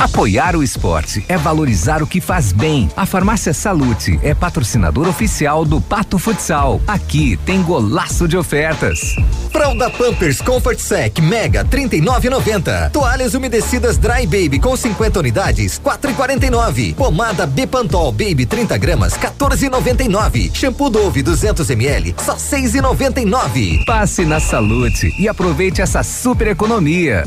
Apoiar o esporte é valorizar o que faz bem. A Farmácia Salute é patrocinador oficial do Pato Futsal. Aqui tem golaço de ofertas. Fralda Pampers Comfort Sec Mega 39,90. Toalhas umedecidas Dry Baby com 50 unidades 4,49. Pomada Bepantol Baby 30 gramas 14,99. Shampoo Dove 200 ml só 6,99. Passe na Salute e aproveite essa super economia.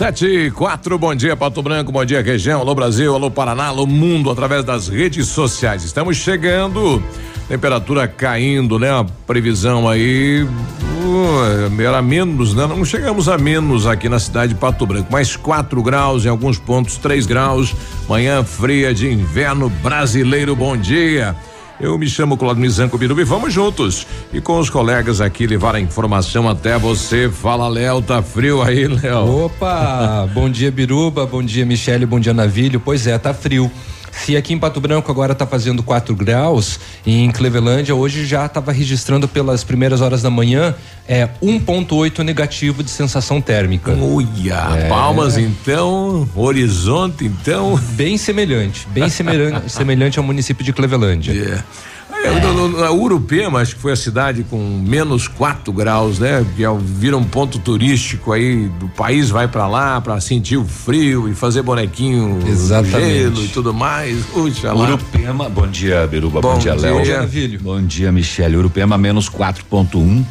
Sete e quatro, bom dia Pato Branco, bom dia região, alô Brasil, alô Paraná, alô mundo, através das redes sociais. Estamos chegando, temperatura caindo, né? A previsão aí uh, era menos, né? Não chegamos a menos aqui na cidade de Pato Branco, mais quatro graus, em alguns pontos três graus, manhã fria de inverno brasileiro, bom dia. Eu me chamo Claudio Mizanco Biruba e vamos juntos. E com os colegas aqui levar a informação até você. Fala, Léo, tá frio aí, Léo? Opa! bom dia, Biruba, bom dia, Michele, bom dia, Navilho. Pois é, tá frio. Se aqui em Pato Branco agora está fazendo 4 graus, em Clevelândia hoje já estava registrando pelas primeiras horas da manhã é 1.8 negativo de sensação térmica. Uia, é. Palmas então, Horizonte então. Bem semelhante, bem semelhante, semelhante ao município de Clevelândia. Yeah. É, no, no, a Urupema, acho que foi a cidade com menos 4 graus, né? Que é, vira um ponto turístico aí do país, vai para lá para sentir o frio e fazer bonequinho gelo e tudo mais. Puxa lá. Urupema, bom dia, Biruba, bom, bom dia, Léo. Bom dia, filho. Bom dia, Michele. Urupema menos 4.1.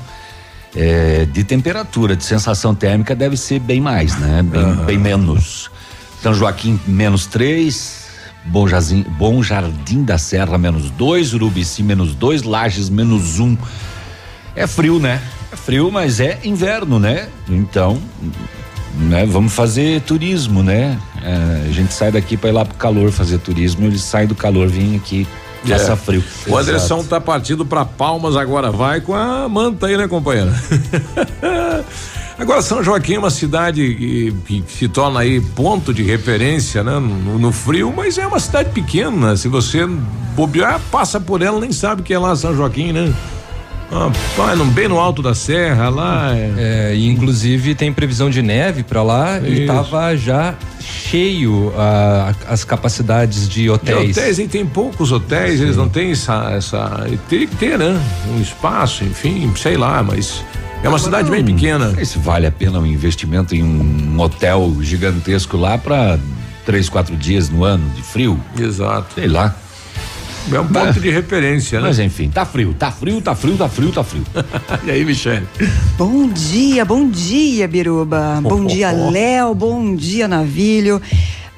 É, de temperatura, de sensação térmica deve ser bem mais, né? Bem, uhum. bem menos. São Joaquim menos 3, Bom Jardim, Bom Jardim da Serra, menos dois, Urubici, menos dois, Lages, menos um. É frio, né? É frio, mas é inverno, né? Então, né? Vamos fazer turismo, né? É, a gente sai daqui para ir lá pro calor fazer turismo, eles saem do calor, vêm aqui Passa é. frio. O Andressão tá partindo para Palmas agora, vai com a manta aí, né, companheiro? Agora, São Joaquim é uma cidade que, que se torna aí ponto de referência, né? No, no, frio, mas é uma cidade pequena. Se você bobear, passa por ela, nem sabe que é lá São Joaquim, né? Ah, bem no alto da serra lá. É, é inclusive tem previsão de neve para lá Isso. e tava já cheio uh, as capacidades de hotéis. De hotéis, e tem poucos hotéis, Sim. eles não têm essa, essa. Teria que ter, né? Um espaço, enfim, sei lá, mas é uma cidade bem pequena. Se vale a pena um investimento em um hotel gigantesco lá para três, quatro dias no ano de frio. Exato. Sei lá. É um ponto mas, de referência, né? Mas enfim, tá frio, tá frio, tá frio, tá frio, tá frio. e aí, Michele? Bom dia, bom dia, Biruba. Oh, bom oh, dia, oh. Léo. Bom dia, Navilho.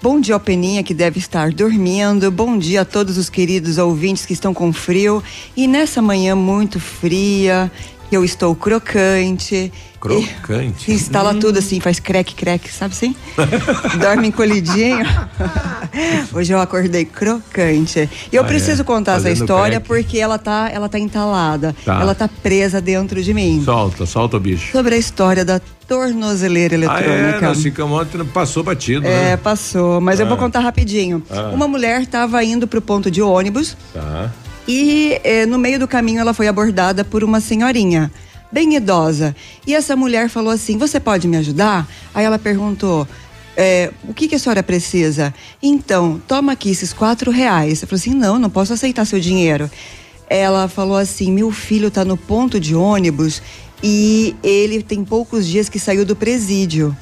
Bom dia, Peninha, que deve estar dormindo. Bom dia a todos os queridos ouvintes que estão com frio. E nessa manhã muito fria, eu estou crocante. Crocante. instala hum. tudo assim, faz creque, creque, sabe assim? Dorme encolhidinho. Hoje eu acordei crocante. E eu ah, preciso é. contar Fazendo essa história creque. porque ela tá, ela tá entalada. Tá. Ela tá presa dentro de mim. Solta, solta o bicho. Sobre a história da tornozeleira eletrônica. Ah, é, nós ficamos passou batido, É, né? passou, mas ah. eu vou ah. contar rapidinho. Ah. Uma mulher estava indo pro ponto de ônibus. Tá e eh, no meio do caminho ela foi abordada por uma senhorinha, bem idosa. E essa mulher falou assim: Você pode me ajudar? Aí ela perguntou. É, o que, que, a senhora precisa? Então, toma aqui esses quatro reais. Eu falei assim: não, não posso aceitar seu dinheiro. Ela falou assim: meu filho está no ponto de ônibus e ele tem poucos dias que saiu do presídio.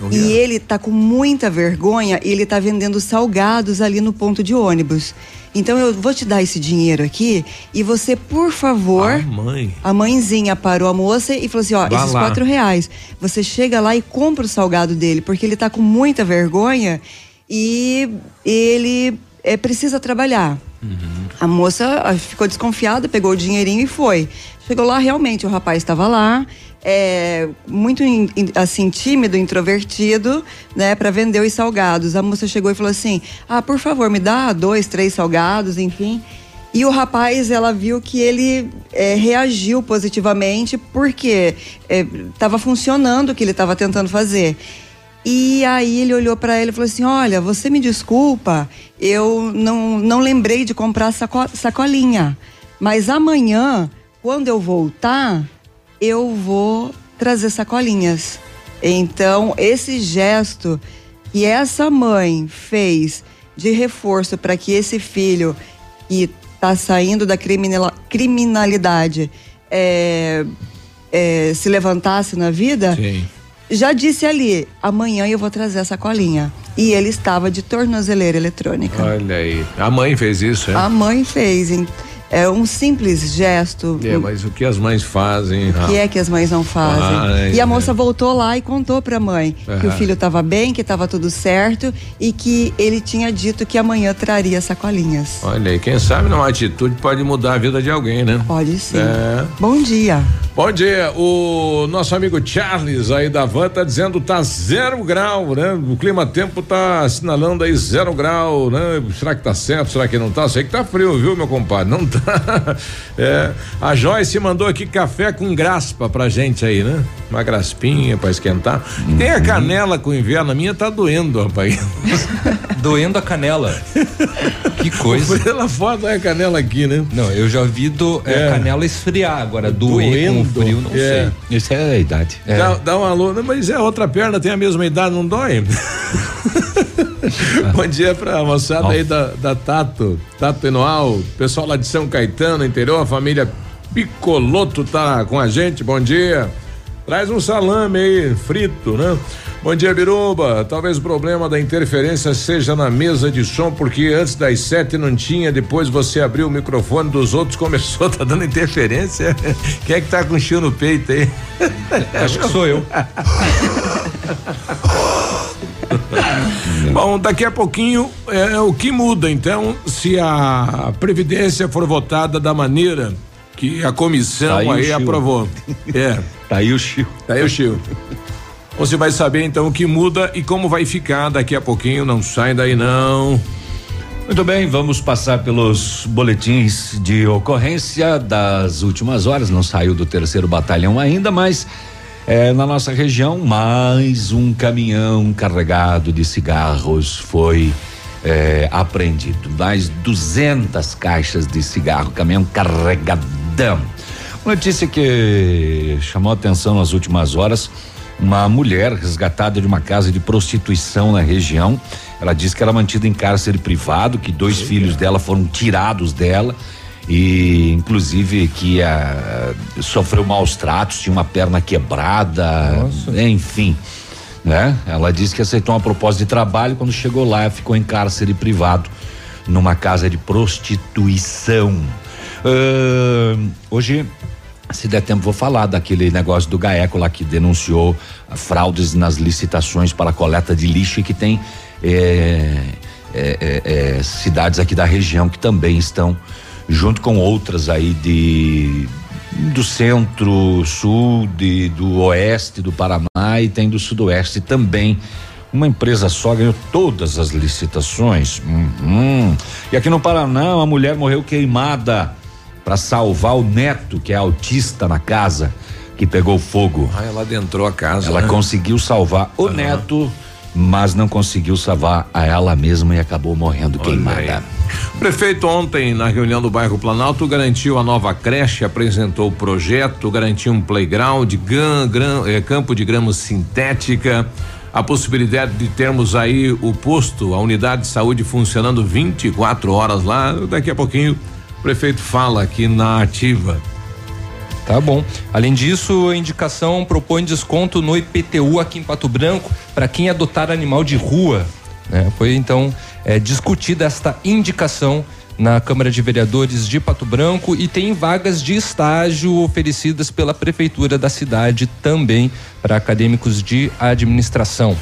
Oh, e ele está com muita vergonha e ele está vendendo salgados ali no ponto de ônibus. Então eu vou te dar esse dinheiro aqui e você, por favor. A mãe. A mãezinha parou a moça e falou assim: ó, Vá esses lá. quatro reais. Você chega lá e compra o salgado dele, porque ele tá com muita vergonha e ele é, precisa trabalhar. A moça ah, ficou desconfiada, pegou o dinheirinho e foi. Chegou lá, realmente, o rapaz estava lá, é, muito in- assim, tímido, introvertido, né, para vender os salgados. A moça chegou e falou assim: Ah, por favor, me dá dois, três salgados, enfim. E o rapaz, ela viu que ele é, reagiu positivamente porque estava funcionando o que ele estava tentando fazer. E aí ele olhou para ela e falou assim: Olha, você me desculpa, eu não, não lembrei de comprar saco, sacolinha. Mas amanhã, quando eu voltar, eu vou trazer sacolinhas. Então, esse gesto que essa mãe fez de reforço para que esse filho que está saindo da criminalidade é, é, se levantasse na vida, Sim. já disse ali, amanhã eu vou trazer a sacolinha. E ele estava de tornozeleira eletrônica. Olha aí. A mãe fez isso, é? A mãe fez. É um simples gesto. É, mas o que as mães fazem? O que é que as mães não fazem? Ai, e a né? moça voltou lá e contou pra mãe que o filho estava bem, que estava tudo certo e que ele tinha dito que amanhã traria sacolinhas. Olha aí, quem sabe numa atitude pode mudar a vida de alguém, né? Pode sim. É. Bom dia. Bom dia, o nosso amigo Charles aí da Van tá dizendo tá zero grau, né? O clima-tempo tá assinalando aí zero grau, né? Será que tá certo? Será que não tá? Sei que tá frio, viu, meu compadre? Não tá. É, a Joyce mandou aqui café com graspa pra gente aí, né? Uma graspinha pra esquentar. Tem a canela com inverno, a minha tá doendo, rapaz. Doendo a canela. Que coisa. Pela foto é a canela aqui, né? Não, eu já vi do, é, É. canela esfriar, agora doer com Doendo. frio, não É. sei. Isso é a idade. É. Dá, dá um alô, Não, mas é outra perna, tem a mesma idade, não dói? Bom dia pra moçada aí da, da Tato, Tato Enoal, pessoal lá de São Caetano, interior, a família Picoloto tá com a gente, bom dia. Traz um salame aí, frito, né? Bom dia, Biruba. Talvez o problema da interferência seja na mesa de som, porque antes das sete não tinha, depois você abriu o microfone dos outros, começou, tá dando interferência. Quem é que tá com chio no peito aí? Acho que sou eu. Bom, daqui a pouquinho é, o que muda, então, se a Previdência for votada da maneira que a comissão Tá aí aí aprovou. É, Tá aí o Chico. tá aí o Chil. Você vai saber então o que muda e como vai ficar daqui a pouquinho, não sai daí não. Muito bem, vamos passar pelos boletins de ocorrência das últimas horas. Não saiu do terceiro batalhão ainda, mas é, na nossa região, mais um caminhão carregado de cigarros foi é, apreendido. Mais 200 caixas de cigarro, caminhão carregadão. Notícia que chamou a atenção nas últimas horas. Uma mulher resgatada de uma casa de prostituição na região. Ela disse que era mantida em cárcere privado, que dois filhos dela foram tirados dela e inclusive que ah, sofreu maus tratos, tinha uma perna quebrada, enfim, né? Ela disse que aceitou uma proposta de trabalho quando chegou lá ficou em cárcere privado numa casa de prostituição. Ahn, hoje se der tempo, vou falar daquele negócio do GAECO lá que denunciou fraudes nas licitações para a coleta de lixo e que tem eh, eh, eh, cidades aqui da região que também estão, junto com outras aí de do centro, sul, de, do oeste do Paraná e tem do sudoeste também. Uma empresa só ganhou todas as licitações. Uhum. E aqui no Paraná, uma mulher morreu queimada para salvar o neto, que é autista na casa, que pegou fogo. Ah, ela adentrou a casa. Ela né? conseguiu salvar o neto, mas não conseguiu salvar a ela mesma e acabou morrendo Olha queimada. aí. O prefeito ontem, na reunião do bairro Planalto, garantiu a nova creche, apresentou o projeto, garantiu um playground, gan, gran- eh, campo de grama sintética, a possibilidade de termos aí o posto, a unidade de saúde funcionando 24 horas lá. Daqui a pouquinho o prefeito fala aqui na ativa. Tá bom. Além disso, a indicação propõe desconto no IPTU aqui em Pato Branco para quem adotar animal de rua. né? Foi então é, discutida esta indicação na Câmara de Vereadores de Pato Branco e tem vagas de estágio oferecidas pela prefeitura da cidade também para acadêmicos de administração.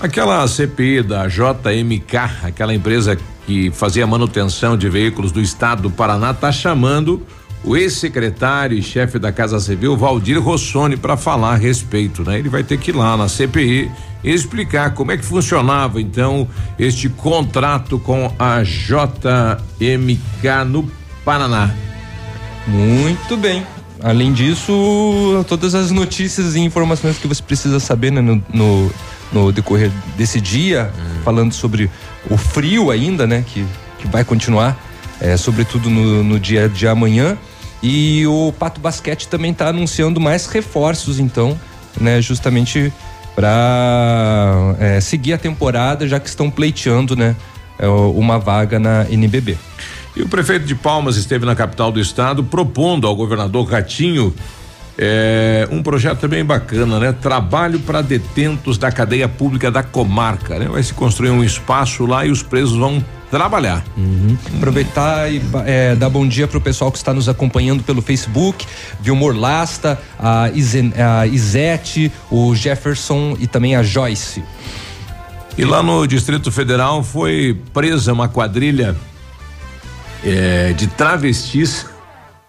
Aquela CPI da JMK, aquela empresa que fazia manutenção de veículos do estado do Paraná, está chamando o ex-secretário e chefe da Casa Civil, Valdir Rossoni, para falar a respeito, né? Ele vai ter que ir lá na CPI explicar como é que funcionava então este contrato com a JMK no Paraná. Muito bem. Além disso, todas as notícias e informações que você precisa saber né, no, no, no, decorrer desse dia, hum. falando sobre o frio ainda, né? Que, que vai continuar, é, sobretudo no, no dia de amanhã. E o Pato Basquete também está anunciando mais reforços, então, né, justamente para é, seguir a temporada, já que estão pleiteando, né, é, uma vaga na NBB. E o prefeito de Palmas esteve na capital do estado propondo ao governador Ratinho é, um projeto bem bacana, né? Trabalho para detentos da cadeia pública da comarca, né? Vai se construir um espaço lá e os presos vão trabalhar. Uhum. Aproveitar e é, dar bom dia para o pessoal que está nos acompanhando pelo Facebook, Vilmor Lasta, a, Izen, a Isete, o Jefferson e também a Joyce. E lá no Distrito Federal foi presa uma quadrilha é, de travestis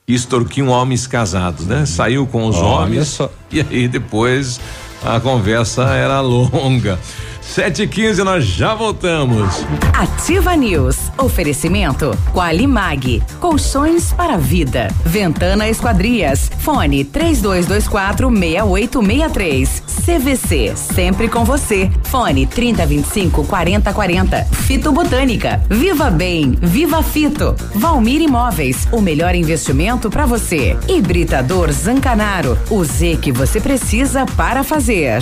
extorquiam homens casados, né? Saiu com os Olha homens só. e aí depois a conversa era longa. Sete e quinze, nós já voltamos. Ativa News. Oferecimento Qualimag. Colchões para vida. Ventana Esquadrias. Fone três dois, dois quatro meia oito meia três. CVC. Sempre com você. Fone trinta vinte e cinco quarenta quarenta. Fito Botânica. Viva Bem. Viva Fito. Valmir Imóveis. O melhor investimento para você. Hibridador Zancanaro. O Z que você precisa para fazer.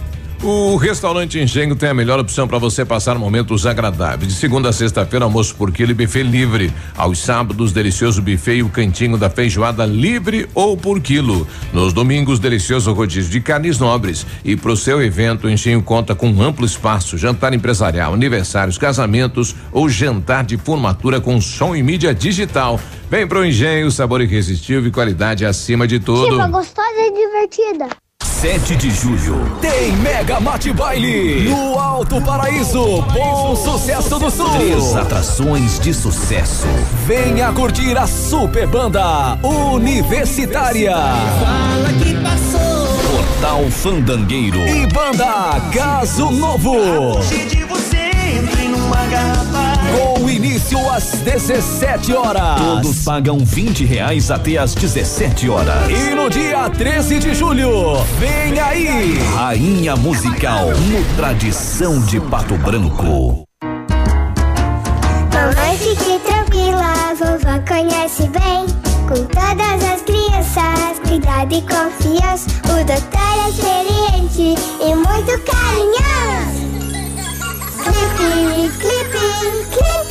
O restaurante Engenho tem a melhor opção para você passar momentos agradáveis. De segunda a sexta-feira, almoço por quilo e buffet livre. Aos sábados, delicioso buffet e o cantinho da feijoada livre ou por quilo. Nos domingos, delicioso rodízio de carnes nobres. E para o seu evento, o Engenho conta com um amplo espaço, jantar empresarial, aniversários, casamentos ou jantar de formatura com som e mídia digital. Vem pro Engenho, sabor irresistível e qualidade acima de tudo. Chiva gostosa e divertida. 7 de julho tem Mega Mate Baile no Alto Paraíso. Bom sucesso do Sul. Três atrações de sucesso. Venha curtir a super banda universitária. Fala que passou. Portal Fandangueiro e banda Caso Novo. De você, entre numa garrafa início às 17 horas. Todos pagam 20 reais até às 17 horas. E no dia 13 de julho, vem aí! Rainha Musical no Tradição de Pato Branco. Mamãe, fique tranquila, vovó conhece bem. Com todas as crianças, cuidado e confiança. O doutor é experiente e muito carinhoso. Clipe, clipe, clipe.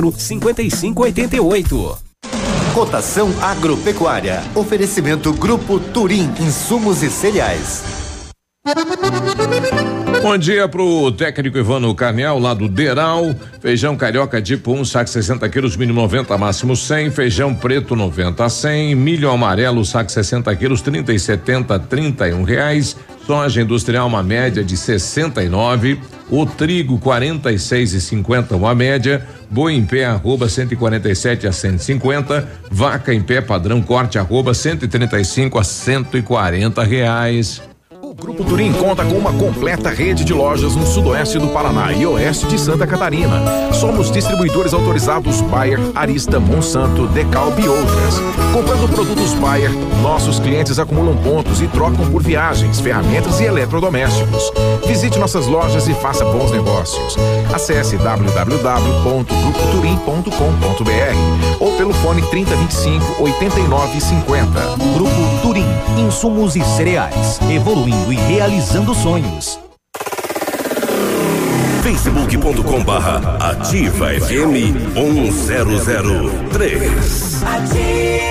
5588. Cotação agropecuária. Oferecimento Grupo Turim, insumos e cereais. Bom dia pro técnico Ivano Carnel, lá do Deral. Feijão carioca tipo 1, um, saco 60 quilos, mínimo 90, máximo 100. Feijão preto 90 a 100. Milho amarelo, saco 60 quilos, 30 e 70, 31 reais. Soja industrial, uma média de 69. O trigo, 46 e 50, uma média. Boi em pé, arroba 147 a 150. Vaca em pé, padrão corte, arroba 135 a 140 reais. Grupo Turim conta com uma completa rede de lojas no sudoeste do Paraná e oeste de Santa Catarina. Somos distribuidores autorizados Bayer, Arista, Monsanto, Decalb e outras. Comprando produtos Bayer, nossos clientes acumulam pontos e trocam por viagens, ferramentas e eletrodomésticos. Visite nossas lojas e faça bons negócios. Acesse www.grupoturim.com.br ou pelo fone 3025 8950. Grupo Turim, insumos e cereais, evoluindo e realizando sonhos. facebook.com barra ativa FM 1003 Ativa.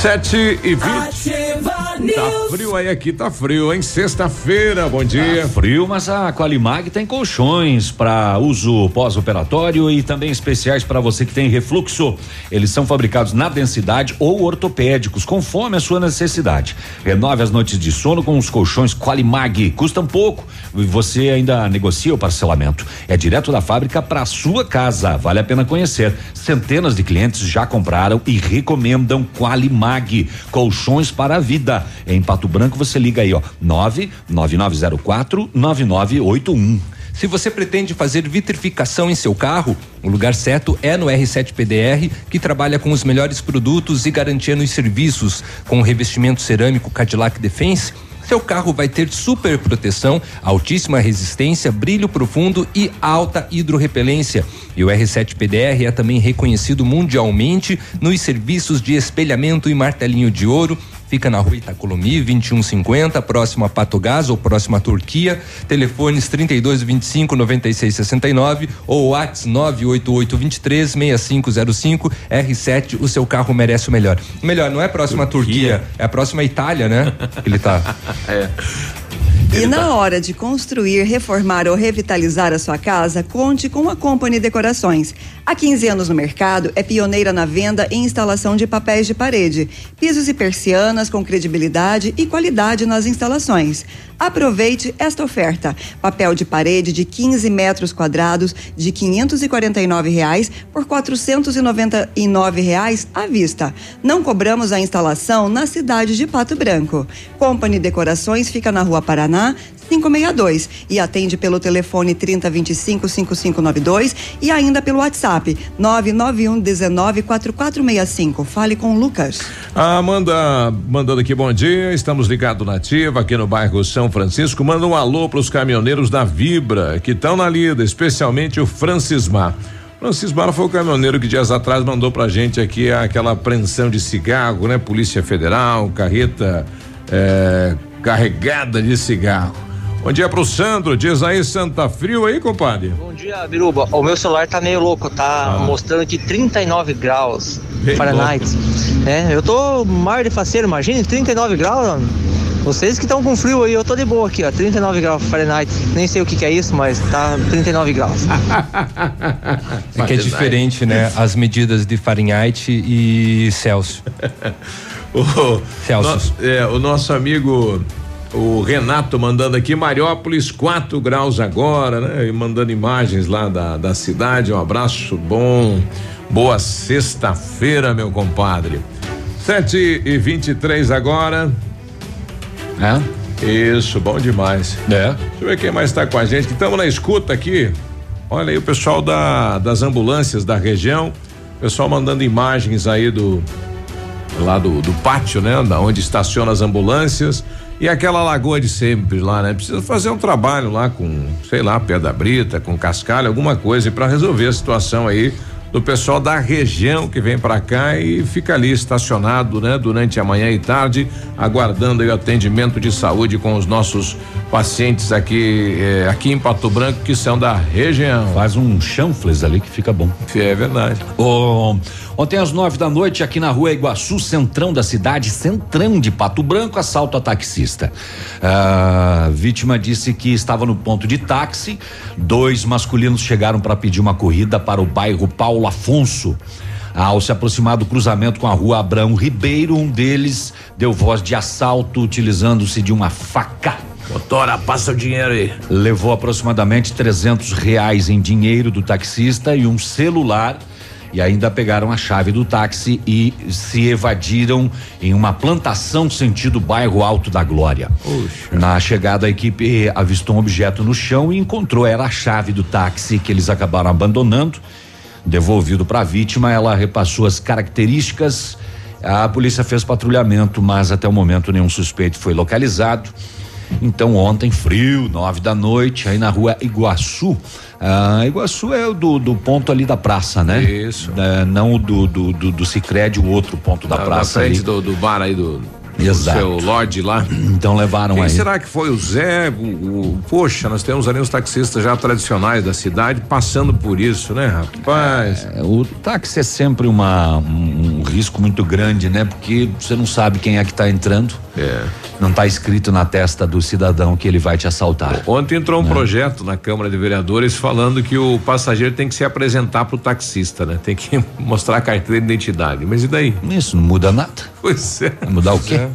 Sete e vinte. Tá frio aí aqui, tá frio, hein? Sexta-feira, bom dia. Tá frio, mas a Qualimag tem colchões para uso pós-operatório e também especiais para você que tem refluxo. Eles são fabricados na densidade ou ortopédicos, conforme a sua necessidade. Renove as noites de sono com os colchões Qualimag. Custam pouco e você ainda negocia o parcelamento. É direto da fábrica para sua casa. Vale a pena conhecer. Centenas de clientes já compraram e recomendam Qualimag. Colchões para a vida. Em Pato Branco você liga aí, ó, 99904 9981. Se você pretende fazer vitrificação em seu carro, o lugar certo é no R7 PDR, que trabalha com os melhores produtos e garantia nos serviços, com revestimento cerâmico Cadillac Defense. Seu carro vai ter super proteção, altíssima resistência, brilho profundo e alta hidrorrepelência. E o R7 PDR é também reconhecido mundialmente nos serviços de espelhamento e martelinho de ouro, fica na rua Itacolomi, 2150, próximo a Patogás ou próximo à Turquia. Telefones 32 25 96 69 ou WhatsApp 988 23 6505. R7, o seu carro merece o melhor. Melhor, não é próximo à Turquia, é a próxima à Itália, né? Ele tá. é. E na hora de construir, reformar ou revitalizar a sua casa, conte com a Company Decorações. Há 15 anos no mercado, é pioneira na venda e instalação de papéis de parede, pisos e persianas com credibilidade e qualidade nas instalações. Aproveite esta oferta: papel de parede de 15 metros quadrados de 549 reais por 499 reais à vista. Não cobramos a instalação na cidade de Pato Branco. Company Decorações fica na Rua Paraná Paraná, 562 e atende pelo telefone 3025 5592 e ainda pelo WhatsApp 991 19 4465. Fale com o Lucas. A Amanda mandando aqui bom dia, estamos ligados na ativa aqui no bairro São Francisco. Manda um alô para os caminhoneiros da Vibra que estão na lida, especialmente o Francismar. Francismar foi o caminhoneiro que dias atrás mandou pra gente aqui aquela apreensão de cigarro, né? Polícia Federal, carreta eh, carregada de cigarro. Bom dia pro Sandro, diz aí Santa Frio aí, compadre. Bom dia, Biruba. O meu celular tá meio louco, tá mostrando aqui 39 graus Bem Fahrenheit. É, eu tô mar de faceiro, imagine 39 graus. mano. Vocês que estão com frio aí, eu tô de boa aqui, ó, 39 graus Fahrenheit. Nem sei o que, que é isso, mas tá 39 graus. É que é diferente, né? As medidas de Fahrenheit e Celsius. O, Celsius. no- é, o nosso amigo o Renato mandando aqui Mariópolis 4 graus agora, né? E mandando imagens lá da, da cidade. Um abraço bom. Boa sexta-feira, meu compadre. 7 e 23 agora. É? Isso, bom demais. É. Deixa eu ver quem mais está com a gente. que Estamos na escuta aqui. Olha aí o pessoal da, das ambulâncias da região. Pessoal mandando imagens aí do lá do, do pátio, né? Da onde estaciona as ambulâncias. E aquela lagoa de sempre lá, né? Precisa fazer um trabalho lá com, sei lá, pedra brita, com cascalho, alguma coisa para resolver a situação aí do pessoal da região que vem para cá e fica ali estacionado, né? Durante a manhã e tarde, aguardando o atendimento de saúde com os nossos pacientes aqui, eh, aqui em Pato Branco que são da região. Faz um chanfles ali que fica bom. É verdade. Ô, ontem às nove da noite, aqui na rua Iguaçu, centrão da cidade, centrão de Pato Branco, assalto a taxista. A vítima disse que estava no ponto de táxi. Dois masculinos chegaram para pedir uma corrida para o bairro Paulo Afonso. Ao se aproximar do cruzamento com a rua Abrão Ribeiro, um deles deu voz de assalto utilizando-se de uma faca. Doutora, passa o dinheiro aí. Levou aproximadamente 300 reais em dinheiro do taxista e um celular. E ainda pegaram a chave do táxi e se evadiram em uma plantação sentido bairro Alto da Glória. Na chegada, a equipe avistou um objeto no chão e encontrou era a chave do táxi que eles acabaram abandonando. Devolvido para a vítima, ela repassou as características. A polícia fez patrulhamento, mas até o momento nenhum suspeito foi localizado. Então ontem, frio, nove da noite, aí na rua Iguaçu. Ah, Iguaçu é o do, do ponto ali da praça, né? Isso. É, não o do, do, do, do Cicred, o outro ponto da Na- praça na frente ali. do, do bar aí do, Exato. seu Lorde lá. Então levaram Quem aí. será que foi o Zé? O, o- poxa, nós temos ali os taxistas já tradicionais da cidade passando por isso, né, rapaz? É, o táxi é sempre uma, um, um risco muito grande, né? Porque você não sabe quem é que tá entrando. É. Não tá escrito na testa do cidadão que ele vai te assaltar. Ontem entrou um projeto na Câmara de Vereadores falando que o passageiro tem que se apresentar pro taxista, né? Tem que mostrar a carteira de identidade. Mas e daí? Isso não muda nada. Pois é. Vai mudar o quê?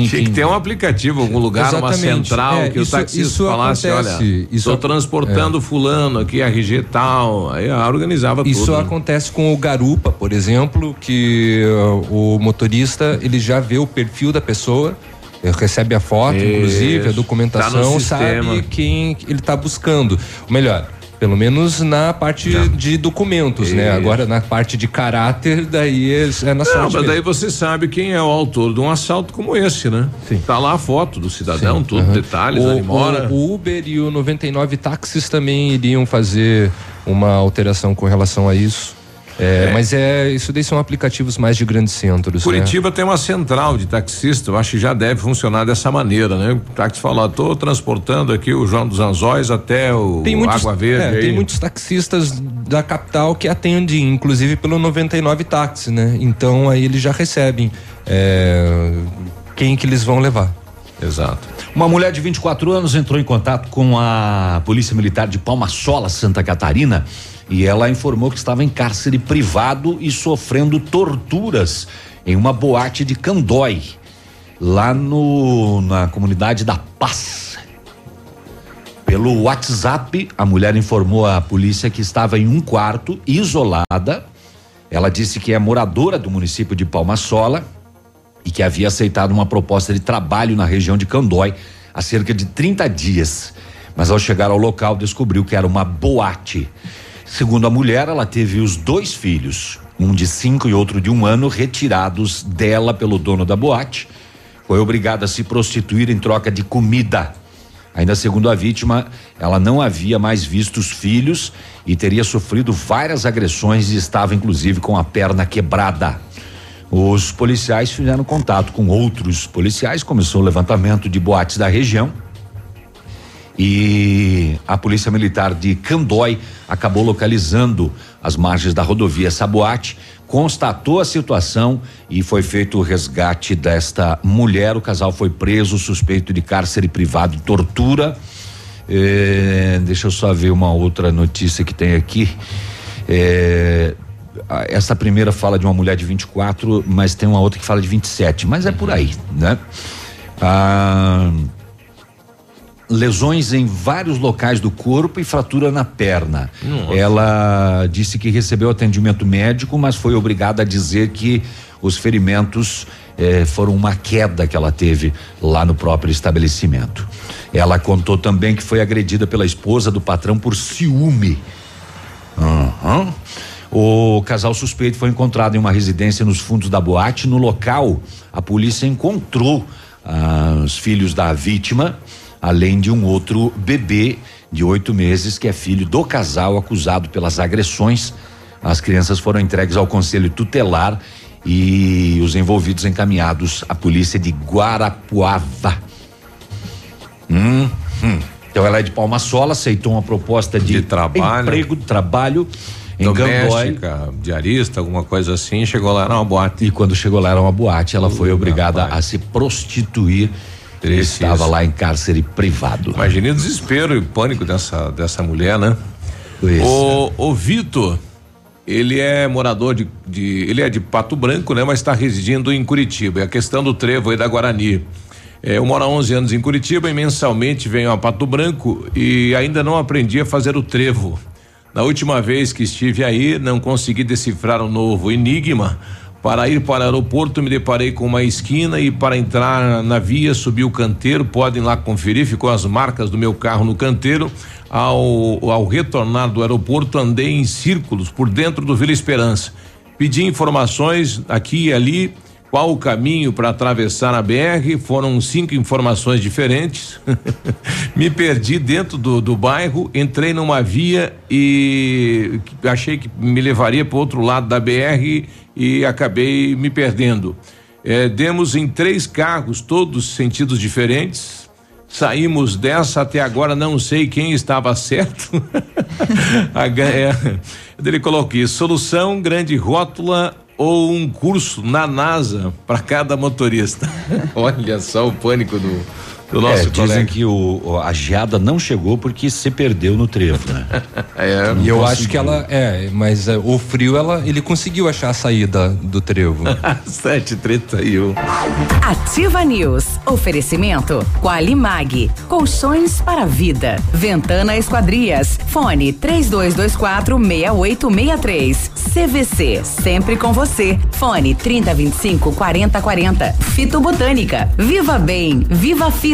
Quem, Tinha que ter um aplicativo, algum lugar, uma Exatamente. central, É, que isso- o taxista isso falasse, acontece. olha, Isso estou transportando fulano aqui, RG tal. Aí organizava Isso tudo. né? acontece com o garupa, por exemplo, que uh, o motorista ele já vê o perfil da pessoa, eh, recebe a foto, Isso. inclusive a Tá documentação, sistema. sabe quem ele está buscando. Ou melhor, pelo menos na parte de documentos, né? Isso. Agora na parte de caráter, daí é, é na Não, sorte. mas daí você sabe quem é o autor de um assalto como esse, né? Sim. Tá lá a foto do cidadão, tudo, Aham. detalhes, o, onde mora. o- o Uber e o 99 táxis também iriam fazer uma alteração com relação a isso. É, É. Mas é isso daí são aplicativos mais de grandes centros. né? Curitiba tem uma central de taxista, eu acho que já deve funcionar dessa maneira, né? O táxi fala, tô transportando aqui o João dos Anzóis até o Tem muitos, Água Verde. é, tem muitos taxistas da capital que atendem, inclusive pelo 99 táxi, né? Então aí eles já recebem é, quem que eles vão levar. Exato. Uma mulher de 24 anos entrou em contato com a Polícia Militar de Palma Sola, Santa Catarina, e ela informou que estava em cárcere privado e sofrendo torturas em uma boate de Candói, lá no na comunidade da Paz. Pelo WhatsApp, a mulher informou à polícia que estava em um quarto, isolada. Ela disse que é moradora do município de Palma Sola e que havia aceitado uma proposta de trabalho na região de Candói, há cerca de 30 dias. Mas ao chegar ao local, descobriu que era uma boate. Segundo a mulher, ela teve os dois filhos, um de cinco e outro de um ano, retirados dela pelo dono da boate. Foi obrigada a se prostituir em troca de comida. Ainda segundo a vítima, ela não havia mais visto os filhos e teria sofrido várias agressões e estava inclusive com a perna quebrada. Os policiais fizeram contato com outros policiais, começou o levantamento de boates da região. E a Polícia Militar de Candói acabou localizando as margens da rodovia Saboate, constatou a situação e foi feito o resgate desta mulher. O casal foi preso, suspeito de cárcere privado e tortura. Eh, deixa eu só ver uma outra notícia que tem aqui. A- essa primeira fala de uma mulher de 24, mas tem uma outra que fala de 27, mas é por aí, né? Ah, lesões em vários locais do corpo e fratura na perna. Nossa. Ela disse que recebeu atendimento médico, mas foi obrigada a dizer que os ferimentos eh, foram uma queda que ela teve lá no próprio estabelecimento. Ela contou também que foi agredida pela esposa do patrão por ciúme. Aham. O casal suspeito foi encontrado em uma residência nos fundos da boate. No local, a polícia encontrou ah, os filhos da vítima, além de um outro bebê de oito meses, que é filho do casal acusado pelas agressões. As crianças foram entregues ao conselho tutelar e os envolvidos encaminhados à polícia de Guarapuava. Hum, hum. Então ela é de Palma Sola, aceitou uma proposta de, trabalho. emprego, de trabalho em. Doméstica, diarista, alguma coisa assim, chegou lá, era uma boate. E quando chegou lá era uma boate, ela foi obrigada a se prostituir. Estava lá em cárcere privado. Imagine o desespero e pânico dessa, dessa mulher, né? Pois O, o Vitor, ele é morador de, de- Ele é de Pato Branco, né? Mas está residindo em Curitiba. É a questão do trevo aí da Guarani. É, eu moro há 11 anos em Curitiba e mensalmente venho a Pato Branco e ainda não aprendi a fazer o trevo. Na última vez que estive aí, não consegui decifrar um novo enigma. Para ir para o aeroporto, me deparei com uma esquina e para entrar na via, subi o canteiro. Podem lá conferir, ficou as marcas do meu carro no canteiro. Ao, ao retornar do aeroporto, andei em círculos por dentro do Vila Esperança. Pedi informações aqui e ali, qual o caminho para atravessar a BR. Foram cinco informações diferentes. Me perdi dentro do, do bairro, entrei numa via e achei que me levaria para outro lado da BR e acabei me perdendo. Eh, demos em três carros, todos sentidos diferentes. Saímos dessa até agora, não sei quem estava certo. É, ele colocou aqui: solução, grande rótula ou um curso na NASA para cada motorista. Olha só o pânico do, do nosso é, dizem que o, a geada não chegou porque se perdeu no trevo, né? É, E eu acho que ela é, mas é, o frio ela ele conseguiu achar a saída do trevo. 731. Ativa News. Oferecimento Qualimag. Colchões para a vida. Ventana Esquadrias. Fone 3224 6863. CVC. Sempre com você. Fone 3025 4040. Fito Botânica. Viva Bem. Viva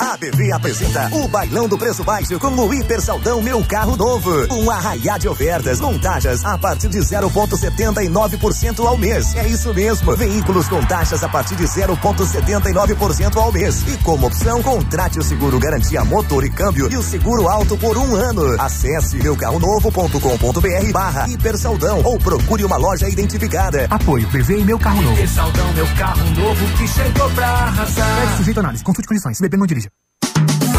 A BV apresenta o Bailão do Preço Baixo com o Hiper Saldão Meu Carro Novo. Um arraiá de ofertas, com taxas a partir de 0,79% ao mês. É isso mesmo. Veículos com taxas a partir de 0,79% ao mês. E como opção, contrate o seguro garantia motor e câmbio e o seguro alto por um ano. Acesse meucarronovo.com.br barra Hiper Saldão ou procure uma loja identificada. Apoio PV e meu carro novo. Saldão, meu carro novo que chegou pra arrasar. Deve sujeito a análise, consulte condições. Se beber, não dirija.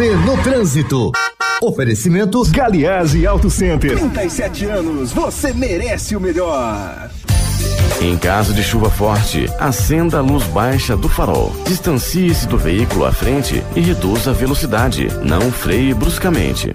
Você no trânsito. Oferecimento Galiase Auto Center. 37 anos, você merece o melhor. Em caso de chuva forte, acenda a luz baixa do farol. Distancie-se do veículo à frente e reduza a velocidade. Não freie bruscamente.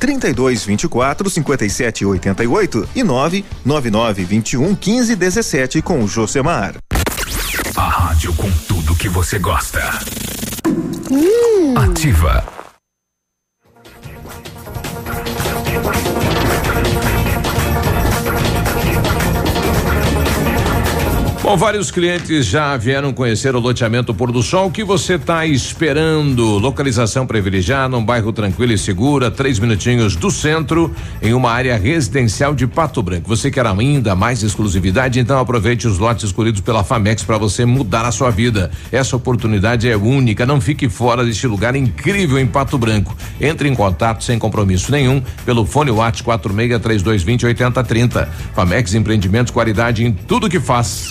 32 24 57 88 e 999 21 15 17 com o Josemar. A rádio com tudo que você gosta. Ativa. Bom, vários clientes já vieram conhecer o loteamento Pôr do Sol. O que você está esperando? Localização privilegiada, um bairro tranquilo e segura, três minutinhos do centro, em uma área residencial de Pato Branco. Você quer ainda mais exclusividade? Então aproveite os lotes escolhidos pela Famex para você mudar a sua vida. Essa oportunidade é única. Não fique fora deste lugar incrível em Pato Branco. Entre em contato sem compromisso nenhum pelo fone WhatsApp 46 3220 8030. Famex Empreendimentos, qualidade em tudo que faz.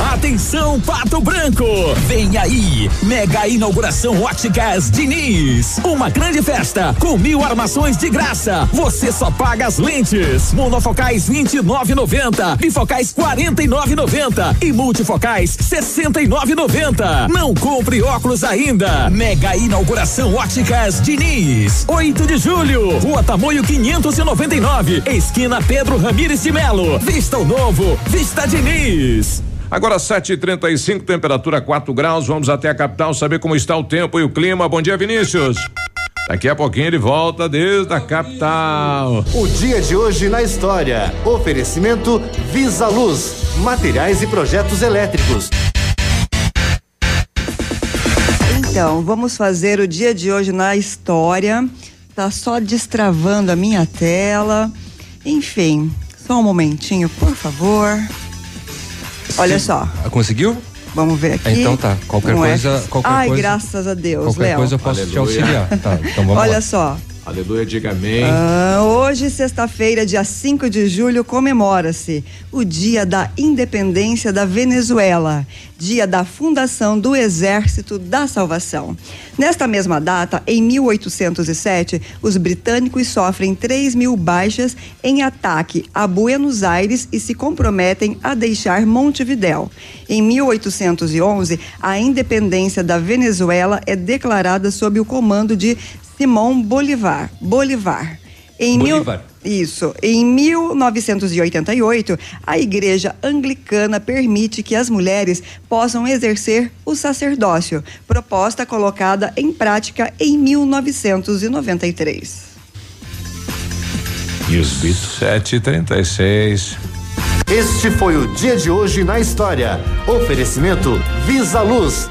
Atenção, Pato Branco! Vem aí! Mega inauguração Óticas Diniz. Uma grande festa com mil armações de graça. Você só paga as lentes. Monofocais 29,90. Bifocais 49,90. E multifocais 69,90. Não compre óculos ainda. Mega inauguração Óticas Diniz. 8 de julho. Rua Tamoio 599. Esquina Pedro Ramires de Melo. Vista o novo. Vista Diniz. Agora 7:35, temperatura 4 graus. Vamos até a capital saber como está o tempo e o clima. Bom dia, Vinícius. Daqui a pouquinho ele volta desde a capital. O dia de hoje na história. Oferecimento Visa Luz, materiais e projetos elétricos. Então, vamos fazer o dia de hoje na história. Tá só destravando a minha tela. Enfim, só um momentinho, por favor. Olha só. Ah, Conseguiu? Vamos ver aqui. Então tá. Qualquer Um coisa. Qualquer Ai, coisa, graças a Deus, Qualquer Léo. coisa eu posso te Aleluia. auxiliar. Tá, então vamos Olha lá. só. Aleluia, diga amém. Ah, hoje, sexta-feira, dia 5 de julho, comemora-se o Dia da Independência da Venezuela, dia da fundação do Exército da Salvação. Nesta mesma data, em 1807, os britânicos sofrem 3 mil baixas em ataque a Buenos Aires e se comprometem a deixar Montevidéu. Em 1811, a independência da Venezuela é declarada sob o comando de Simão Bolivar. Bolivar. Em Bolívar. Mil... Isso. Em 1988, a Igreja Anglicana permite que as mulheres possam exercer o sacerdócio, proposta colocada em prática em 1993. E os bitos? 7:36. Este foi o dia de hoje na história. Oferecimento Visa Luz.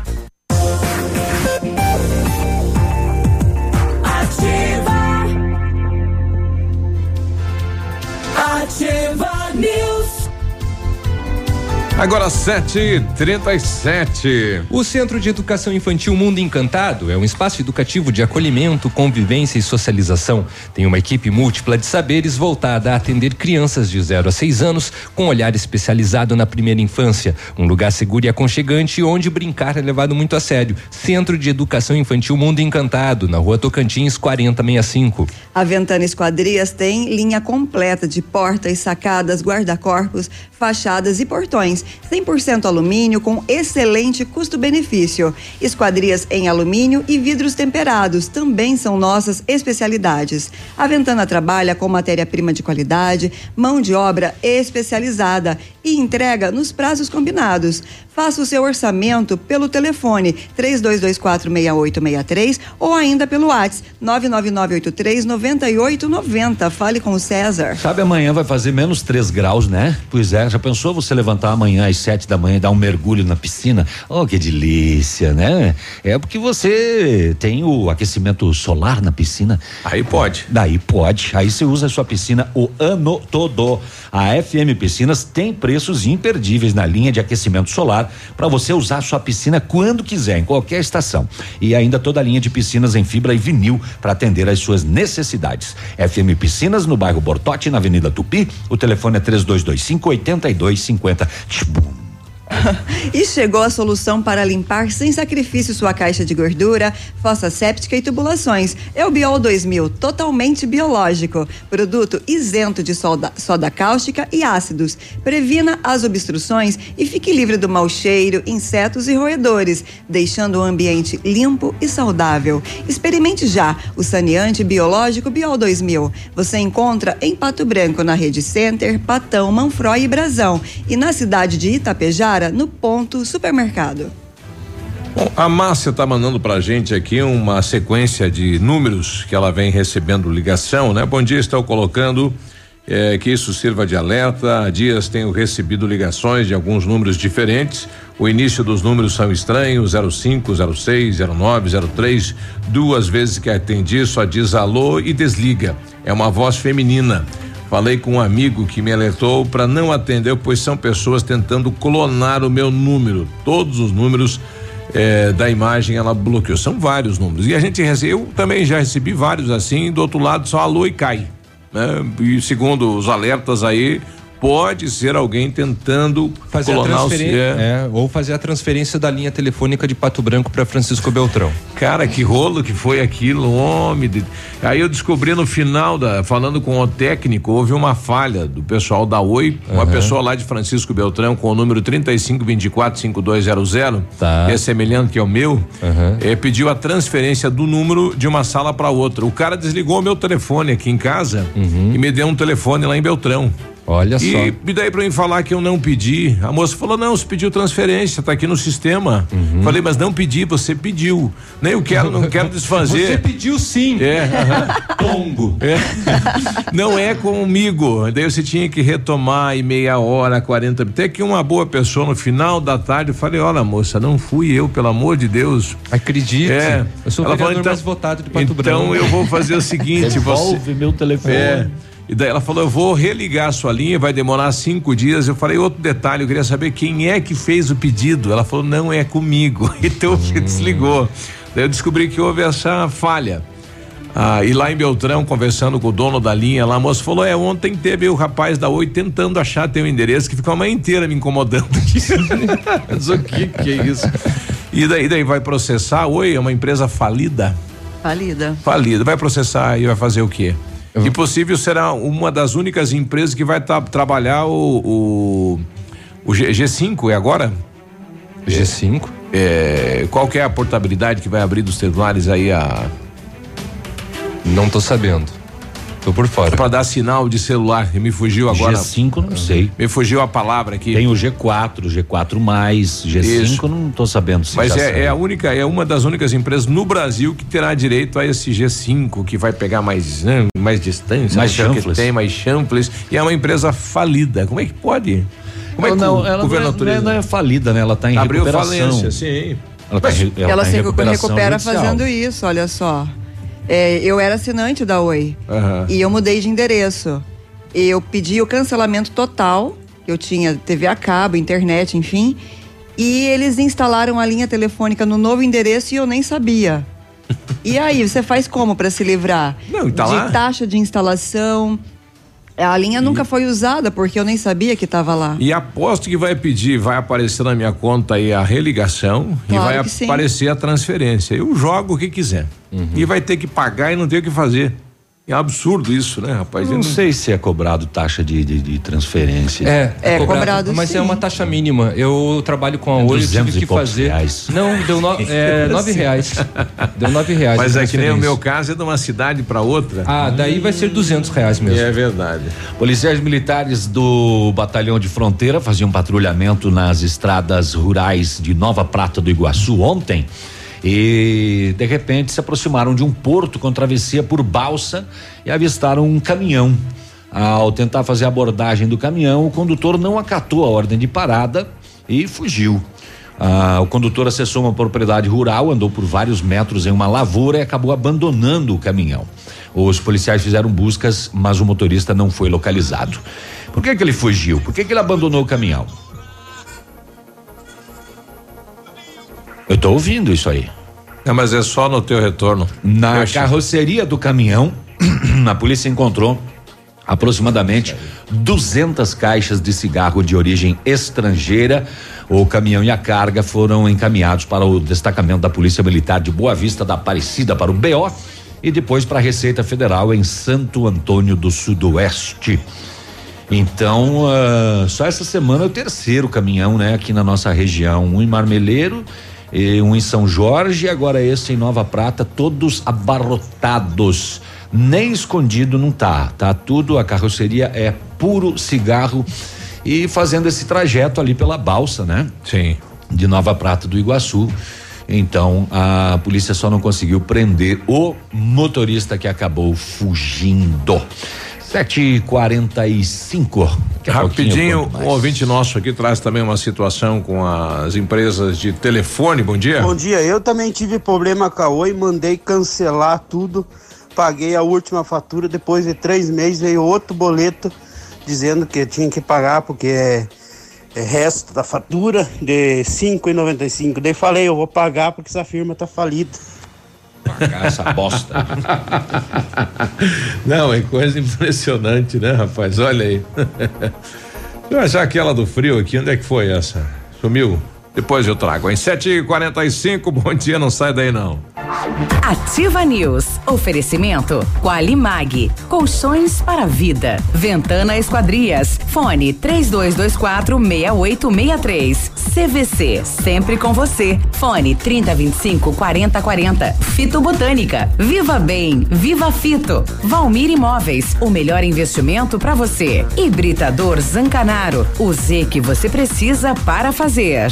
Ativa News. Agora 7h37. O Centro de Educação Infantil Mundo Encantado é um espaço educativo de acolhimento, convivência e socialização. Tem uma equipe múltipla de saberes voltada a atender crianças de 0 a 6 anos com olhar especializado na primeira infância. Um lugar seguro e aconchegante onde brincar é levado muito a sério. Centro de Educação Infantil Mundo Encantado, na rua Tocantins 4065. A Ventana Esquadrias tem linha completa de portas, sacadas, guarda-corpos, fachadas e portões. 100% alumínio com excelente custo-benefício. Esquadrias em alumínio e vidros temperados também são nossas especialidades. A Ventana trabalha com matéria-prima de qualidade, mão de obra especializada e entrega nos prazos combinados. Faça o seu orçamento pelo telefone 32246863 ou ainda pelo WhatsApp 999839890. Fale com o César. Sabe, amanhã vai fazer menos 3 graus, né? Pois é, já pensou você levantar amanhã às 7 da manhã e dar um mergulho na piscina? Oh, que delícia, né? É porque você tem o aquecimento solar na piscina. Aí pode. Daí pode. Aí você usa a sua piscina o ano todo. A FM Piscinas tem preços imperdíveis na linha de aquecimento solar para você usar sua piscina quando quiser, em qualquer estação. E ainda toda a linha de piscinas em fibra e vinil para atender às suas necessidades. FM Piscinas no bairro Bortote, na Avenida Tupi. O telefone é 3225 8250. Tchum. E chegou a solução para limpar sem sacrifício sua caixa de gordura, fossa séptica e tubulações. É o Biol 2000, totalmente biológico. Produto isento de soda, soda cáustica e ácidos. Previna as obstruções e fique livre do mau cheiro, insetos e roedores, deixando o ambiente limpo e saudável. Experimente já o saneante biológico Biol 2000. Você encontra em Pato Branco, na Rede Center, Patão, Manfroy e Brasão. E na cidade de Itapejara, no Ponto Supermercado. Bom, a Márcia tá mandando pra gente aqui uma sequência de números que ela vem recebendo ligação, né? Bom dia, estou colocando eh, que isso sirva de alerta. Há dias tenho recebido ligações de alguns números diferentes. O início dos números são estranhos: 05, 06, 09, 03. Duas vezes que atendi, só diz alô e desliga. É uma voz feminina. Falei com um amigo que me alertou para não atender, pois são pessoas tentando clonar o meu número. Todos os números eh, da imagem ela bloqueou. São vários números. E a gente recebe, eu também já recebi vários assim, do outro lado só alô e cai. Né? E segundo os alertas aí, pode ser alguém tentando Fazer a clonar transferência, é, ou fazer a transferência da linha telefônica de Pato Branco para Francisco Beltrão. Cara, que rolo que foi aquilo, homem. de- Aí eu descobri no final da, falando com o técnico, houve uma falha do pessoal da Oi, uma Aham. pessoa lá de Francisco Beltrão com o número 35245200, Tá. que é semelhante que é o meu, eh, pediu a transferência do número de uma sala para outra. O cara desligou o meu telefone aqui em casa e me deu um telefone lá em Beltrão. Olha só. E, e daí pra mim falar que eu não pedi. A moça falou: não, você pediu transferência, tá aqui no sistema. Uhum. Falei, mas não pedi, você pediu. Nem eu quero, não quero desfazer. Você pediu sim. É. Tombo. É. Não é comigo. Daí você tinha que retomar em meia hora, 40. Até que uma boa pessoa no final da tarde, eu falei: olha, moça, não fui eu, pelo amor de Deus. Acredite. É. Eu sou o Ela falou, vereador então, mais votado de Pato então Branco. eu vou fazer o seguinte: você. Devolve meu telefone. É. E daí ela falou: eu vou religar a sua linha, vai demorar cinco dias. Eu falei: outro detalhe, eu queria saber quem é que fez o pedido. Ela falou: não é comigo. Então desligou. Daí eu descobri que houve essa falha. Ah, e lá em Beltrão, conversando com o dono da linha, lá a moça falou: é, ontem teve o rapaz da Oi tentando achar teu endereço, que ficou a manhã inteira me incomodando. Mas o que que é isso? E daí, daí vai processar? Oi, é uma empresa falida? Falida. Falida. Vai processar e vai fazer o quê? E possível será uma das únicas empresas que vai tra- trabalhar o, o, o G, G5, é agora? G5? É, qual que é a portabilidade que vai abrir dos celulares aí a. Não tô sabendo. Tô por fora. Pra dar sinal de celular. E me fugiu agora. G5 não sei. Me fugiu a palavra aqui. Tem o G4, G4 mais, G5 Isso. não tô sabendo se Mas já é, é a única, é uma das únicas empresas no Brasil que terá direito a esse G5, que vai pegar mais, né, mais distância, Mais que chanfles. tem, mais chanfles, e é uma empresa falida. Como é que pode? Como é que não, o ela governo não, é, não, é, não é falida, né? Ela tá em Abriu recuperação. falência, sim. Ela, tá, em re- Ela, tá em se recuperação recupera judicial. fazendo isso, olha só. É, eu era assinante da Oi Aham. e eu mudei de endereço. Eu pedi o cancelamento total, eu tinha TV a cabo, internet, enfim, e eles instalaram a linha telefônica no novo endereço e eu nem sabia. E aí, você faz como para se livrar? Não, tá de lá. taxa de instalação. A linha nunca foi usada porque eu nem sabia que estava lá. E aposto que vai pedir, vai aparecer na minha conta aí a religação e Claro vai que sim. aparecer a transferência. Eu jogo o que quiser. Uhum. E vai ter que pagar e não tem o que fazer. É absurdo isso, né, rapaz? Eu não sei se é cobrado taxa de, de, de transferência. É, É, cobrado mas sim. é uma taxa mínima. Eu trabalho com a É Oi, eu 200 tive e que poucos fazer. reais. Não, deu no, é, nove reais. Deu nove reais. Mas é que nem o meu caso é de uma cidade para outra. Ah, daí vai ser duzentos reais mesmo. É verdade. Policiais militares do Batalhão de Fronteira faziam patrulhamento nas estradas rurais de Nova Prata do Iguaçu ontem e de repente se aproximaram de um porto com travessia por balsa e avistaram um caminhão. Ao tentar fazer a abordagem do caminhão, o condutor não acatou a ordem de parada e fugiu. Ah, o condutor acessou uma propriedade rural, andou por vários metros em uma lavoura e acabou abandonando o caminhão. Os policiais fizeram buscas, mas o motorista não foi localizado. Por que, que ele fugiu? Por que, que ele abandonou o caminhão? Eu tô ouvindo isso aí. Não, mas é só no teu retorno. Na achei- carroceria do caminhão, a polícia encontrou aproximadamente 200 caixas de cigarro de origem estrangeira. O caminhão e a carga foram encaminhados para o destacamento da Polícia Militar de Boa Vista da Aparecida para o BO e depois para a Receita Federal em Santo Antônio do Sudoeste. Então, ah, só essa semana é o terceiro caminhão, né, aqui na nossa região. Um em Marmeleiro, e um em São Jorge, e agora esse em Nova Prata, todos abarrotados. Nem escondido não tá. Tá tudo, a carroceria é puro cigarro e fazendo esse trajeto ali pela balsa, né? Sim. De Nova Prata do Iguaçu. Então, a polícia só não conseguiu prender o motorista que acabou fugindo. 7h45. Daqui a pouquinho eu Rapidinho, um ouvinte nosso aqui traz também uma situação com as empresas de telefone. Bom dia. Bom dia, eu também tive problema com a Oi, mandei cancelar tudo, paguei a última fatura, depois de três meses veio outro boleto dizendo que eu tinha que pagar porque é, é resto da fatura de R$ 5,95. Daí falei, eu vou pagar porque essa firma tá falida. Essa bosta. Não, é coisa impressionante, né, rapaz? Olha aí. Deixa eu achar aquela do frio aqui. Onde é que foi essa? Sumiu? Depois eu trago. Em 7h45, bom dia, não sai daí não. Ativa News. Oferecimento Qualimag. Colchões para vida. Ventana Esquadrias. Fone 3224 6863. CVC. Sempre com você. Fone 3025 4040. Fito Botânica. Viva Bem. Viva Fito. Valmir Imóveis. O melhor investimento para você. Hibridador Zancanaro. O Z que você precisa para fazer.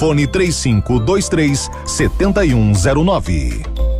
fone 3523 7109.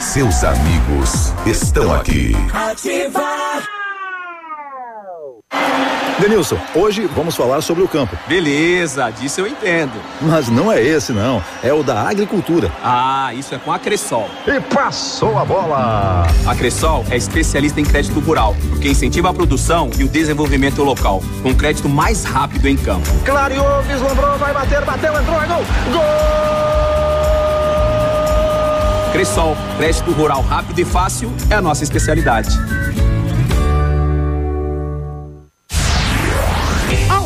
Seus amigos estão aqui. Ativa. Denilson, hoje vamos falar sobre o campo. Beleza, disso eu entendo. Mas não é esse não, é o da agricultura. Ah, isso é com a Cressol. E passou a bola! A Cressol é especialista em crédito rural, que incentiva a produção e o desenvolvimento local, com crédito mais rápido em campo. Clareou, vislumbrou, vai bater, bateu, entrou, é gol! Gol! Cressol, crédito rural rápido e fácil é a nossa especialidade.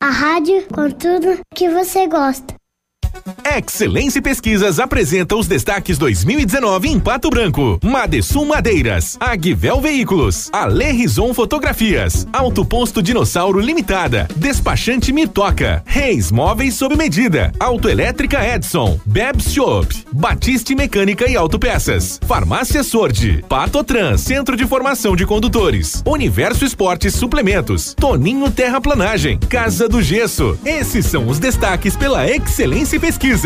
a rádio com tudo que você gosta. Excelência Pesquisas apresenta os destaques 2019 em Pato Branco. Madesum Madeiras, Agvel Veículos, Ale Rison Fotografias, Auto Posto Dinossauro Limitada, Despachante Mitoca, Reis Móveis sob medida, Autoelétrica Edson, Bebs Shop, Batiste Mecânica e Autopeças, Farmácia Sordi, Patotran Centro de Formação de Condutores, Universo Esportes Suplementos, Toninho Terraplanagem, Casa do Gesso. Esses são os destaques pela Excelência Pesquisas.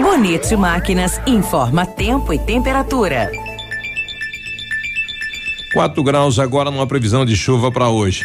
Bonito Máquinas informa tempo e temperatura. 4 graus agora numa previsão de chuva para hoje.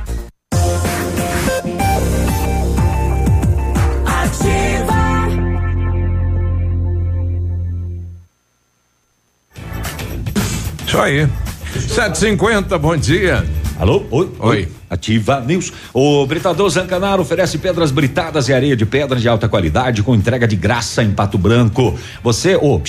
Aí. 750, bom dia. Alô? Oi? Oi. Ativa News. O Britador Zancanaro oferece pedras britadas e areia de pedra de alta qualidade com entrega de graça em Pato Branco. Você, ô, oh,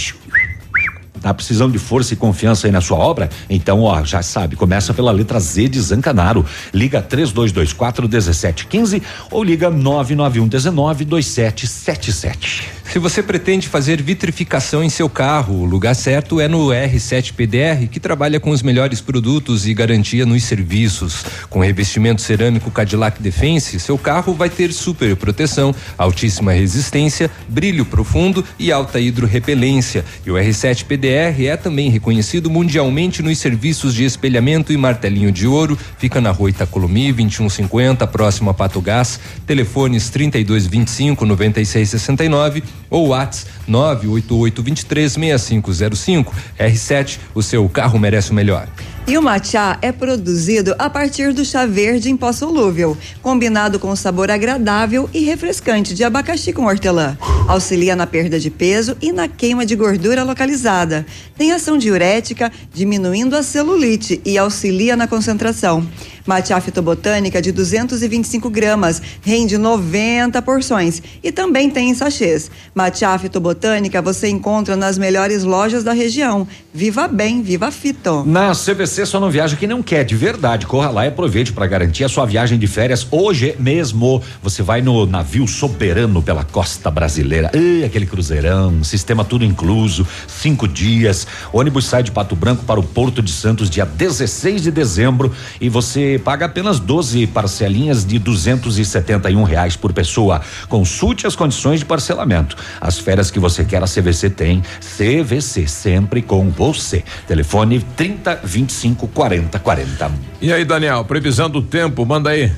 Tá precisando de força e confiança aí na sua obra? Então, ó, já sabe, começa pela letra Z de Zancanaro. Liga 3224 1715 ou liga 991 19 2777. Se você pretende fazer vitrificação em seu carro, o lugar certo é no R7 PDR, que trabalha com os melhores produtos e garantia nos serviços. Com revestimento cerâmico Cadillac Defense, seu carro vai ter super proteção, altíssima resistência, brilho profundo e alta hidrorrepelência. E o R7 PDR é também reconhecido mundialmente nos serviços de espelhamento e martelinho de ouro. Fica na rua Itacolomi, 2150, próximo a Pato Gás. Telefones 3225 9669 ou Whats 988236505. R7, o seu carro merece o melhor. E o matcha é produzido a partir do chá verde em pó solúvel, combinado com o sabor agradável e refrescante de abacaxi com hortelã. Auxilia na perda de peso e na queima de gordura localizada. Tem ação diurética, diminuindo a celulite e auxilia na concentração. Matcha fitobotânica de 225 gramas, rende 90 porções. E também tem em sachês. Matcha fitobotânica você encontra nas melhores lojas da região. Viva bem, viva fito. Na CVC só não viaja quem não quer, de verdade. Corra lá e aproveite para garantir a sua viagem de férias hoje mesmo. Você vai no navio soberano pela costa brasileira. Ei, aquele cruzeirão, sistema tudo incluso, cinco dias. O ônibus sai de Pato Branco para o Porto de Santos dia 16 de dezembro e você paga apenas 12 parcelinhas de 271 reais por pessoa. Consulte as condições de parcelamento. As férias que você quer, a CVC tem. CVC, sempre com você. Telefone 30 25 40 40. E aí, Daniel, previsão do tempo, manda aí.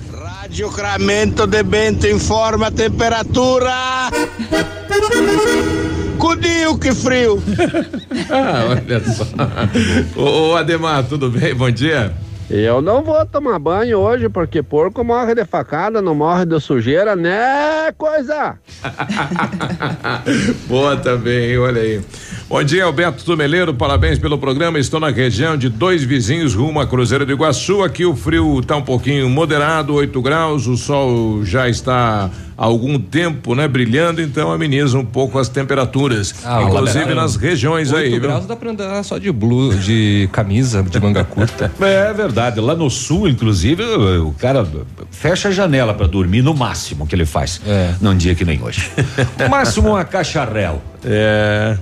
Radiocramento de Bento informa a temperatura. Cudinho, que frio. ah, olha só. ô, ô, Ademar, tudo bem? Bom dia. Eu não vou tomar banho hoje, porque porco morre de facada, não morre de sujeira, né, coisa? Boa também, olha aí. Bom dia, Alberto Tumeleiro, parabéns pelo programa. Estou na região de dois vizinhos rumo a Cruzeiro do Iguaçu. Aqui o frio está um pouquinho moderado, 8 graus, o sol já está há algum tempo, né, brilhando, então ameniza um pouco as temperaturas. Ah, inclusive nas regiões 8 aí, viu? graus dá pra andar só de blue, de camisa, de manga curta. É verdade. Lá no sul, inclusive, o cara fecha a janela para dormir no máximo que ele faz. É. Num dia que nem hoje. Máximo uma cacharel. É.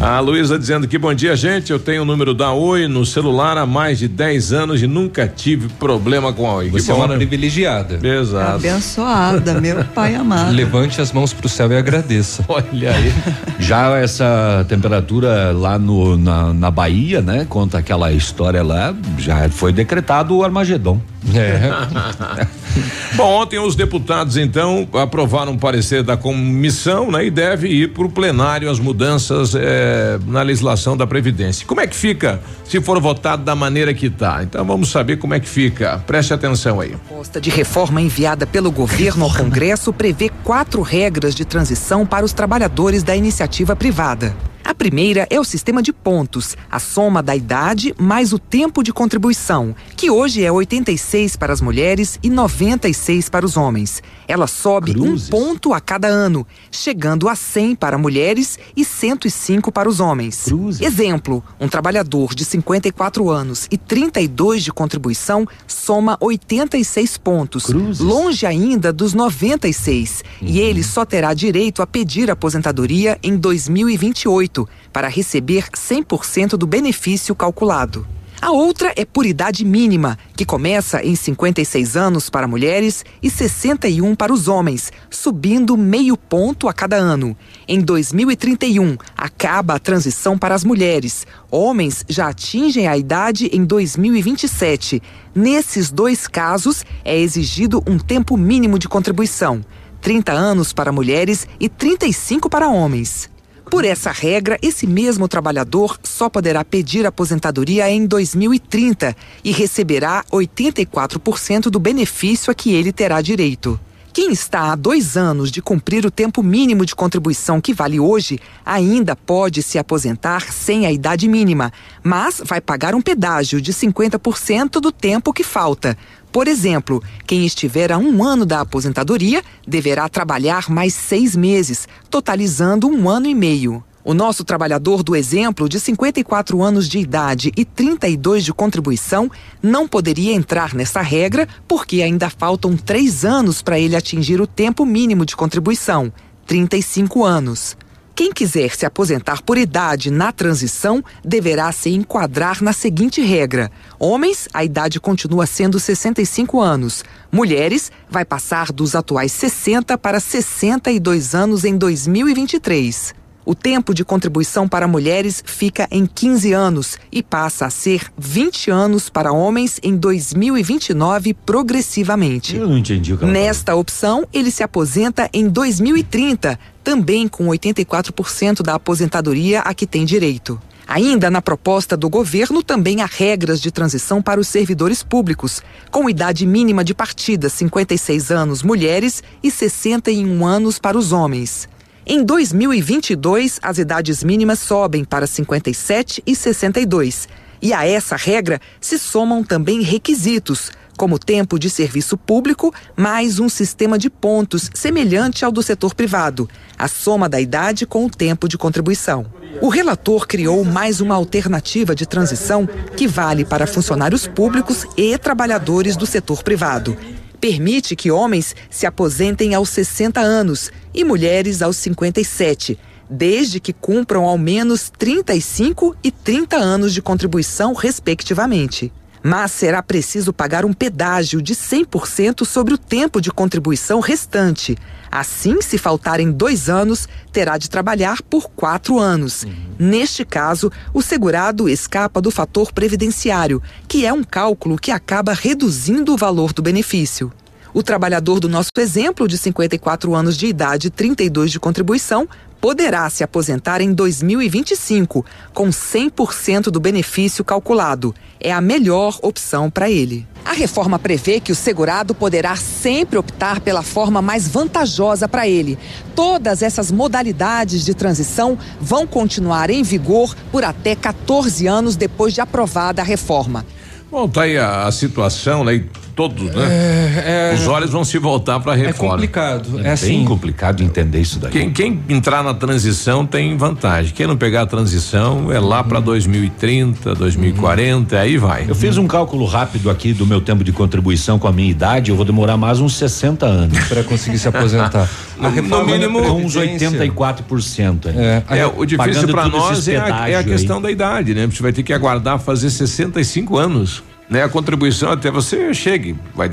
A Luísa dizendo que bom dia, gente. Eu tenho o número da Oi no celular há mais de 10 anos e nunca tive problema com a Oi. Que Você é bom, uma né? privilegiada. Exato. Abençoada, meu pai amado. Levante as mãos pro céu e agradeça. Olha aí. Já essa temperatura lá no, na, na Bahia, né? Conta aquela história lá, já foi decretado o Armagedon. É. Bom, ontem os deputados então aprovaram um parecer da comissão, né? E deve ir para o plenário as mudanças eh, na legislação da previdência. Como é que fica se for votado da maneira que tá? Então vamos saber como é que fica. Preste atenção aí. proposta de reforma enviada pelo governo ao Congresso prevê quatro regras de transição para os trabalhadores da iniciativa privada. A primeira é o sistema de pontos, a soma da idade mais o tempo de contribuição, que hoje é 86 para as mulheres e 96 para os homens. Ela sobe um ponto a cada ano, chegando a 100 para mulheres e 105 para os homens. Exemplo: um trabalhador de 54 anos e 32 de contribuição soma 86 pontos, longe ainda dos 96, e ele só terá direito a pedir aposentadoria em 2028 para receber 100% do benefício calculado. A outra é por idade mínima, que começa em 56 anos para mulheres e 61 para os homens, subindo meio ponto a cada ano. Em 2031, acaba a transição para as mulheres. Homens já atingem a idade em 2027. Nesses dois casos, é exigido um tempo mínimo de contribuição: 30 anos para mulheres e 35 para homens. Por essa regra, esse mesmo trabalhador só poderá pedir aposentadoria em 2030 e receberá 84% do benefício a que ele terá direito. Quem está há dois anos de cumprir o tempo mínimo de contribuição que vale hoje, ainda pode se aposentar sem a idade mínima, mas vai pagar um pedágio de 50% do tempo que falta. Por exemplo, quem estiver a um ano da aposentadoria deverá trabalhar mais seis meses, totalizando um ano e meio. O nosso trabalhador do exemplo, de 54 anos de idade e 32 de contribuição, não poderia entrar nessa regra porque ainda faltam três anos para ele atingir o tempo mínimo de contribuição 35 anos. Quem quiser se aposentar por idade na transição deverá se enquadrar na seguinte regra: homens, a idade continua sendo 65 anos. Mulheres, vai passar dos atuais 60 para 62 anos em 2023. O tempo de contribuição para mulheres fica em 15 anos e passa a ser 20 anos para homens em 2029 progressivamente. Eu não entendi o que ela Nesta opção, ele se aposenta em 2030, também com 84% da aposentadoria a que tem direito. Ainda na proposta do governo, também há regras de transição para os servidores públicos, com idade mínima de partida 56 anos mulheres e 61 anos para os homens. Em 2022, as idades mínimas sobem para 57 e 62. E a essa regra se somam também requisitos, como tempo de serviço público, mais um sistema de pontos semelhante ao do setor privado, a soma da idade com o tempo de contribuição. O relator criou mais uma alternativa de transição que vale para funcionários públicos e trabalhadores do setor privado. Permite que homens se aposentem aos 60 anos e mulheres aos 57 desde que cumpram ao menos 35 e 30 anos de contribuição, respectivamente. Mas será preciso pagar um pedágio de 100% sobre o tempo de contribuição restante. Assim, se faltarem dois anos, terá de trabalhar por quatro anos. Uhum. Neste caso, o segurado escapa do fator previdenciário, que é um cálculo que acaba reduzindo o valor do benefício. O trabalhador do nosso exemplo, de 54 anos de idade e 32 de contribuição, poderá se aposentar em 2025, com 100% do benefício calculado. É a melhor opção para ele. A reforma prevê que o segurado poderá sempre optar pela forma mais vantajosa para ele. Todas essas modalidades de transição vão continuar em vigor por até 14 anos depois de aprovada a reforma. Bom, tá aí a, a situação, né? Todos, né? É, é, Os olhos vão se voltar para a reforma. É complicado. É, é assim, bem complicado de entender isso daí. Quem, quem, entrar na transição tem vantagem. Quem não pegar a transição é lá para 2030, 2040, uhum. aí vai. Eu fiz um cálculo rápido aqui do meu tempo de contribuição com a minha idade, eu vou demorar mais uns 60 anos para conseguir se aposentar. no, no mínimo uns 84%. É, é, o difícil para nós é a, é a questão aí. da idade, né? Você vai ter que aguardar fazer 65 anos né? A contribuição até você chegue, vai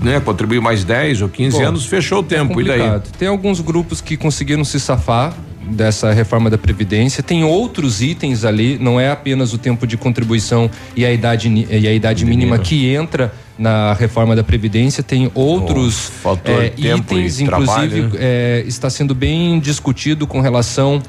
né, contribuir mais 10 ou 15 Pô, anos, fechou o tempo. É e daí? Tem alguns grupos que conseguiram se safar dessa reforma da Previdência. Tem outros itens ali, não é apenas o tempo de contribuição e a idade, e a idade mínima que entra na reforma da Previdência, tem outros oh, é, itens, inclusive trabalho, né? é, está sendo bem discutido com relação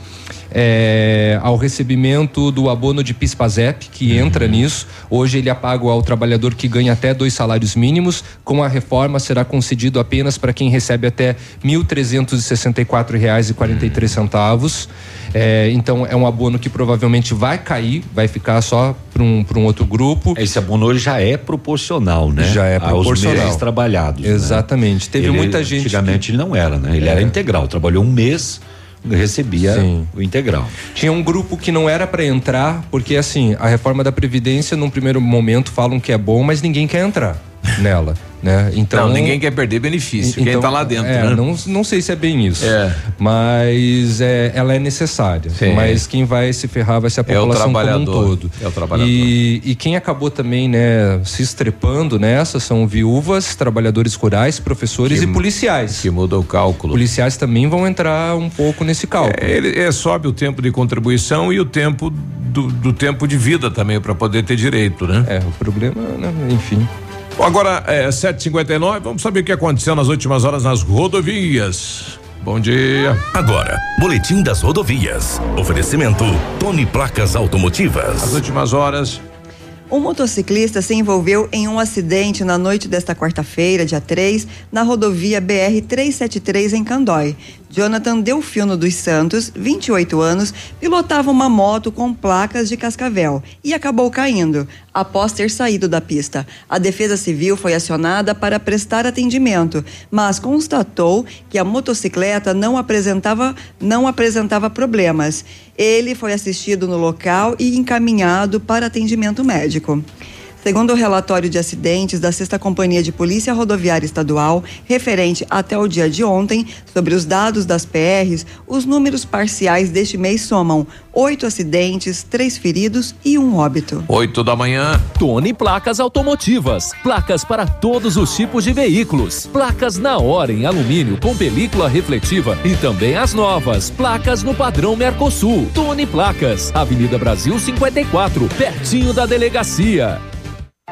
é, ao recebimento do abono de PIS/PASEP, que uhum. entra nisso. Hoje ele é pago ao trabalhador que ganha até dois salários mínimos. Com a reforma será concedido apenas para quem recebe até R$ 1.364,43 centavos. É, então é um abono que provavelmente vai cair, vai ficar só para um, um outro grupo. Esse abono hoje já é proporcional, né? Já é proporcional. Aos meses trabalhados. Né? Exatamente. Né? Teve ele, muita gente. Antigamente que... ele não era, né? Ele é. era integral. Trabalhou um mês recebia Sim. o integral. Tinha um grupo que não era para entrar, porque assim, a reforma da Previdência, num primeiro momento, falam que é bom, mas ninguém quer entrar nela. Né? Então, não, ninguém quer perder benefício, então, quem está lá dentro. É, né? não, não sei se é bem isso. É. Mas é, ela é necessária. Sim. Mas quem vai se ferrar vai ser a população é como um todo. É o trabalhador. E, e quem acabou também né, se estrepando nessa são viúvas, trabalhadores rurais, professores que, e policiais. Que muda o cálculo. Policiais também vão entrar um pouco nesse cálculo. É, ele é, sobe o tempo de contribuição e o tempo do, do tempo de vida também para poder ter direito, né? É, o problema, né, enfim. Agora é 7h59, vamos saber o que aconteceu nas últimas horas nas rodovias. Bom dia. Agora, Boletim das Rodovias. Oferecimento Tony Placas Automotivas. As últimas horas. Um motociclista se envolveu em um acidente na noite desta quarta-feira, dia 3, na rodovia BR 373 em Candói. Jonathan Delfino dos Santos, 28 anos, pilotava uma moto com placas de Cascavel e acabou caindo após ter saído da pista. A Defesa Civil foi acionada para prestar atendimento, mas constatou que a motocicleta não apresentava não apresentava problemas. Ele foi assistido no local e encaminhado para atendimento médico. Segundo o relatório de acidentes da Sexta Companhia de Polícia Rodoviária Estadual, referente até o dia de ontem, sobre os dados das PRs, os números parciais deste mês somam oito acidentes, três feridos e um óbito. Oito da manhã. Tony Placas Automotivas. Placas para todos os tipos de veículos. Placas na hora em alumínio com película refletiva e também as novas. Placas no padrão Mercosul. Tony Placas. Avenida Brasil 54, pertinho da delegacia.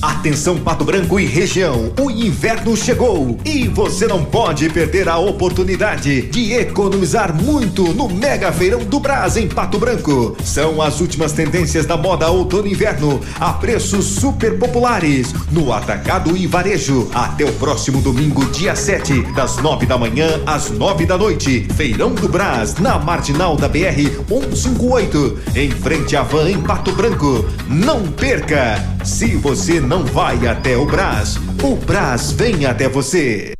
Atenção Pato Branco e região, o inverno chegou e você não pode perder a oportunidade de economizar muito no Mega Feirão do Brás em Pato Branco. São as últimas tendências da moda outono e inverno a preços super populares no atacado e varejo até o próximo domingo, dia 7, das 9 da manhã às 9 da noite. Feirão do Brás, na marginal da BR 158, em frente à van em Pato Branco. Não perca! Se você não vai até o Brás, o Brás vem até você.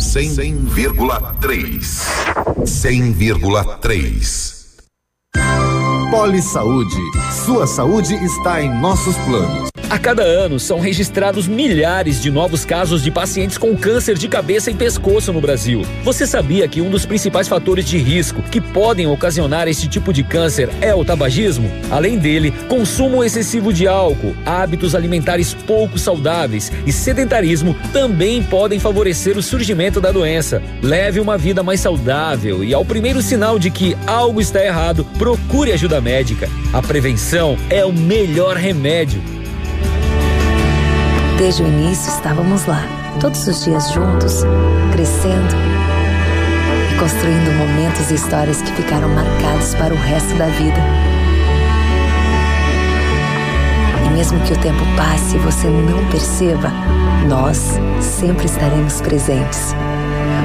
100,3. 100,3. Poli Saúde. Sua saúde está em nossos planos. A cada ano são registrados milhares de novos casos de pacientes com câncer de cabeça e pescoço no Brasil. Você sabia que um dos principais fatores de risco que podem ocasionar esse tipo de câncer é o tabagismo? Além dele, consumo excessivo de álcool, hábitos alimentares pouco saudáveis e sedentarismo também podem favorecer o surgimento da doença. Leve uma vida mais saudável e ao primeiro sinal de que algo está errado, procure ajuda médica. A prevenção é o melhor remédio. Desde o início estávamos lá, todos os dias juntos, crescendo e construindo momentos e histórias que ficaram marcados para o resto da vida. E mesmo que o tempo passe e você não perceba, nós sempre estaremos presentes.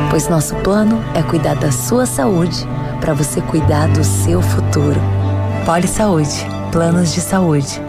Pois nosso plano é cuidar da sua saúde para você cuidar do seu futuro. Poli Saúde, planos de saúde.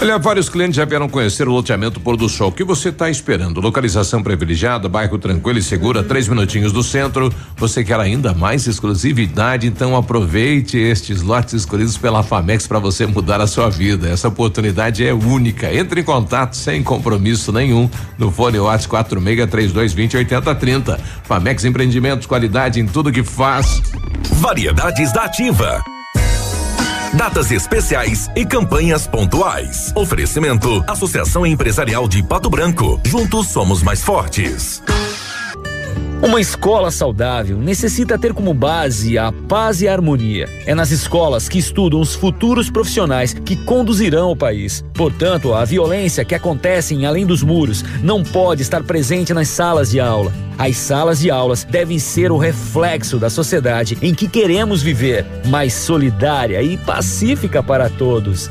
Olha, vários clientes já vieram conhecer o loteamento Pôr do Sol. O que você está esperando? Localização privilegiada, bairro tranquilo e seguro, a três minutinhos do centro. Você quer ainda mais exclusividade? Então aproveite estes lotes escolhidos pela Famex para você mudar a sua vida. Essa oportunidade é única. Entre em contato sem compromisso nenhum no fone WhatsApp 463220 8030. Famex Empreendimentos, qualidade em tudo que faz. Variedades da Ativa. Datas especiais e campanhas pontuais. Oferecimento: Associação Empresarial de Pato Branco. Juntos somos mais fortes. Uma escola saudável necessita ter como base a paz e a harmonia. É nas escolas que estudam os futuros profissionais que conduzirão o país. Portanto, a violência que acontece em além dos muros não pode estar presente nas salas de aula. As salas de aulas devem ser o reflexo da sociedade em que queremos viver, mais solidária e pacífica para todos.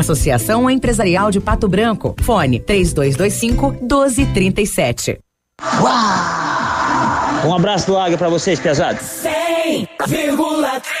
Associação Empresarial de Pato Branco. Fone 3225 1237. Um abraço do Águia pra vocês, pesados. 100,3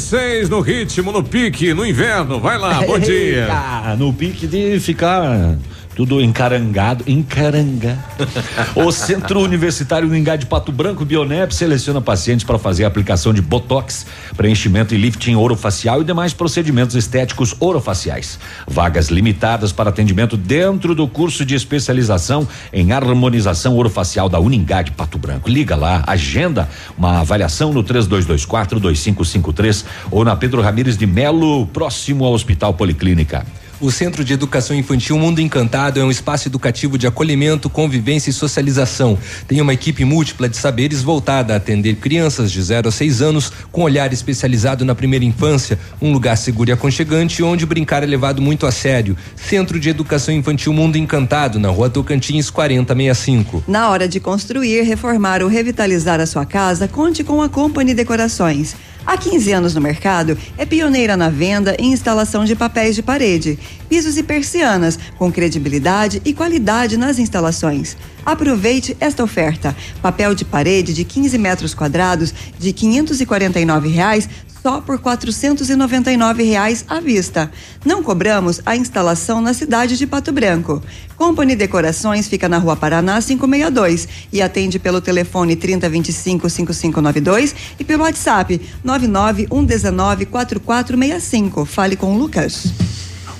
News. 8 6 no ritmo, no pique, no inverno. Vai lá, bom dia. Eita, no pique de ficar tudo encarangado, encaranga. o Centro Universitário Uningá de Pato Branco, Bionep, seleciona pacientes para fazer a aplicação de botox, preenchimento e lifting orofacial e demais procedimentos estéticos orofaciais. Vagas limitadas para atendimento dentro do curso de especialização em harmonização orofacial da Uningá de Pato Branco. Liga lá, agenda uma avaliação no 3224 2553 ou na Pedro Ramires de Melo, próximo ao Hospital Policlínica. O Centro de Educação Infantil Mundo Encantado é um espaço educativo de acolhimento, convivência e socialização. Tem uma equipe múltipla de saberes voltada a atender crianças de 0 a 6 anos com olhar especializado na primeira infância, um lugar seguro e aconchegante onde brincar é levado muito a sério. Centro de Educação Infantil Mundo Encantado, na Rua Tocantins 4065. Na hora de construir, reformar ou revitalizar a sua casa, conte com a Company Decorações. Há 15 anos no mercado, é pioneira na venda e instalação de papéis de parede, pisos e persianas, com credibilidade e qualidade nas instalações. Aproveite esta oferta: papel de parede de 15 metros quadrados de 549 reais só por 499 reais à vista. Não cobramos a instalação na cidade de Pato Branco. Company Decorações fica na Rua Paraná 562 e atende pelo telefone 3025 5592 e pelo WhatsApp 99119 4465. Fale com o Lucas.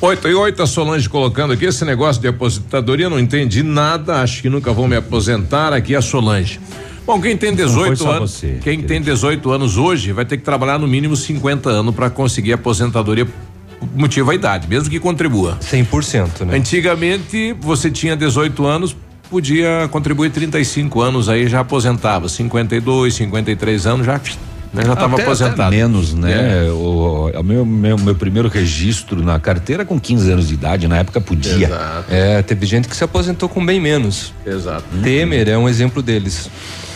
8 e 8, a Solange colocando aqui esse negócio de aposentadoria, não entendi nada, acho que nunca vou me aposentar. Aqui é a Solange. Bom, quem tem 18 anos, você, quem tem 18 anos hoje vai ter que trabalhar no mínimo 50 anos para conseguir aposentadoria motivo a idade, mesmo que contribua. 100%, né? Antigamente, você tinha 18 anos, podia contribuir 35 anos aí já aposentava, 52, 53 anos já né, já estava aposentado. até menos, né? É. O, o meu, meu, meu primeiro registro na carteira com 15 anos de idade, na época podia. Exato. É, teve gente que se aposentou com bem menos. Exato. Temer é um exemplo deles.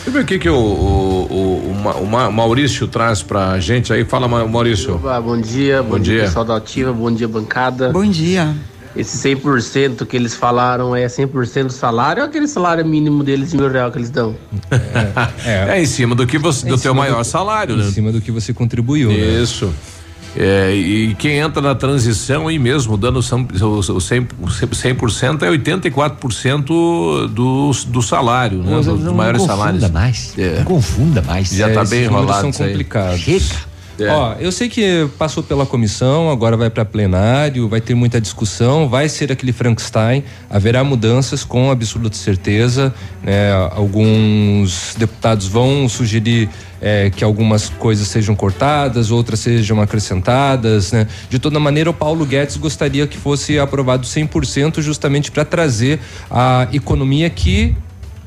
Deixa eu ver o que que o, o, o, o Ma- o Ma- Maurício traz pra gente aí. Fala, Ma- Maurício. Opa, bom dia, bom, Bom dia. dia. pessoal da Ativa, bom dia bancada. Bom dia. Esse 100% que eles falaram é 100% do salário ou aquele salário mínimo deles de mil reais que eles dão? É, em cima do que você, É do em teu maior do- salário, Em né? cima do que você contribuiu. né? É, e quem entra na transição aí mesmo, dando o, o 100%, 100% é 84% do, do salário, né? Dos, não maiores confunda salários. mais. É. Não confunda mais. Já É, tá esses bem enrolado são complicados. Chega. É. Ó, eu sei que passou pela comissão, agora vai para plenário, vai ter muita discussão, vai ser aquele Frankenstein, haverá mudanças com absoluta certeza. né? Alguns deputados vão sugerir eh, que algumas coisas sejam cortadas, outras sejam acrescentadas. Né? De toda maneira, o Paulo Guedes gostaria que fosse aprovado 100% justamente para trazer a economia que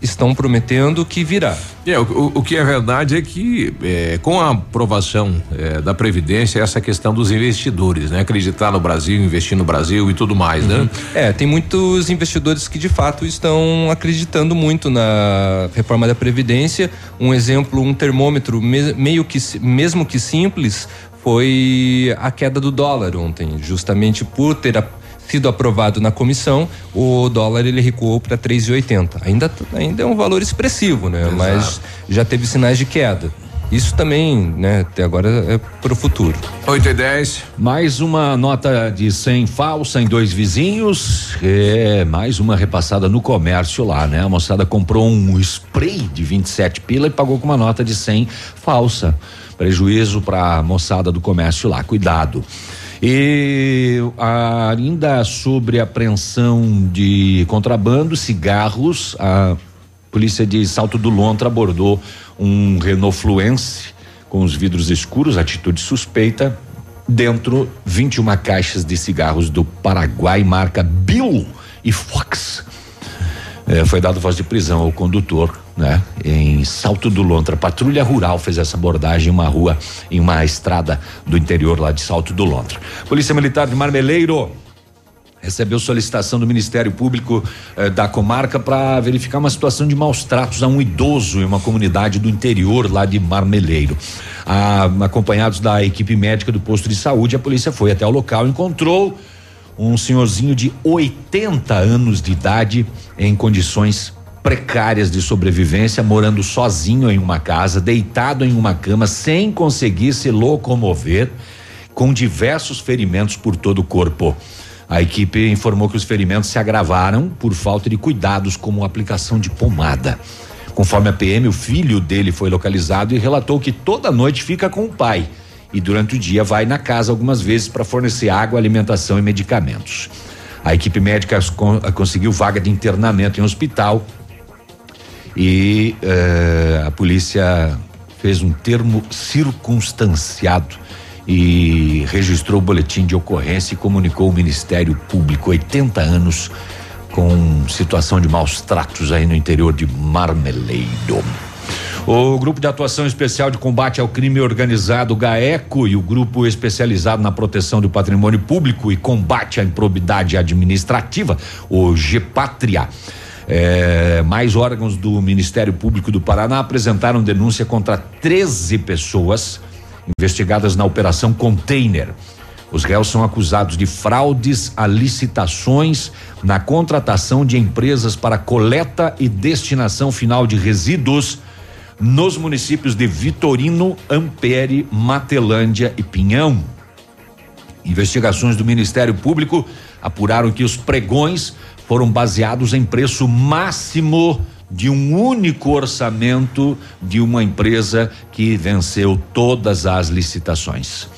estão prometendo que virá. É, o, o- que é verdade é que é, com a aprovação é, da Previdência, essa questão dos investidores, né? Acreditar no Brasil, investir no Brasil e tudo mais, né? É, tem muitos investidores que de fato estão acreditando muito na reforma da Previdência. Um exemplo, um termômetro me- meio que mesmo que simples foi a queda do dólar ontem, justamente por ter a- sido aprovado na comissão, o dólar ele recuou para 3,80. Ainda ainda é um valor expressivo, né? Mas já teve sinais de queda. Isso também, né, até agora é para o futuro. 8 e 10. Mais uma nota de 100 falsa em dois vizinhos. É, mais uma repassada no comércio lá, né? A moçada comprou um spray de 27 pila e pagou com uma nota de 100 falsa. Prejuízo para a moçada do comércio lá. Cuidado. E ainda sobre apreensão de contrabando, cigarros, a polícia de Salto do Lontra abordou um Renault Fluence com os vidros escuros, atitude suspeita. Dentro, 21 caixas de cigarros do Paraguai, marca Bill e Fox. É, foi dado voz de prisão ao condutor, né? Em Salto do Lontra. Patrulha Rural fez essa abordagem em uma rua, em uma estrada do interior lá de Salto do Lontra. Polícia Militar de Marmeleiro recebeu solicitação do Ministério Público eh, da comarca para verificar uma situação de maus tratos a um idoso em uma comunidade do interior lá de Marmeleiro. Ah, acompanhados da equipe médica do posto de saúde, a polícia foi até o local e encontrou um senhorzinho de 80 anos de idade em condições precárias de sobrevivência, morando sozinho em uma casa, deitado em uma cama, sem conseguir se locomover, com diversos ferimentos por todo o corpo. A equipe informou que os ferimentos se agravaram por falta de cuidados, como aplicação de pomada. Conforme a PM, o filho dele foi localizado e relatou que toda noite fica com o pai e durante o dia vai na casa algumas vezes para fornecer água, alimentação e medicamentos. A equipe médica conseguiu vaga de internamento em hospital e eh, a polícia fez um termo circunstanciado e registrou o boletim de ocorrência e comunicou o Ministério Público 80 anos com situação de maus tratos aí no interior de Marmeleiro. O Grupo de Atuação Especial de Combate ao Crime Organizado, GAECO, e o Grupo Especializado na Proteção do Patrimônio Público e Combate à Improbidade Administrativa, o GEPATRIA, é, mais órgãos do Ministério Público do Paraná apresentaram denúncia contra 13 pessoas investigadas na Operação Container. Os réus são acusados de fraudes a licitações na contratação de empresas para coleta e destinação final de resíduos nos municípios de Vitorino, Ampere, Matelândia e Pinhão. Investigações do Ministério Público apuraram que os pregões foram baseados em preço máximo de um único orçamento de uma empresa que venceu todas as licitações.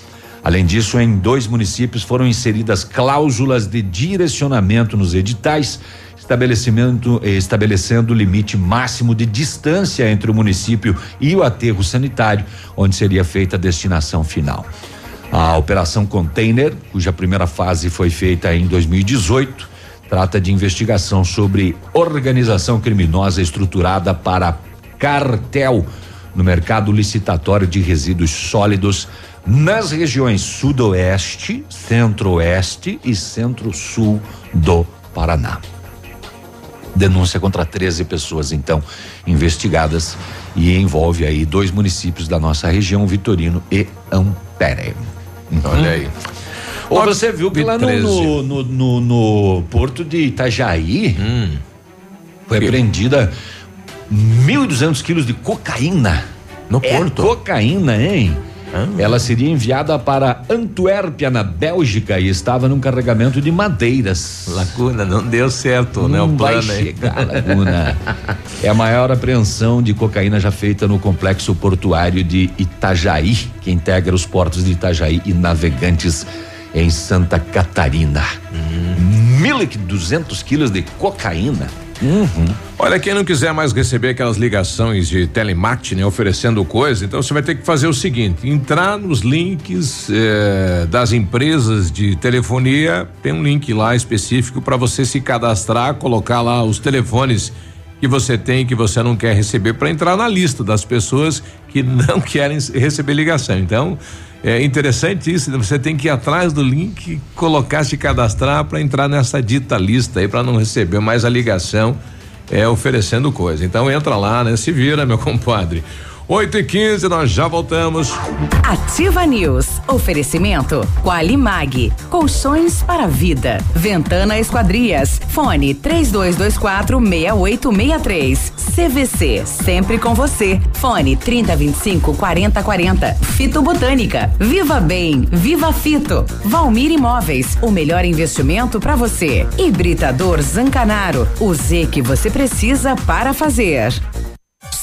Além disso, em dois municípios foram inseridas cláusulas de direcionamento nos editais estabelecimento eh, estabelecendo o limite máximo de distância entre o município e o aterro sanitário, onde seria feita a destinação final. A operação Container, cuja primeira fase foi feita em 2018, trata de investigação sobre organização criminosa estruturada para cartel no mercado licitatório de resíduos sólidos nas regiões Sudoeste, Centro-Oeste e Centro-Sul do Paraná. Denúncia contra 13 pessoas, então, investigadas e envolve aí dois municípios da nossa região, Vitorino e Ampere. Olha aí. Ou você viu que lá no, no, no, no, porto de Itajaí hum. foi apreendida 1.200 quilos de cocaína. No é porto? Cocaína, hein? Ela seria enviada para Antuérpia, na Bélgica, e estava num carregamento de madeiras. Laguna, não deu certo, né? O Não vai plano aí. chegar, Laguna. é a maior apreensão de cocaína já feita no complexo portuário de Itajaí, que integra os portos de Itajaí e Navegantes em Santa Catarina. Hum. 1.200 quilos de cocaína. Uhum. Olha, quem não quiser mais receber aquelas ligações de telemarketing oferecendo coisa, então você vai ter que fazer o seguinte: entrar nos links eh, das empresas de telefonia, tem um link lá específico para você se cadastrar, colocar lá os telefones que você tem que você não quer receber para entrar na lista das pessoas que não querem receber ligação. Então, é interessante isso, você tem que ir atrás do link, colocar, se cadastrar para entrar nessa dita lista aí para não receber mais a ligação é oferecendo coisa. Então entra lá, né? Se vira, meu compadre. 8 e 15 nós já voltamos. Ativa News. Oferecimento Qualimag. Colchões para vida. Ventana Esquadrias. Fone 3224 6863. CVC. Sempre com você. Fone 3025 4040. Fito Botânica. Viva Bem. Viva Fito. Valmir Imóveis. O melhor investimento para você. Hibridador Zancanaro. O Z que você precisa para fazer.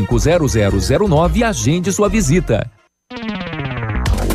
0009 e agende sua visita.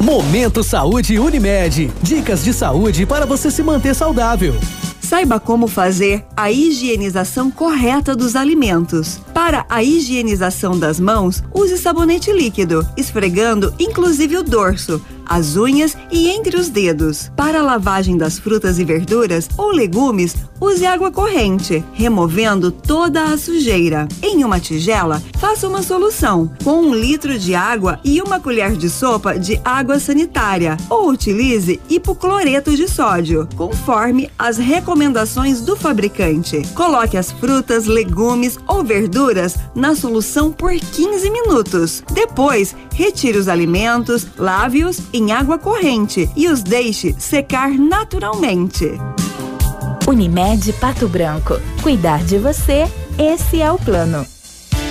Momento Saúde Unimed. Dicas de saúde para você se manter saudável. Saiba como fazer a higienização correta dos alimentos. Para a higienização das mãos, use sabonete líquido, esfregando inclusive o dorso as unhas e entre os dedos. Para a lavagem das frutas e verduras ou legumes, use água corrente, removendo toda a sujeira. Em uma tigela, faça uma solução com um litro de água e uma colher de sopa de água sanitária ou utilize hipocloreto de sódio, conforme as recomendações do fabricante. Coloque as frutas, legumes ou verduras na solução por 15 minutos. Depois, retire os alimentos, lave-os em água corrente e os deixe secar naturalmente. Unimed Pato Branco. Cuidar de você, esse é o plano.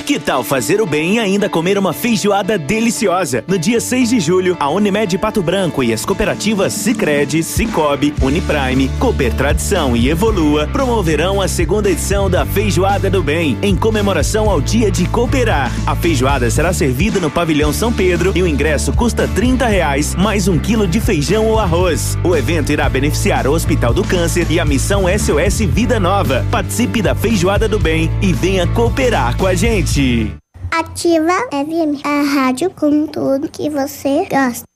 Que tal fazer o bem e ainda comer uma feijoada deliciosa? No dia 6 de julho, a Unimed Pato Branco e as cooperativas Sicredi, Cicobi, Uniprime, Cooper Tradição e Evolua promoverão a segunda edição da Feijoada do Bem, em comemoração ao Dia de Cooperar. A feijoada será servida no pavilhão São Pedro e o ingresso custa 30 reais, mais um quilo de feijão ou arroz. O evento irá beneficiar o Hospital do Câncer e a missão SOS Vida Nova. Participe da Feijoada do Bem e venha cooperar com a gente. Ativa FM, a rádio com tudo que você gosta.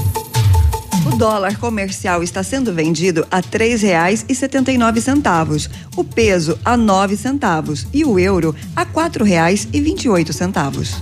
O dólar comercial está sendo vendido a três reais e setenta e nove centavos, o peso a nove centavos e o euro a quatro reais e vinte e oito centavos.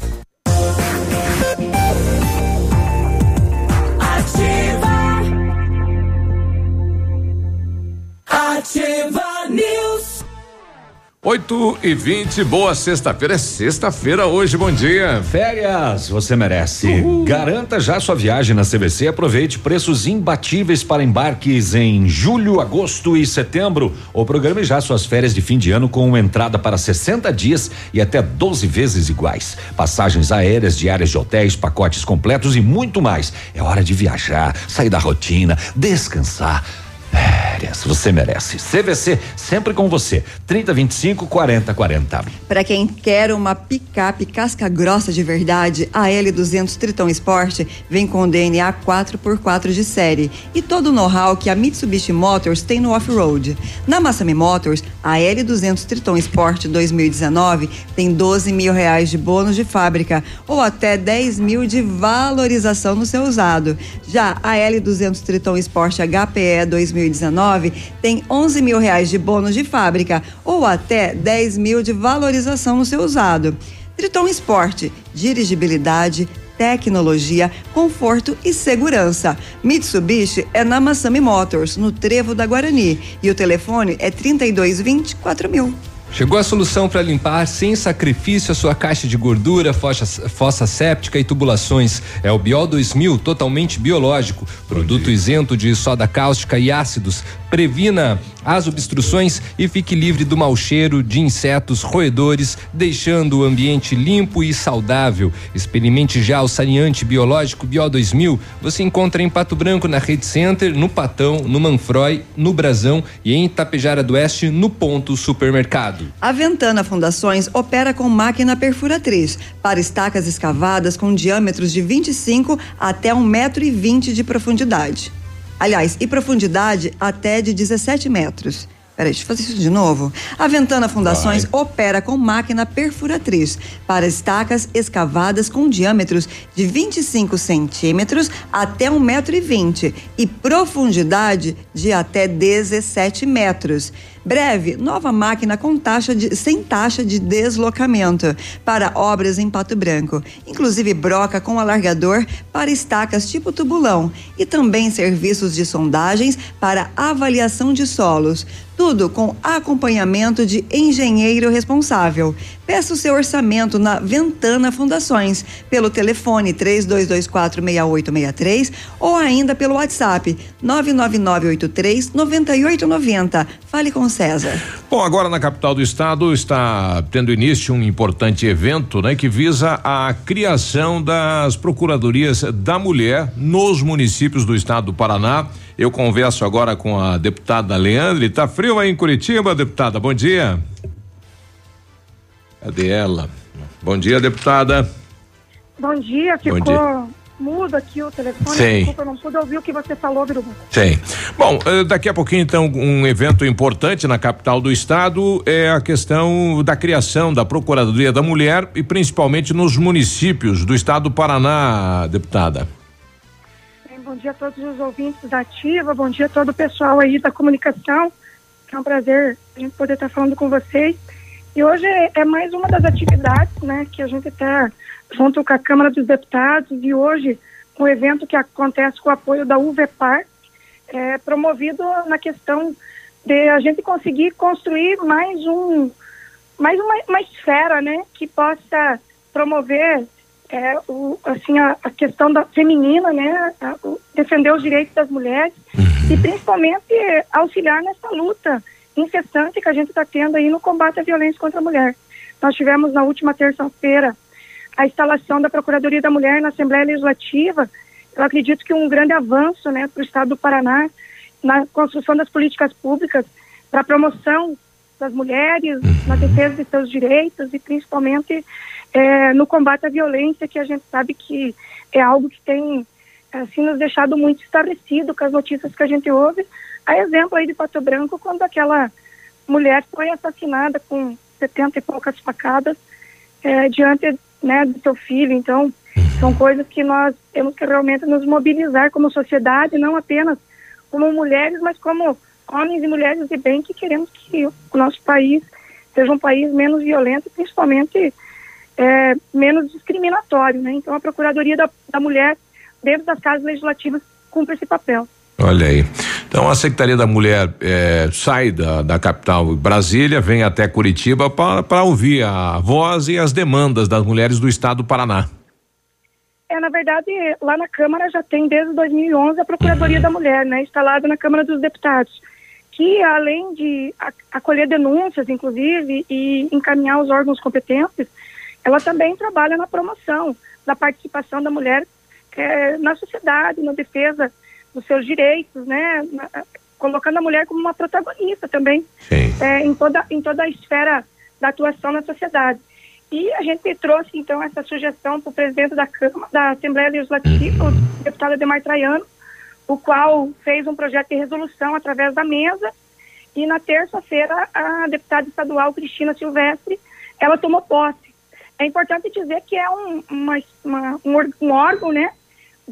News. 8 e 20 boa sexta-feira. É sexta-feira hoje, bom dia. Férias, você merece. Uhul. Garanta já sua viagem na CVC. Aproveite preços imbatíveis para embarques em julho, agosto e setembro. Ou programe já suas férias de fim de ano com entrada para 60 dias e até 12 vezes iguais. Passagens aéreas, diárias de hotéis, pacotes completos e muito mais. É hora de viajar, sair da rotina, descansar. Férias. Você merece. CVC, sempre com você. 30, 25, 40, 40. Para quem quer uma picape casca grossa de verdade, a L200 Triton Sport vem com DNA 4x4 de série e todo o know-how que a Mitsubishi Motors tem no off-road. Na Massami Motors, a L200 Triton Sport 2019 tem 12 mil reais de bônus de fábrica ou até 10 mil de valorização no seu usado. Já a L200 Triton Sport HPE 2019 tem 11 mil reais de bônus de fábrica ou até 10 mil de valorização no seu usado. Triton Sport, dirigibilidade, tecnologia, conforto e segurança. Mitsubishi é na Massami Motors, no Trevo da Guarani. E o telefone é 3220 4000. Chegou a solução para limpar sem sacrifício a sua caixa de gordura, fossa, fossa séptica e tubulações. É o Biol 2000, totalmente biológico. Produto isento de soda cáustica e ácidos. Previna as obstruções e fique livre do mau cheiro de insetos roedores, deixando o ambiente limpo e saudável. Experimente já o saneante biológico Biol 2000. Você encontra em Pato Branco na Rede Center, no Patão, no Manfroy, no Brasão e em Itapejara do Oeste, no Ponto Supermercado. A Ventana Fundações opera com máquina perfuratriz para estacas escavadas com diâmetros de 25 até 1,20m de profundidade. Aliás, e profundidade até de 17 metros. Peraí, deixa eu fazer isso de novo. A Ventana Fundações Vai. opera com máquina perfuratriz para estacas escavadas com diâmetros de 25 centímetros até 1,20m e profundidade de até 17 metros. Breve, nova máquina com taxa de, sem taxa de deslocamento para obras em Pato Branco. Inclusive broca com alargador para estacas tipo tubulão e também serviços de sondagens para avaliação de solos. Tudo com acompanhamento de engenheiro responsável. Peça o seu orçamento na Ventana Fundações pelo telefone 32246863 ou ainda pelo WhatsApp 99983 9890. Fale com César. Bom, agora na capital do estado está tendo início um importante evento, né, que visa a criação das procuradorias da mulher nos municípios do estado do Paraná. Eu converso agora com a deputada Leandre. Tá frio aí em Curitiba, deputada? Bom dia. Cadê ela? Bom dia, deputada. Bom dia, ficou Bom dia. mudo aqui o telefone. Sim. Desculpa, não pude ouvir o que você falou, Biruba. Sim. Bom, eh, daqui a pouquinho, então, um evento importante na capital do estado é a questão da criação da Procuradoria da Mulher e principalmente nos municípios do estado do Paraná, deputada. Bom dia a todos os ouvintes da Ativa, bom dia a todo o pessoal aí da comunicação. É um prazer a gente poder estar falando com vocês. E hoje é, é mais uma das atividades, né, que a gente está junto com a Câmara dos Deputados e hoje um evento que acontece com o apoio da UVPAR, é, promovido na questão de a gente conseguir construir mais um mais uma, uma esfera, né, que possa promover é, o, assim a, a, questão da feminina, né, a, o, defender os direitos das mulheres uhum. e principalmente auxiliar nessa luta incessante que a gente está tendo aí no combate à violência contra a mulher. Nós tivemos na última terça-feira a instalação da Procuradoria da Mulher na Assembleia Legislativa. Eu acredito que um grande avanço né, para o Estado do Paraná na construção das políticas públicas para a promoção das mulheres, na defesa de seus direitos e principalmente é, no combate à violência, que a gente sabe que é algo que tem assim, nos deixado muito estarrecido com as notícias que a gente ouve, a exemplo aí de Pato Branco, quando aquela mulher foi assassinada com 70 e poucas facadas é, diante né, do seu filho. Então, são coisas que nós temos que realmente nos mobilizar como sociedade, não apenas como mulheres, mas como homens e mulheres de bem que queremos que o nosso país seja um país menos violento e principalmente é, menos discriminatório. Né? Então, a Procuradoria da, da Mulher, dentro das casas legislativas, cumpre esse papel. Olha aí. Então a Secretaria da Mulher é, sai da, da capital Brasília, vem até Curitiba para ouvir a voz e as demandas das mulheres do estado do Paraná. É, na verdade, lá na Câmara já tem desde 2011 a Procuradoria uhum. da Mulher, né, instalada na Câmara dos Deputados, que além de acolher denúncias, inclusive, e encaminhar os órgãos competentes, ela também trabalha na promoção da participação da mulher é, na sociedade, na defesa dos seus direitos, né, colocando a mulher como uma protagonista também é, em, toda, em toda a esfera da atuação na sociedade. E a gente trouxe, então, essa sugestão para o presidente da Câmara, da Assembleia Legislativa, o deputado Ademar Traiano, o qual fez um projeto de resolução através da mesa, e na terça-feira a deputada estadual Cristina Silvestre, ela tomou posse. É importante dizer que é um, uma, uma, um, um órgão, né,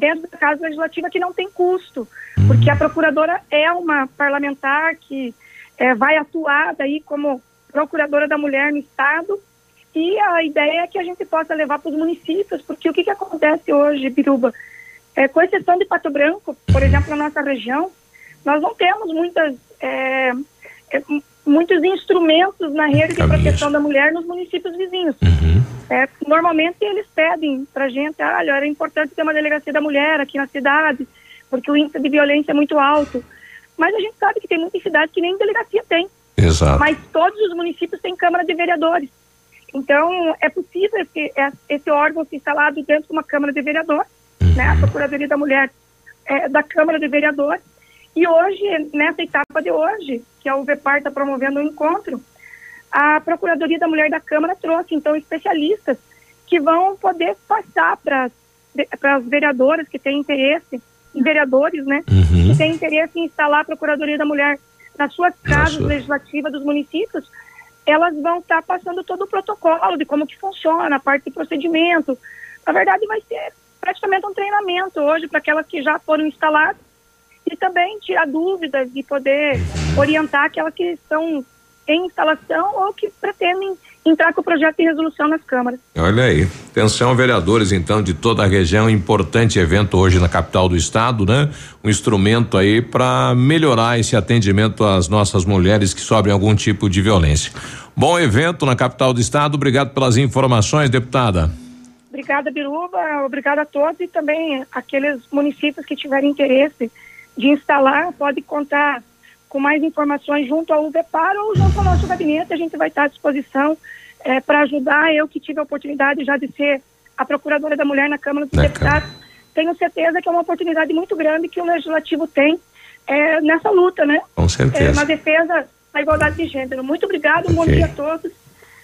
dentro da Casa Legislativa que não tem custo, porque a procuradora é uma parlamentar que é, vai atuar daí como procuradora da mulher no Estado, e a ideia é que a gente possa levar para os municípios, porque o que, que acontece hoje, Biruba? É, com exceção de Pato Branco, por exemplo, na nossa região, nós não temos muitas, é, é, muitos instrumentos na rede de proteção da mulher nos municípios vizinhos. É, normalmente eles pedem para gente, ah, olha, era importante ter uma delegacia da mulher aqui na cidade, porque o índice de violência é muito alto. Mas a gente sabe que tem muitas cidades que nem delegacia tem. Exato. Mas todos os municípios têm Câmara de Vereadores. Então, é possível esse, esse órgão ser instalado dentro de uma Câmara de Vereadores, né, a Procuradoria da Mulher é, da Câmara de Vereadores. E hoje, nessa etapa de hoje, que a UVEPAR está promovendo um encontro, a Procuradoria da Mulher da Câmara trouxe, então, especialistas que vão poder passar para as vereadoras que têm interesse, vereadores, né, Uhum. que têm interesse em instalar a Procuradoria da Mulher nas suas casas legislativas dos municípios, elas vão estar passando todo o protocolo de como que funciona, a parte de procedimento. Na verdade, vai ser praticamente um treinamento hoje para aquelas que já foram instaladas e também tirar dúvidas e poder orientar aquelas que estão em instalação ou que pretendem entrar com o projeto de resolução nas câmaras. Olha aí. Atenção, vereadores, então, de toda a região. Importante evento hoje na capital do estado, né? Um instrumento aí para melhorar esse atendimento às nossas mulheres que sofrem algum tipo de violência. Bom evento na capital do estado. Obrigado pelas informações, deputada. Obrigada, Biruba. Obrigada a todos e também aqueles municípios que tiverem interesse de instalar, pode contar com mais informações junto ao UVEPAR ou junto ao nosso gabinete. A gente vai estar à disposição para ajudar. Eu que tive a oportunidade já de ser a procuradora da mulher na Câmara dos Deputados, tenho certeza que é uma oportunidade muito grande que o Legislativo tem eh, nessa luta, né? Com certeza. Eh, na defesa da igualdade de gênero. Muito obrigada, um bom dia a todos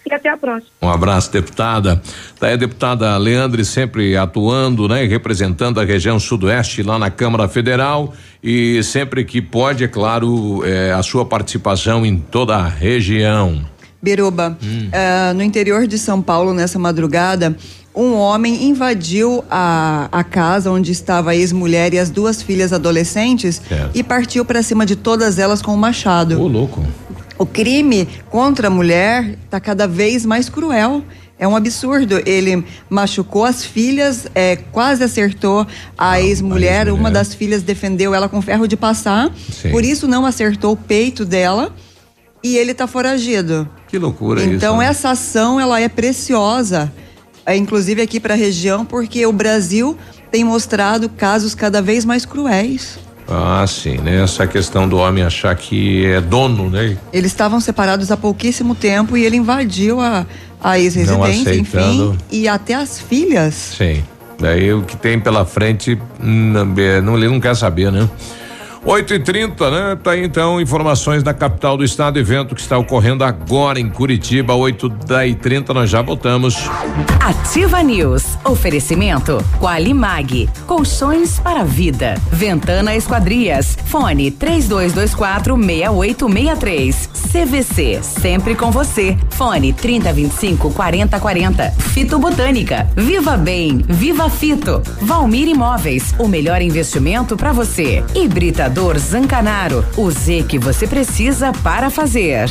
e até a próxima. Um abraço, deputada. Tá aí a deputada Leandre sempre atuando, né? e Representando a região sudoeste lá na Câmara Federal e sempre que pode, é claro, eh, a sua participação em toda a região. Biruba, Hum. ah, no interior de São Paulo, nessa madrugada, um homem invadiu a, a casa onde estava a ex-mulher e as duas filhas adolescentes Certo. e partiu para cima de todas elas com um machado. Ô, louco. O crime contra a mulher está cada vez mais cruel. É um absurdo. Ele machucou as filhas, é, quase acertou a ex-mulher. Uma das filhas defendeu ela com ferro de passar, Sim. por isso não acertou o peito dela. E ele está foragido. Que loucura isso. Então né? essa ação ela é preciosa, é, inclusive aqui para a região, porque o Brasil tem mostrado casos cada vez mais cruéis. Ah, sim, né? Essa questão do homem achar que é dono, né? Eles estavam separados há pouquíssimo tempo e ele invadiu a, a ex-residência, enfim, e até as filhas. Sim. Daí o que tem pela frente, não, é, não, ele não quer saber, né? 8 e 30 né? Tá aí então informações da capital do estado, evento que está ocorrendo agora em Curitiba, 8 da e 30 nós já voltamos. Ativa News. Oferecimento Qualimag. Colchões para vida. Ventana Esquadrias. Fone 3224 6863. CVC. Sempre com você. Fone 3025 4040. Fito Botânica. Viva Bem. Viva Fito. Valmir Imóveis. O melhor investimento para você. Hibridador Zancanaro. O Z que você precisa para fazer.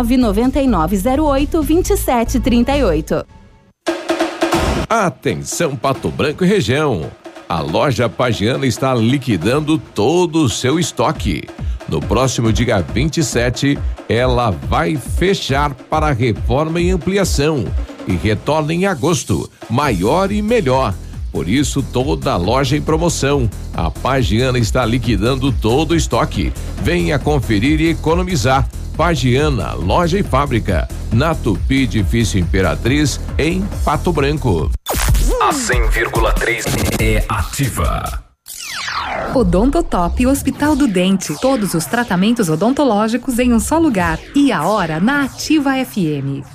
99908 2738. Atenção Pato Branco e região. A loja Pagiana está liquidando todo o seu estoque. No próximo dia 27, ela vai fechar para reforma e ampliação e retorna em agosto, maior e melhor. Por isso, toda a loja em promoção. A Pagiana está liquidando todo o estoque. Venha conferir e economizar. Pagiana, loja e fábrica. Na Tupi Difícil Imperatriz, em Pato Branco. A 100,3 é ativa. Odontotop Hospital do Dente. Todos os tratamentos odontológicos em um só lugar. E a hora na Ativa FM.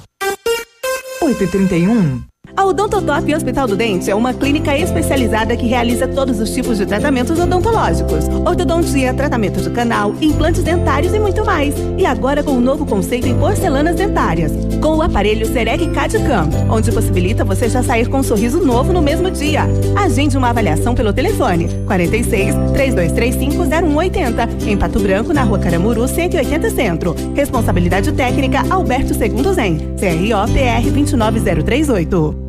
8h31. A Odontotop Hospital do Dente é uma clínica especializada que realiza todos os tipos de tratamentos odontológicos: ortodontia, tratamento de canal, implantes dentários e muito mais. E agora com um novo conceito em porcelanas dentárias, com o aparelho Serec CAD-CAM, onde possibilita você já sair com um sorriso novo no mesmo dia. Agende uma avaliação pelo telefone 46 3235 0180 em Pato Branco, na Rua Caramuru, 180 Centro. Responsabilidade técnica Alberto Segundo Zen, CRO PR 29038.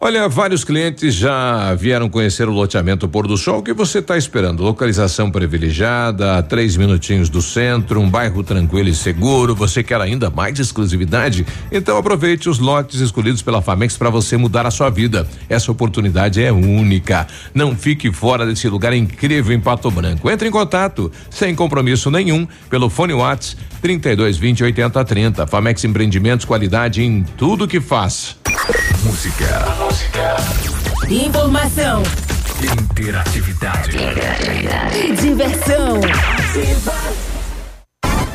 Olha, vários clientes já vieram conhecer o loteamento Pôr do Sol. O que você está esperando? Localização privilegiada, três minutinhos do centro, um bairro tranquilo e seguro. Você quer ainda mais exclusividade? Então aproveite os lotes escolhidos pela Famex para você mudar a sua vida. Essa oportunidade é única. Não fique fora desse lugar incrível em Pato Branco. Entre em contato, sem compromisso nenhum, pelo fone Whats 32 20 80 30. Famex Empreendimentos, qualidade em tudo que faz. Música. Música. Informação. Interatividade. Diversão.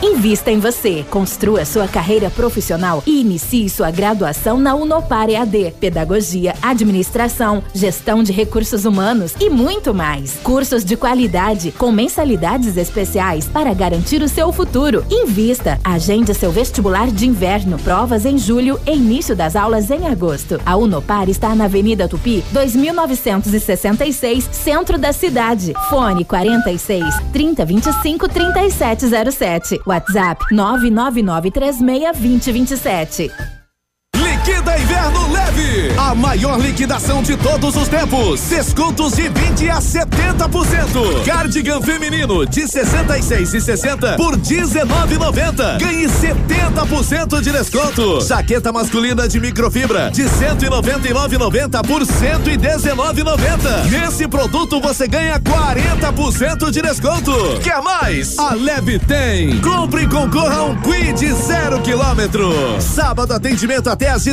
Invista em você, construa sua carreira profissional e inicie sua graduação na Unopar EAD, Pedagogia, Administração, Gestão de Recursos Humanos e muito mais. Cursos de qualidade com mensalidades especiais para garantir o seu futuro. Invista, agende seu vestibular de inverno, provas em julho e início das aulas em agosto. A Unopar está na Avenida Tupi, 2966, centro da cidade. Fone 46 3025 3707. WhatsApp 999362027. Liquida Inverno Leve, a maior liquidação de todos os tempos. Descontos de 20 a 70%. Cardigan feminino de 66 e 60 por 19,90. Ganhe 70% de desconto. Jaqueta masculina de microfibra de 199,90 por 119,90. Nesse produto você ganha 40% de desconto. Quer mais? A Leve tem. Compre e concorra a um Quid zero quilômetro. Sábado atendimento até às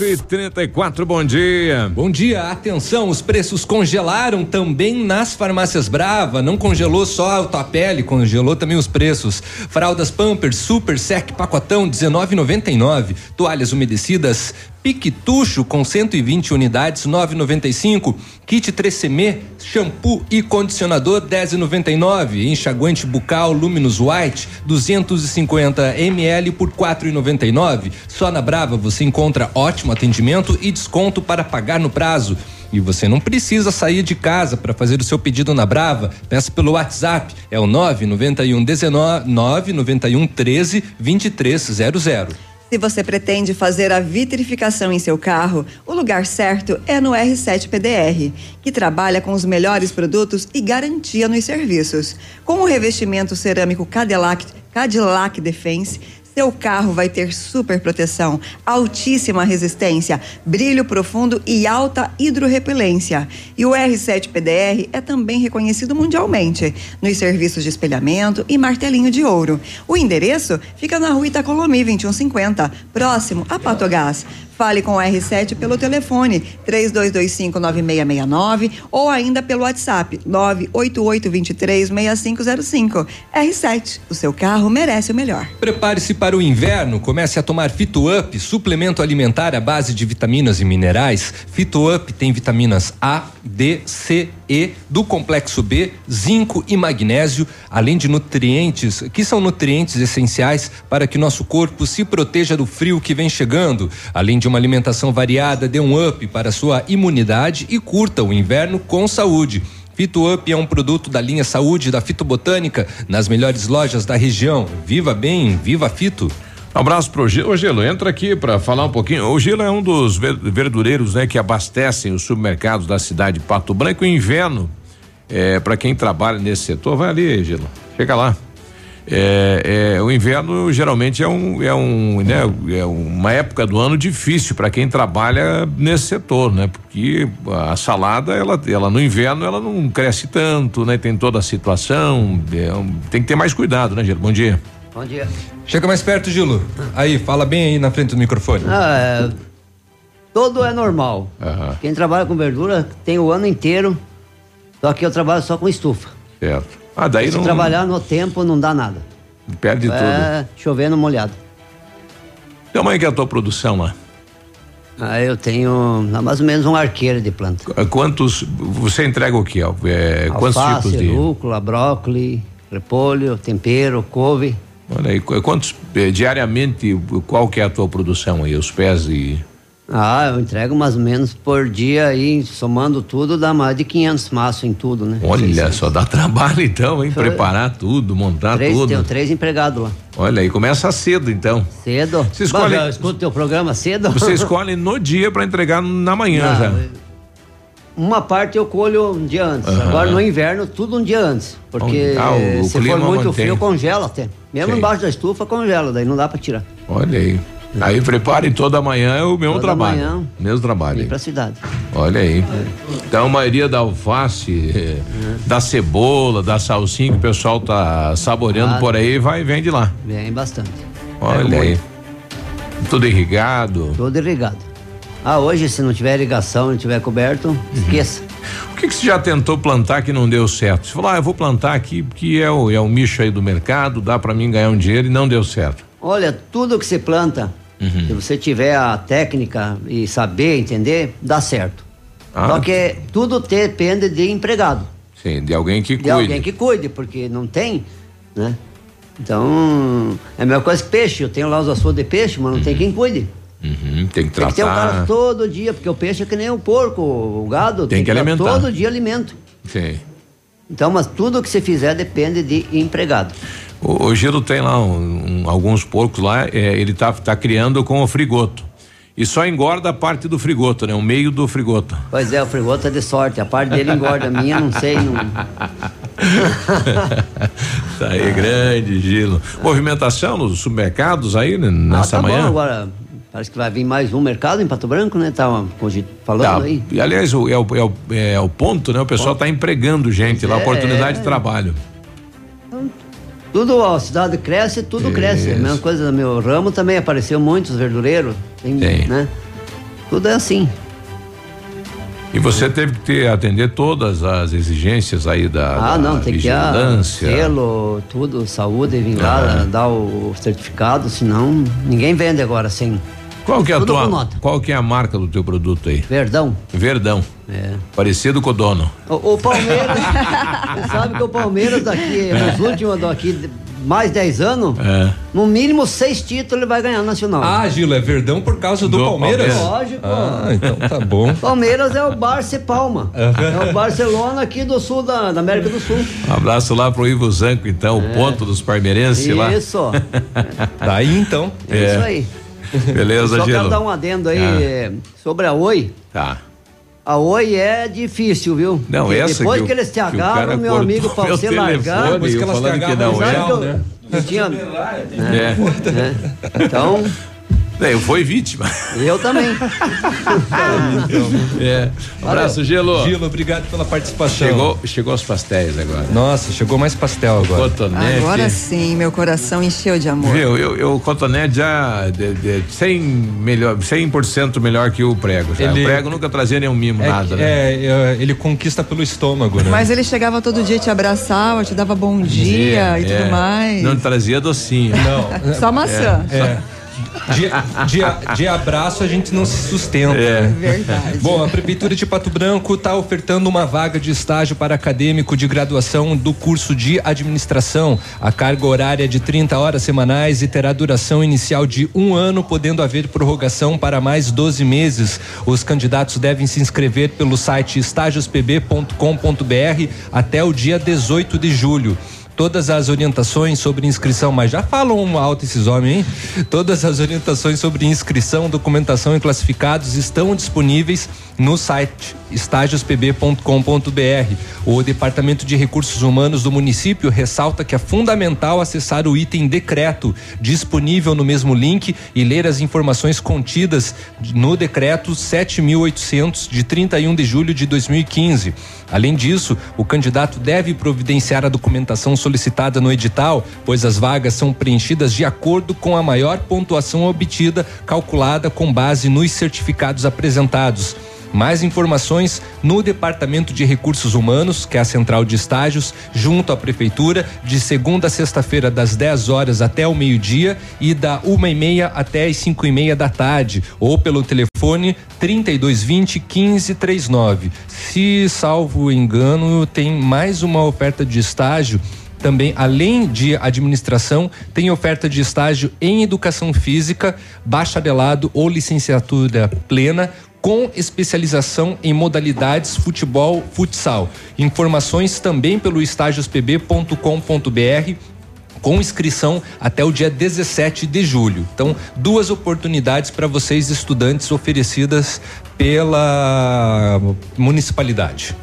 8 e 34 bom dia. Bom dia, atenção, os preços congelaram também nas farmácias Brava. Não congelou só a autopele, congelou também os preços. Fraldas Pampers Super Sec Pacotão 19,99. Toalhas umedecidas Piquetucho com 120 unidades 9,95. Kit 3CM, shampoo e condicionador 10,99. Enxaguante bucal Luminous White 250 ml por 4,99. Só na Brava você encontra ótimo atendimento e desconto para pagar no prazo. E você não precisa sair de casa para fazer o seu pedido na Brava. Peça pelo WhatsApp, é o 991 19 991 13 2300. Se você pretende fazer a vitrificação em seu carro, o lugar certo é no R7 PDR, que trabalha com os melhores produtos e garantia nos serviços. Com o revestimento cerâmico Cadillac, Cadillac Defense, seu carro vai ter super proteção, altíssima resistência, brilho profundo e alta hidrorrepelência. E o R7 PDR é também reconhecido mundialmente nos serviços de espelhamento e martelinho de ouro. O endereço fica na rua Itacolomi 2150, próximo a Patogás. Fale com o R7 pelo telefone 32259669 ou ainda pelo WhatsApp 988236505. R7, o seu carro merece o melhor. Prepare-se para o inverno, comece a tomar Fito Up, suplemento alimentar à base de vitaminas e minerais. Fito Up tem vitaminas A, D, C, E, do complexo B, zinco e magnésio, além de nutrientes que são nutrientes essenciais para que nosso corpo se proteja do frio que vem chegando. Além de uma alimentação variada, dê um up para sua imunidade e curta o inverno com saúde. Fito Up é um produto da linha Saúde da Fitobotânica, nas melhores lojas da região. Viva bem, viva Fito. Um abraço pro Gelo. Ô, Gelo, entra aqui para falar um pouquinho. O Gelo é um dos ver- verdureiros, né, que abastecem os supermercados da cidade de Pato Branco. O inverno, é, para quem trabalha nesse setor, vai ali, Gelo. Chega lá. É, é, o inverno geralmente é um, é um, né, é uma época do ano difícil para quem trabalha nesse setor, né? Porque a salada, ela, ela no inverno ela não cresce tanto, né? Tem toda a situação, é tem que ter mais cuidado, né, Gelo? Bom dia. Bom dia. Chega mais perto, Gilo. Aí, fala bem aí na frente do microfone. Ah, é, todo é normal. Quem trabalha com verdura tem o ano inteiro. Só que eu trabalho só com estufa. Certo. Ah, daí Se não trabalhar no tempo não dá nada. perde tudo. é chovendo molhado. Tamanho que é a tua produção lá? Ah, eu tenho ah, mais ou menos um arqueiro de planta. Qu- Quantos, você entrega o que? É, quantos Alface, tipos de... rúcula, brócolis, repolho, tempero, couve. Olha aí, qu- quantos, eh, diariamente, qual que é a tua produção aí? Os pés e... Ah, eu entrego mais ou menos por dia aí, somando tudo, dá mais de 500 maços em tudo, né? Olha, só dá trabalho então, hein? Preparar tudo, montar Três, tudo. tenho três empregados lá. Olha aí, começa cedo então. Cedo? Você escolhe, Bom, eu escuto teu programa cedo? você escolhe no dia para entregar na manhã Não, já. Uma parte eu colho um dia antes. Aham. Agora no inverno, tudo um dia antes. Porque Ah, o- o se clima for muito mantém. frio, congela até. Mesmo Sim. embaixo da estufa, congela, daí não dá pra tirar. Olha aí. Aí prepare toda manhã é o mesmo Toda trabalho. manhã. Mesmo trabalho. Vem pra cidade. Olha aí. Então a maioria da alface, eh, da cebola, da salsinha que o pessoal tá saboreando por aí, vai e vende lá. Vem bastante. Olha Pego aí. muito. Tudo irrigado. Todo irrigado. Ah, hoje, se não tiver irrigação, não tiver coberto, esqueça. O que, que você já tentou plantar que não deu certo? Você falou, ah, eu vou plantar aqui porque é o, é o nicho aí do mercado, dá pra mim ganhar um dinheiro e não deu certo. Olha, tudo que você planta, Uhum. se você tiver a técnica e saber entender, dá certo. Ah. Só que tudo depende de empregado. Sim, de alguém que de cuide. alguém que cuide, porque não tem, né? Então, é a mesma coisa que peixe. Eu tenho lá os açudes de peixe, mas não tem quem cuide. Uhum, tem que Tem que ter um cara tratar. todo dia, porque o peixe é que nem o porco, o gado. Tem que dar alimentar. Todo dia alimento. Sim. Então, mas tudo que você fizer depende de empregado. O, o Giro tem lá um- um- alguns porcos lá, é, ele tá, tá criando com o frigoto. E só engorda a parte do frigoto, né? O meio do frigoto. Pois é, o frigoto é de sorte. A parte dele engorda, a minha não sei. Não... tá aí grande, Gilo. Movimentação nos supermercados aí né, Ah, nessa tá manhã? bom, agora parece que vai vir mais um mercado em Pato Branco, né? Tava cogi- falando Tá. aí. E, aliás, o- é o, é, o, é o ponto, né? O pessoal está empregando gente lá, É. oportunidade de trabalho. Tudo, a cidade cresce, tudo cresce. A mesma coisa no meu ramo também apareceu muitos verdureiros. Tem, Tem. né? Tudo é assim. E você teve que ter, atender todas as exigências aí da, Ah, da não, tem que vigilância. selo, tudo, saúde, vir lá, Aham. dar o certificado, senão ninguém vende agora sem. Qual que é a Tudo tua, qual que é a marca do teu produto aí? Verdão. Verdão. É. Parecido com o dono. O, o Palmeiras, você sabe que o Palmeiras daqui, nos últimos daqui, de- mais 10 anos, É. no mínimo seis títulos ele vai ganhar no nacional. Ah, Gilo, é Verdão por causa do, Do Palmeiras? Palmeiras. Lógico. Ah, então tá bom. Palmeiras é o Barça e Palma. É o Barcelona aqui do sul da, da América do Sul. Um abraço lá pro Ivo Zanco, então, o ponto dos parmeirenses lá. Isso. Daí então. É isso aí. Beleza, Só quero dar um adendo aí Ah. eh, sobre a Oi. Tá. A Oi é difícil, viu? Não, Porque essa Depois que que, eles te agarram, meu amigo, pra meu você telefone, largar. Depois que elas falando te que agarram, não é. que eu- né? eu tinha- É. Então, É, Eu fui vítima. Eu também. é. Abraço, Gelo. Gelo, obrigado pela participação. Chegou, chegou os pastéis agora. Nossa, chegou mais pastel agora. Cotonete. Agora sim, meu coração encheu de amor. Viu, eu, eu, o cotonete já de, de 100 melhor, 100% melhor que o prego. Ele- O prego nunca trazia nenhum mimo, É, nada, né? é, é, ele conquista pelo estômago, né? Mas ele chegava todo dia, te abraçava, te dava bom dia e É, tudo mais. Não trazia docinho. Não. Só maçã. É. De, de, de abraço a gente não se sustenta. É. né? Verdade. Bom, a Prefeitura de Pato Branco está ofertando uma vaga de estágio para acadêmico de graduação do curso de administração. A carga horária é de 30 horas semanais e terá duração inicial de um ano, podendo haver prorrogação para mais 12 meses. Os candidatos devem se inscrever pelo site estágiospb.com.br até o dia 18 de julho. Todas as orientações sobre inscrição, mas já falam alto esses homens, hein? Todas as orientações sobre inscrição, documentação e classificados estão disponíveis no site estágiospb.com.br. O Departamento de Recursos Humanos do município ressalta que é fundamental acessar o item decreto disponível no mesmo link e ler as informações contidas no decreto 7800 de 31 de julho de 2015. Além disso, o candidato deve providenciar a documentação solicitada no edital, pois as vagas são preenchidas de acordo com a maior pontuação obtida, calculada com base nos certificados apresentados. Mais informações no Departamento de Recursos Humanos, que é a central de estágios, junto à Prefeitura, de segunda a sexta-feira, das 10 horas até o meio-dia e da uma e meia até as cinco e meia da tarde, ou pelo telefone 3220 1539. Se salvo engano, tem mais uma oferta de estágio também, além de administração, tem oferta de estágio em educação física, bacharelado ou licenciatura plena, com especialização em modalidades futebol, futsal. Informações também pelo estágiospb.com.br com inscrição até o dia 17 de julho. Então, duas oportunidades para vocês estudantes oferecidas pela municipalidade.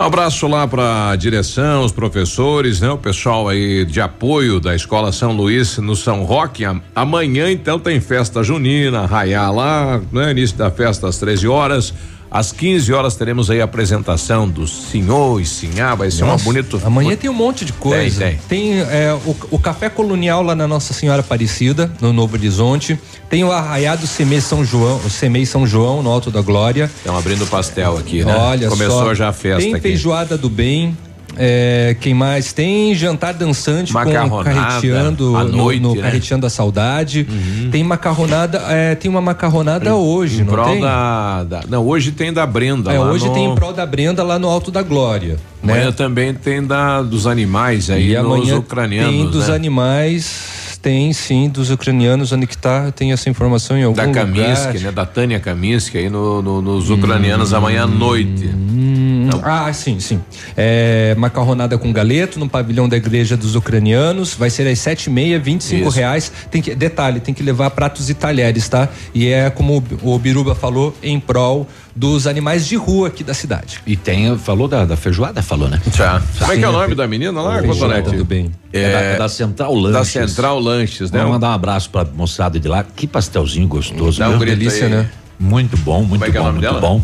Um abraço lá para a direção, os professores, né? O pessoal aí de apoio da Escola São Luís no São Roque. Amanhã então tem festa junina, raiar lá, né? Início da festa às 13 horas. Às 15 horas teremos aí a apresentação do senhor e sinhá, vai ser uma Nossa, bonito. Amanhã tem um monte de coisa. Tem, Tem, é, o, o Café Colonial lá na Nossa Senhora Aparecida, no Novo Horizonte. Tem o Arraiado Semei São João, o Semei São João, no Alto da Glória. Estão abrindo o pastel aqui, né? Olha Começou só. já a festa Tem aqui. feijoada do bem. É, quem mais? Tem jantar dançante com carreteando à no- noite, no, né? carreteando a saudade. Tem macarronada, é, tem uma macarronada hoje, Em não tem? da, da- Não, hoje tem da Brenda. É, hoje no- tem em prol da Brenda lá no Alto da Glória. Amanhã né? também tem da dos animais aí, E nos ucranianos. tem dos né? animais, tem sim, dos ucranianos, onde que tá, tem essa informação em algum Da lugar. Kaminsky, né? Da Tânia Kaminsky aí no, no- nos ucranianos amanhã à noite. Hum, ah, sim, sim. É, macarronada com galeto no pavilhão da igreja dos ucranianos. Vai ser às sete e meia, vinte e cinco reais. Tem que, detalhe, tem que levar pratos e talheres, tá? E é como o, o Biruba falou, em prol dos animais de rua aqui da cidade. E tem, falou da, da feijoada, falou, né? Já. Como é que é o nome da menina lá, Cotonete? tudo bem. É, da, é da Central Lanches. Da Central Lanches, né? Vamos mandar um abraço pra moçada de lá. Que pastelzinho gostoso. Dá um grito Delícia, aí. né? Muito bom, muito é que é o bom, nome muito dela? bom.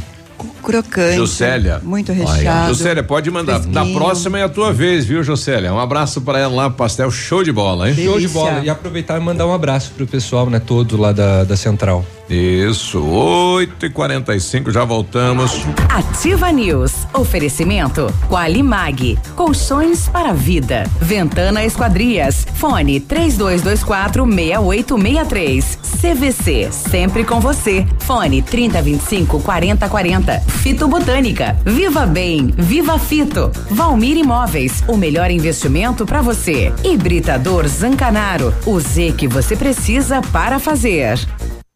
Crocante. Jocélia. Muito recheado. Jocélia, pode mandar. Na fresquinho. próxima é a tua vez, viu, Jocélia? Um abraço pra ela lá, pastel show de bola, hein? Show de bola. E aproveitar e mandar um abraço pro pessoal, né, todo lá da, da Central. Isso, 8 e 45 já voltamos. Ativa News. Oferecimento Qualimag. Colchões para vida. Ventana Esquadrias. Fone 3224 6863. CVC. Sempre com você. Fone 3025 4040. Fito Botânica. Viva Bem. Viva Fito. Valmir Imóveis. O melhor investimento para você. Hibridador Zancanaro. O Z que você precisa para fazer.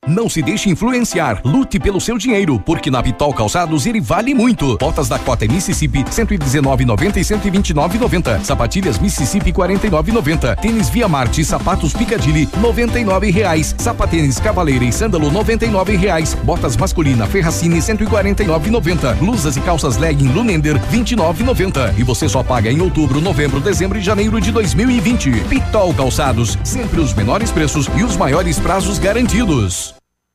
Não se deixe influenciar. Lute pelo seu dinheiro, porque na Pitol Calçados ele vale muito. Botas da Cota Mississippi 119,90 e 129,90. Sapatilhas Mississippi 49,90. Tênis Via Marte, sapatos Picadilly 99 reais. Sapatênis Cavaleira e Sândalo 99 reais. Botas masculina Ferracini 149,90. Blusas e calças legging Lunender 29,90. E você só paga em outubro, novembro, dezembro e janeiro de 2020. Pitol Calçados, sempre os menores preços e os maiores prazos garantidos.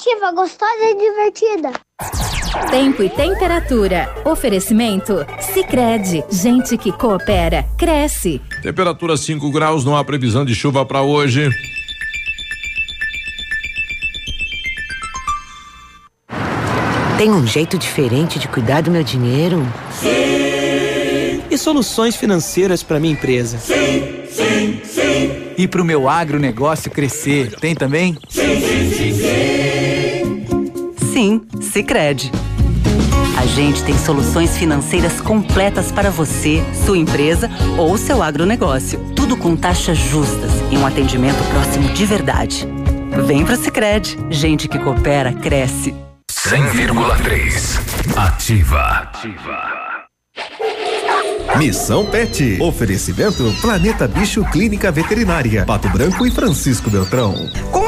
Ativa, gostosa e divertida. Tempo e temperatura. Oferecimento? Sicredi Gente que coopera, cresce. Temperatura 5 graus, não há previsão de chuva para hoje. Tem um jeito diferente de cuidar do meu dinheiro? Sim. E soluções financeiras para minha empresa? Sim, sim, sim. E para o meu agronegócio crescer? Tem também? Sim, sim, sim, sim. Sicredi. A gente tem soluções financeiras completas para você, sua empresa ou seu agronegócio. Tudo com taxas justas e um atendimento próximo de verdade. Vem pro Sicredi. Gente que coopera cresce. 100,3 Ativa. Ativa. Missão Pet. Oferecimento Planeta Bicho Clínica Veterinária. Pato Branco e Francisco Beltrão. Com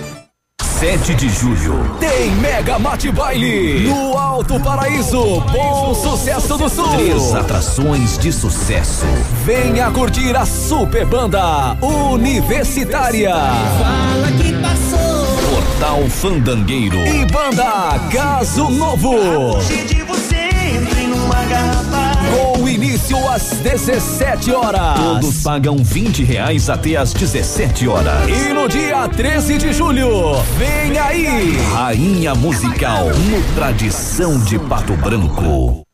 7 de julho tem Mega Mate Baile no Alto Paraíso, Bom Sucesso do Sul. Três atrações de sucesso. Venha curtir a super banda Universitária. Fala que passou. Portal Fandangueiro. E banda Caso Novo. de você entre numa garrafa. Início às 17 horas. Todos pagam 20 reais até às 17 horas. E no dia 13 de julho, vem aí! Rainha Musical no Tradição de Pato Branco.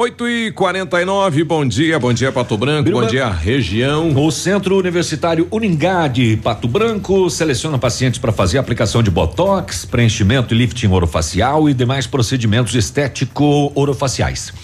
8 e 49 bom dia, bom dia Pato Branco, bom dia região. O Centro Universitário Uningá de Pato Branco seleciona pacientes para fazer aplicação de botox, preenchimento e lifting orofacial e demais procedimentos estético-orofaciais.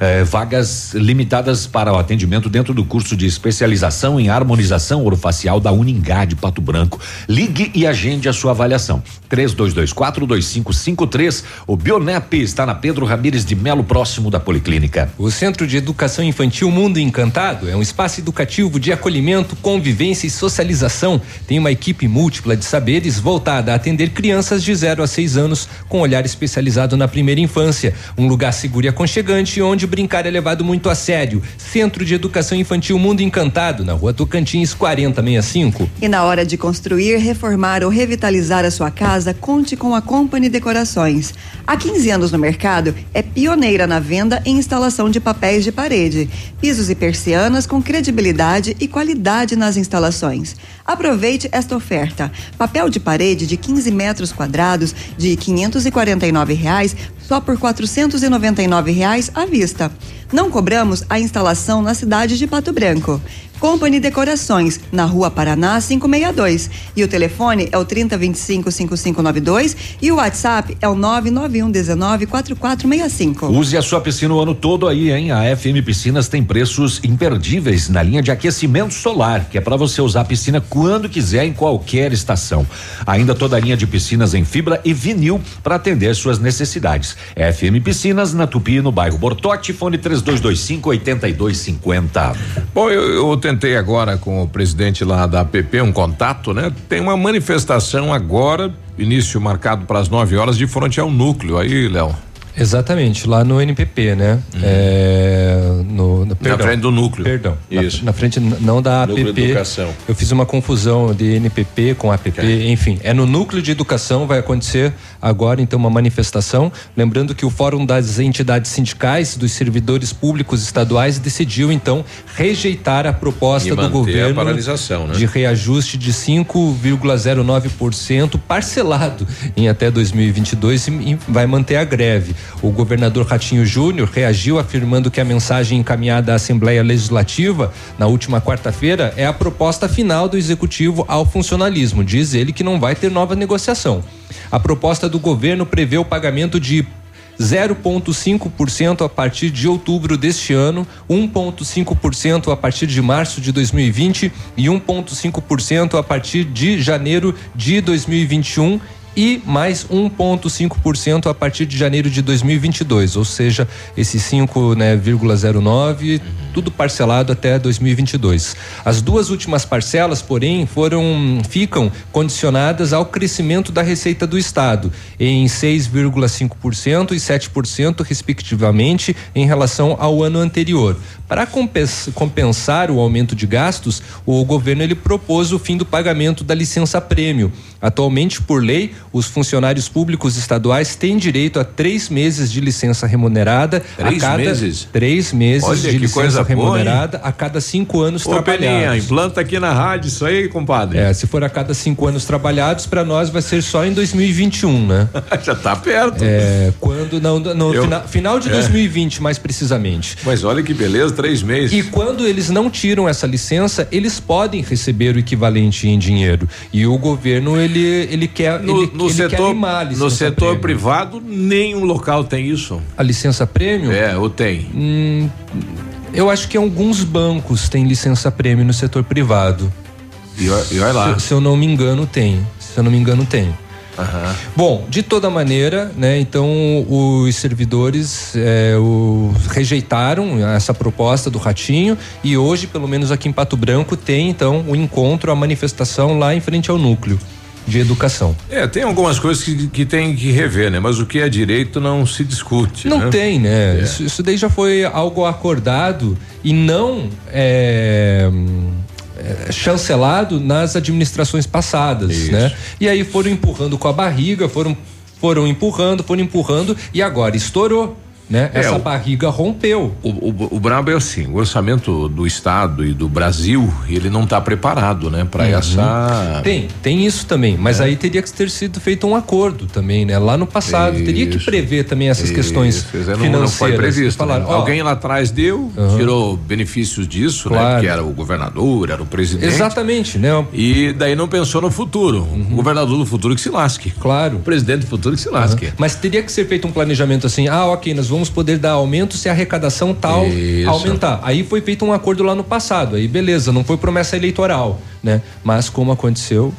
Eh, vagas limitadas para o atendimento dentro do curso de especialização em harmonização orofacial da Uningá de Pato Branco. Ligue e agende a sua avaliação. 32242553. O Bionep está na Pedro Ramires de Melo, próximo da Policlínica. O Centro de Educação Infantil Mundo Encantado é um espaço educativo de acolhimento, convivência e socialização. Tem uma equipe múltipla de saberes voltada a atender crianças de 0 a 6 anos com olhar especializado na primeira infância. Um lugar seguro e aconchegante onde brincar é levado muito a sério. Centro de Educação Infantil Mundo Encantado, na rua Tocantins 4065. E na hora de construir, reformar ou revitalizar a sua casa, conte com a Company Decorações. Há 15 anos no mercado, é pioneira na venda e instalação de papéis de parede, pisos e persianas com credibilidade e qualidade nas instalações. Aproveite esta oferta. Papel de parede de 15 metros quadrados de 549 reais, só por 499 reais à vista. Não cobramos a instalação na cidade de Pato Branco. Company Decorações, na Rua Paraná 562. E o telefone é o 3025 5592 e o WhatsApp é o 991 19 4465. Use a sua piscina o ano todo aí, hein? A FM Piscinas tem preços imperdíveis na linha de aquecimento solar, que é para você usar a piscina quando quiser em qualquer estação. Ainda toda a linha de piscinas em fibra e vinil para atender suas necessidades. FM Piscinas na Tupi, no bairro Bortote, fone 3225 8250. Bom, eu, eu tentei agora com o presidente lá da APP um contato, né? Tem uma manifestação agora, início marcado para as 9 horas, de frente ao núcleo. Aí, Léo. Exatamente, lá no NPP, né? É, no, no, perdão, na frente do núcleo. Perdão. Isso. Na, na frente não da Núcleo APP. Educação. Eu fiz uma confusão de NPP com APP, enfim. É no núcleo de educação, vai acontecer agora, então, uma manifestação. Lembrando que o Fórum das Entidades Sindicais dos Servidores Públicos Estaduais decidiu, então, rejeitar a proposta E do manter a governo paralisação, né? de reajuste de 5,09% parcelado em até 2022 e, e vai manter a greve. O governador Ratinho Júnior reagiu afirmando que a mensagem encaminhada à Assembleia Legislativa na última quarta-feira é a proposta final do executivo ao funcionalismo. Diz ele que não vai ter nova negociação. A proposta do governo prevê o pagamento de 0,5% a partir de outubro deste ano, 1,5% a partir de março de 2020 e 1,5% a partir de janeiro de 2021 e mais 1,5% a partir de janeiro de 2022, ou seja, esse 5,09 né, 0,9, tudo parcelado até 2022. As duas últimas parcelas, porém, foram ficam condicionadas ao crescimento da receita do estado em 6,5% e 7% respectivamente em relação ao ano anterior. Para compens- compensar o aumento de gastos, o governo ele propôs o fim do pagamento da licença prêmio. Atualmente, por lei, os funcionários públicos estaduais têm direito a três meses de licença remunerada. Três a cada meses? Três meses Olha de licença coisa boa, remunerada a cada cinco anos Ô, Peninha, trabalhados. implanta aqui na rádio isso aí, compadre. É, se for a cada cinco anos trabalhados, para nós vai ser só em 2021, né? Já tá perto. É, quando não, no Eu- fina- final de É. 2020, mais precisamente. Mas olha que beleza, três meses. E quando eles não tiram essa licença, eles podem receber o equivalente em dinheiro. E o governo ele ele quer No, ele, no ele quer setor, licença no setor prêmio. privado, nenhum local tem isso. A licença prêmio? É, ou tem? Hum, eu acho que alguns bancos têm licença prêmio no setor privado. E, e olha lá. Se, se eu não me engano, tem. Se eu não me engano, tem. Bom, de toda maneira, né? Então os servidores é, o- rejeitaram essa proposta do Ratinho e hoje, pelo menos aqui em Pato Branco, tem então o encontro, a manifestação lá em frente ao núcleo de educação. É, tem algumas coisas que, que tem que rever, né? Mas o que é direito não se discute. Não né? tem, né? É. Isso, isso daí já foi algo acordado e não é, é, chancelado nas administrações passadas, né? E aí foram empurrando com a barriga, foram foram empurrando, foram empurrando e agora estourou, né? É, Essa o- barriga rompeu. O, o, o brabo é assim, o orçamento do estado e do Brasil, ele não está preparado, né, para Uhum. essa Tem, tem isso também, mas É. aí teria que ter sido feito um acordo também, né? Lá no passado teria que Isso. prever também essas questões Isso, não- financeiras. Não foi previsto. Falaram, né? ó, Alguém lá atrás deu, tirou benefícios disso, né? Claro. Que era o governador, era o presidente. Exatamente, né? E daí não pensou no futuro. O governador do futuro que se lasque. Claro. O presidente do futuro que se lasque. Mas teria que ser feito um planejamento assim, ah, ok, nós vamos vamos poder dar aumento se a arrecadação tal Isso. aumentar. Aí foi feito um acordo lá no passado, aí beleza, não foi promessa eleitoral, né? Mas como aconteceu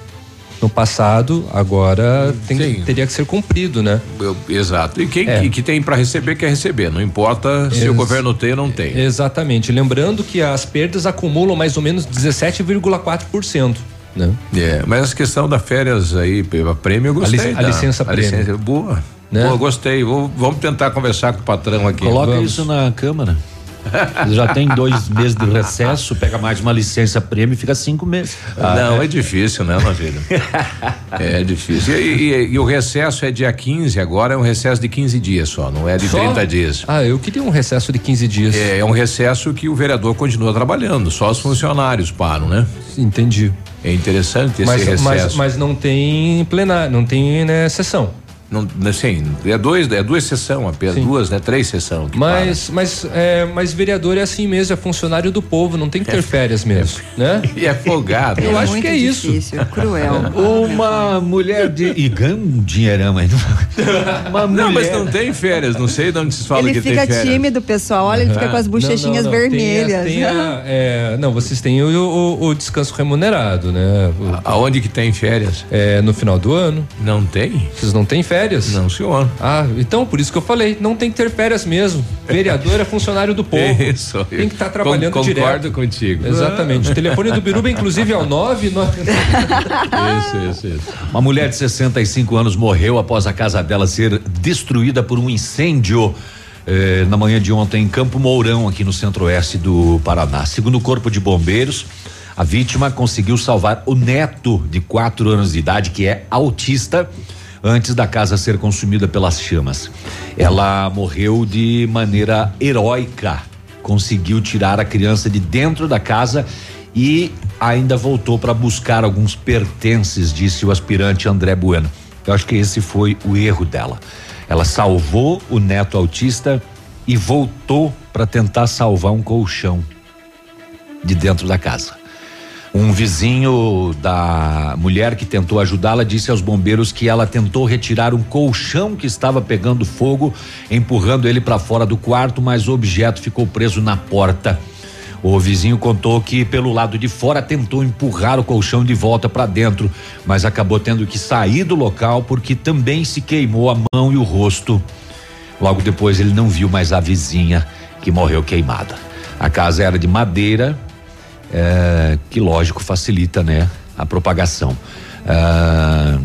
no passado, agora tem- teria que ser cumprido, né? Eu- exato. E quem É. que, que tem para receber, quer receber. Não importa se o Ex- governo tem ou não tem. Exatamente. Lembrando que as perdas acumulam mais ou menos 17,4%. Né? É, mas essa questão da férias aí, a prêmio, eu A gostei. lic- a da- licença prêmio. licença, boa. Né? Boa, gostei. Vou- vamos tentar conversar com o patrão aqui. Coloca Vamos. isso na Câmara. Já tem dois meses de recesso, pega mais uma licença prêmio e fica cinco meses. não, é difícil, né, Navilho? é difícil. E, e- e o recesso é dia 15, agora é um recesso de 15 dias só, não é de Só? 30 dias. Ah, eu queria um recesso de 15 dias. É, é um recesso que o vereador continua trabalhando, só os funcionários param, né? Entendi. É interessante esse Mas, recesso. mas, mas não tem plenário, não tem né, sessão. Não, assim, é dois, é duas sessões apenas, duas, né? Três sessões. que Mas, mas, é, mas vereador é assim mesmo, é funcionário do povo, não tem que ter férias mesmo, né? E é folgado. Eu acho que é isso. Difícil, cruel. Uma mulher de. E ganha um dinheirão aí. Uma Não, mas mulher- não tem férias, não sei de onde se fala Ele que fica tem férias. tímido, pessoal. Olha, ele fica com as bochechinhas Não, não, não, tem a- vermelhas. tem a- é, não, vocês têm o, o- o descanso remunerado, né? O- Aonde que tem férias? É no final do ano. Não tem? Vocês não têm férias? Não, senhor. Ah, então por isso que eu falei, não tem que ter férias mesmo. Vereador é funcionário do povo. Isso. Tem que estar trabalhando Con- direto. Concordo contigo. Exatamente. O telefone do Biruba, inclusive, é o 9. Isso, isso, isso. Uma mulher de 65 anos morreu após a casa dela ser destruída por um incêndio. eh, na manhã de ontem em Campo Mourão, aqui no centro-oeste do Paraná. Segundo o Corpo de Bombeiros, a vítima conseguiu salvar o neto de quatro anos de idade, que é autista, antes da casa ser consumida pelas chamas. Ela morreu de maneira heróica. Conseguiu tirar a criança de dentro da casa e ainda voltou para buscar alguns pertences, disse o aspirante André Bueno. Eu acho que esse foi o erro dela. Ela salvou o neto autista e voltou para tentar salvar um colchão de dentro da casa. Um vizinho da mulher que tentou ajudá-la disse aos bombeiros que ela tentou retirar um colchão que estava pegando fogo, empurrando ele para fora do quarto, mas o objeto ficou preso na porta. O vizinho contou que pelo lado de fora tentou empurrar o colchão de volta para dentro, mas acabou tendo que sair do local porque também se queimou a mão e o rosto. Logo depois ele não viu mais a vizinha que morreu queimada. A casa era de madeira, é, que lógico facilita, né, a propagação. Ah,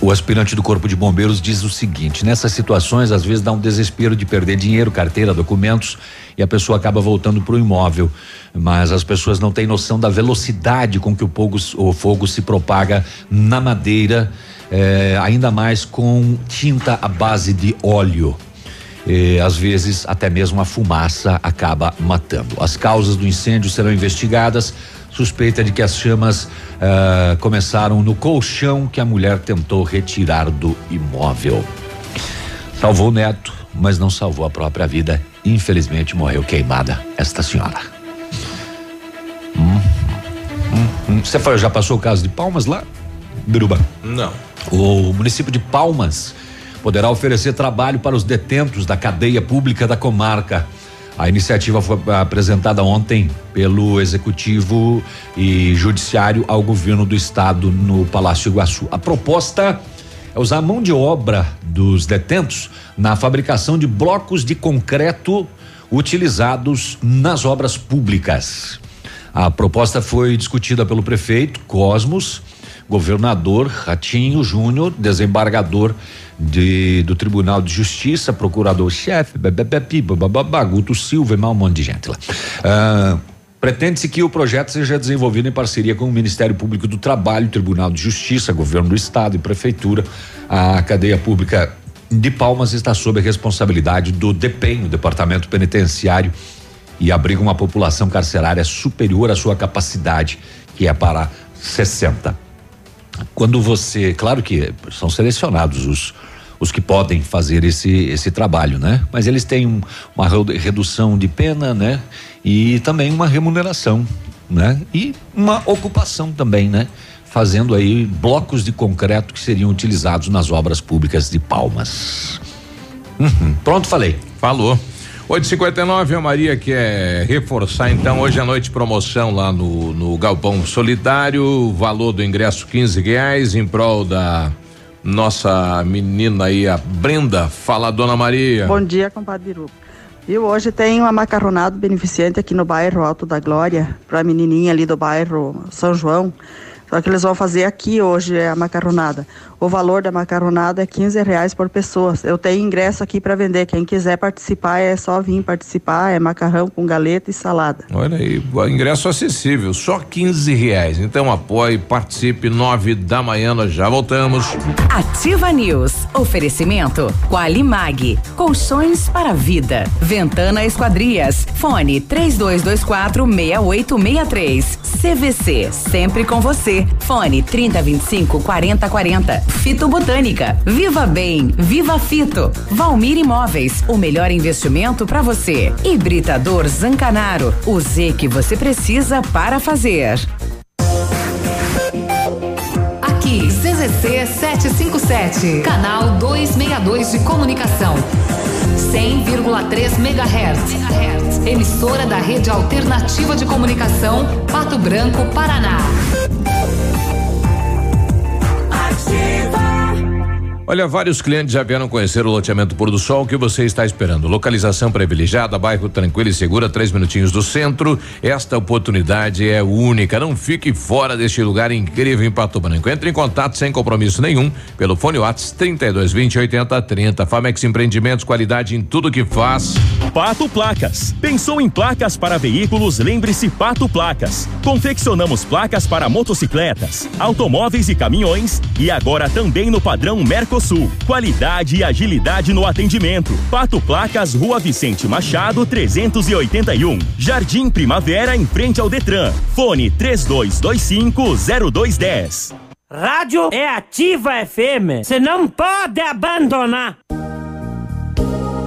o aspirante do Corpo de Bombeiros diz o seguinte: nessas situações, às vezes dá um desespero de perder dinheiro, carteira, documentos e a pessoa acaba voltando para o imóvel. Mas as pessoas não têm noção da velocidade com que o fogo, o fogo se propaga na madeira, eh, ainda mais com tinta à base de óleo. E, às vezes até mesmo a fumaça acaba matando. As causas do incêndio serão investigadas. Suspeita de que as chamas ah, começaram no colchão que a mulher tentou retirar do imóvel. Salvou o neto, mas não salvou a própria vida. Infelizmente morreu queimada esta senhora. Hum, hum, hum. Você foi- já passou o caso de Palmas lá, Biruba? Não. O município de Palmas poderá oferecer trabalho para os detentos da cadeia pública da comarca. A iniciativa foi apresentada ontem pelo Executivo e Judiciário ao governo do estado no Palácio Iguaçu. A proposta é usar a mão de obra dos detentos na fabricação de blocos de concreto utilizados nas obras públicas. A proposta foi discutida pelo prefeito Cosmos, governador Ratinho Júnior, desembargador de, do Tribunal de Justiça, procurador-chefe, Guto Silva e mais um monte de gente lá. Ah, Pretende-se que o projeto seja desenvolvido em parceria com o Ministério Público do Trabalho, Tribunal de Justiça, Governo do Estado e Prefeitura. A cadeia pública de Palmas está sob a responsabilidade do DEPEN, o Departamento Penitenciário, e abriga uma população carcerária superior à sua capacidade, que é para 60. Quando você, claro que são selecionados os os que podem fazer esse esse trabalho, né? Mas eles têm um- uma redução de pena, né? E também uma remuneração, né? E uma ocupação também, né? Fazendo aí blocos de concreto que seriam utilizados nas obras públicas de Palmas. Uhum. Pronto, falei. Falou. 859 a Maria quer reforçar então hoje à noite promoção lá no, no Galpão Solidário, valor do ingresso 15 reais em prol da nossa menina aí, a Brenda. Fala, dona Maria. Bom dia, compadre Biruba. E hoje tem uma macarronada beneficente aqui no bairro Alto da Glória, para a menininha ali do bairro São João. Só que eles vão fazer aqui hoje é a macarronada. O valor da macarronada é 15 reais por pessoa. Eu tenho ingresso aqui para vender. Quem quiser participar é só vir participar. É macarrão com galeta e salada. Olha aí, ingresso acessível, só 15 reais. Então apoie, participe, nove da manhã, nós já voltamos. Ativa News. Oferecimento Qualimag. Colchões para vida. Ventana Esquadrias. Fone 3224 6863. CVC. Sempre com você. Fone 3025 4040. Fito Botânica. Viva Bem. Viva Fito. Valmir Imóveis. O melhor investimento para você. Hibridador Zancanaro. O Z que você precisa para fazer. Aqui, CZC 757, canal 262 de comunicação. 100,3 MHz. Emissora da Rede Alternativa de Comunicação, Pato Branco, Paraná. Olha, vários clientes já vieram conhecer o loteamento Pôr do Sol. Que você está esperando? Localização privilegiada, bairro tranquilo e segura, três minutinhos do centro. Esta oportunidade é única. Não fique fora deste lugar incrível em Pato Branco. Entre em contato sem compromisso nenhum pelo fone Whats 3220 8030. Famex Empreendimentos, qualidade em tudo que faz. Pato Placas. Pensou em placas para veículos? Lembre-se Pato Placas. Confeccionamos placas para motocicletas, automóveis e caminhões e agora também no padrão Mercosul. Qualidade e agilidade no atendimento. Pato Placas, Rua Vicente Machado, 381. Jardim Primavera, em frente ao Detran. Fone 32250210. Rádio é Ativa FM. Você não pode abandonar.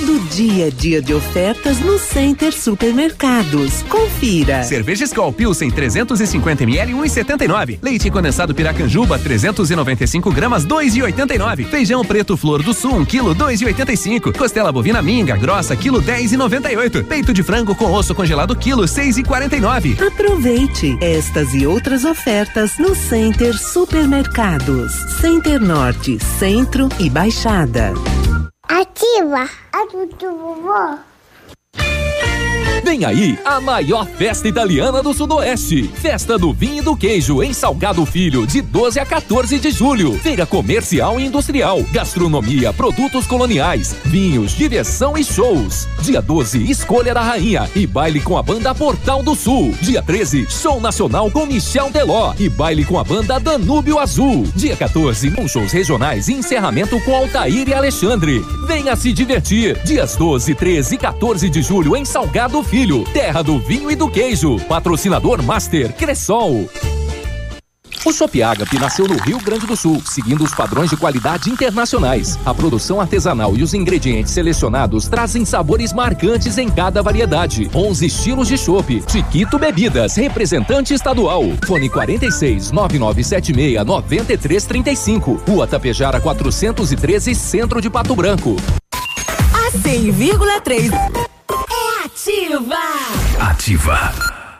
Todo dia dia de ofertas no Center Supermercados. Confira. Cerveja Skol Pilsen 350 ml 1,79. Leite condensado Piracanjuba 395 gramas 2,89. Feijão preto Flor do Sul 1 kg 2,85. Costela bovina minga grossa quilo 10,98. Peito de frango com osso congelado quilo 6,49. Aproveite estas e outras ofertas no Center Supermercados. Center Norte, Centro e Baixada. Ativa a do vovó. Vem aí a maior festa italiana do Sudoeste. Festa do Vinho e do Queijo em Salgado Filho, de 12 a 14 de julho. Feira comercial e industrial, gastronomia, produtos coloniais, vinhos, diversão e shows. Dia 12, Escolha da Rainha e baile com a banda Portal do Sul. Dia 13, show nacional com Michel Teló e baile com a banda Danúbio Azul. Dia 14, com shows regionais e encerramento com Altair e Alexandre. Venha se divertir. Dias 12, 13 e 14 de julho em Salgado Filho, terra do vinho e do queijo. Patrocinador Master Cressol. O Shop Agape nasceu no Rio Grande do Sul, seguindo os padrões de qualidade internacionais. A produção artesanal e os ingredientes selecionados trazem sabores marcantes em cada variedade. 11 estilos de chopp. Chiquito Bebidas, representante estadual. Fone 46 9976 9335. Rua Tapejara 413, Centro de Pato Branco. A 100,3 é ativa. Ativa.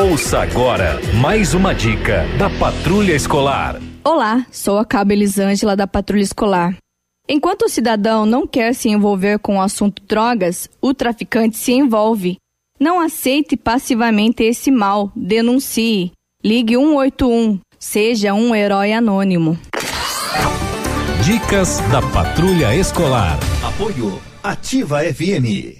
Ouça agora mais uma dica da Patrulha Escolar. Olá, sou a Cabo Elisângela da Patrulha Escolar. Enquanto o cidadão não quer se envolver com o assunto drogas, o traficante se envolve. Não aceite passivamente esse mal, denuncie. Ligue 181. Seja um herói anônimo. Dicas da Patrulha Escolar. Apoio Ativa FM.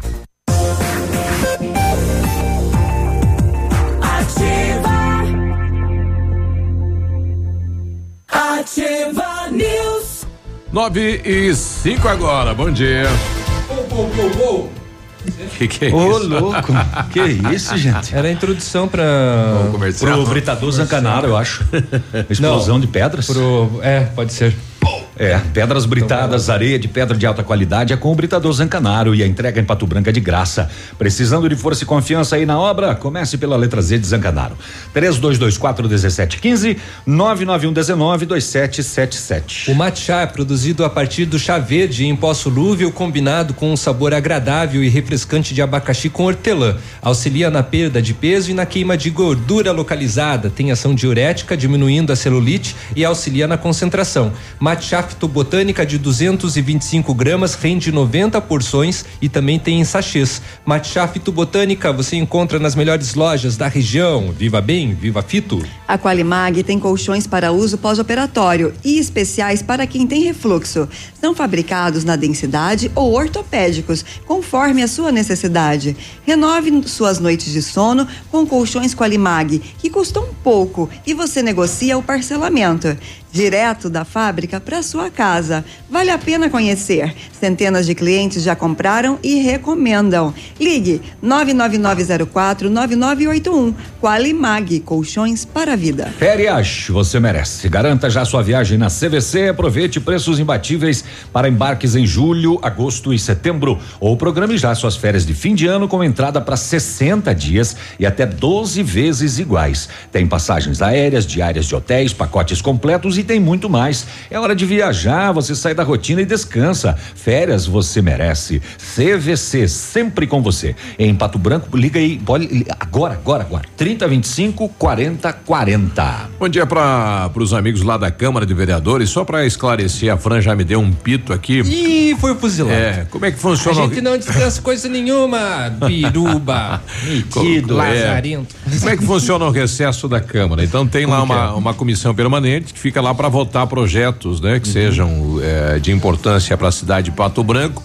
9 e 5 agora, bom dia. Que que é Ô, isso? louco. Que isso, gente? Era a introdução para Pro Britador Zancanaro, eu acho. Explosão de pedras? Pro, é, pode ser. É, pedras britadas, areia de pedra de alta qualidade é com o Britador Zancanaro e a entrega em Pato Branco é de graça. Precisando de força e confiança aí na obra? Comece pela letra Z de Zancanaro. 3224 1715 991 19 2777. O matcha é produzido a partir do chá verde em pó solúvel combinado com um sabor agradável e refrescante de abacaxi com hortelã. Auxilia na perda de peso e na queima de gordura localizada. Tem ação diurética, diminuindo a celulite e auxilia na concentração. Matcha fitobotânica de 225 gramas rende 90 porções e também tem em sachês. Matcha fitobotânica você encontra nas melhores lojas da região. Viva bem, viva fito. A Qualimag tem colchões para uso pós-operatório e especiais para quem tem refluxo. São fabricados na densidade ou ortopédicos, conforme a sua necessidade. Renove suas noites de sono com colchões Qualimag, que custam pouco e você negocia o parcelamento. Direto da fábrica para sua casa. Vale a pena conhecer. Centenas de clientes já compraram e recomendam. Ligue 999049981. Qualimag, colchões para a vida. Férias, você merece. Garanta já sua viagem na CVC. Aproveite preços imbatíveis para embarques em julho, agosto e setembro. Ou programe já suas férias de fim de ano com entrada para 60 dias e até 12 vezes iguais. Tem passagens aéreas, diárias de hotéis, pacotes completos e tem muito mais. É hora de viajar, você sai da rotina e descansa. Férias você merece. CVC, sempre com você. Em Pato Branco, liga aí, pode, agora, agora, agora. 3025 40 40. Bom dia para os amigos lá da Câmara de Vereadores. Só para esclarecer, a Fran já me deu um pito aqui. Ih, foi fuzilado. É, como é que funciona? A gente não descansa coisa nenhuma, biruba, metido, é. lazarento. Como é que funciona o recesso da Câmara? Então tem lá Como que uma, é? uma comissão permanente que fica lá para votar projetos, né, que sejam eh, de importância para a cidade de Pato Branco.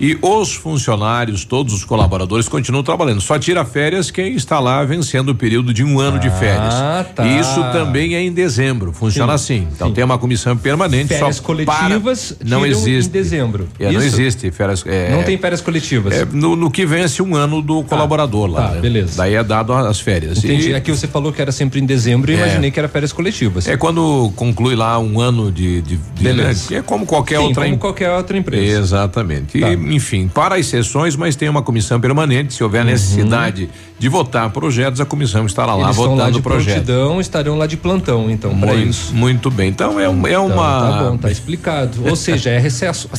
E os funcionários, todos os colaboradores continuam trabalhando. Só tira férias quem está lá vencendo o período de um ano de férias. Ah, tá. E isso também é em dezembro. Funciona Sim, assim. Então tem uma comissão permanente. Férias coletivas não existe em dezembro. É, não existe férias. é, Não tem férias coletivas. é, no, no que vence um ano do colaborador lá. tá, né? beleza. Daí é dado as férias. Entendi. E- Aqui você falou que era sempre em dezembro e É. imaginei que era férias coletivas. É quando conclui lá um ano de. de, de Beleza. né? É como qualquer Sim, outra como em- qualquer outra empresa. Exatamente. Tá. E, enfim, para as sessões, mas tem uma comissão permanente. Se houver necessidade de votar projetos, a comissão estará lá Uhum. Eles estão votando lá de o projeto. prontidão, estarão lá de plantão, então, para Muito, isso. muito bem. Então é, um- é Então, uma. Tá bom, tá explicado. Ou seja, é recesso.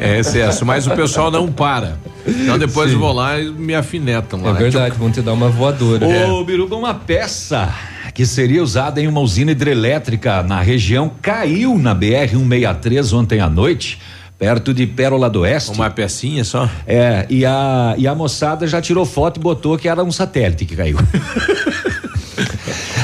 É, é excesso, mas o pessoal não para. Então depois Sim. eu vou lá e me afinetam lá. É verdade, vão te dar uma voadora. Ô, Biruba, uma peça que seria usada em uma usina hidrelétrica na região caiu na BR 163 ontem à noite. Perto de Pérola do Oeste. Uma pecinha só? É, e a, e a moçada já tirou foto e botou que era um satélite que caiu.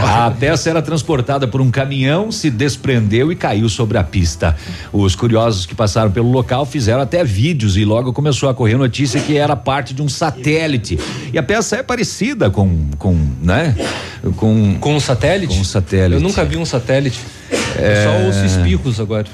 A peça era transportada por um caminhão, se desprendeu e caiu sobre a pista. Os curiosos que passaram pelo local fizeram até vídeos e logo começou a correr notícia que era parte de um satélite. E a peça é parecida com, com né? Com com um satélite? Com um satélite. Eu nunca vi um satélite. É. Eu só ouço espirros agora.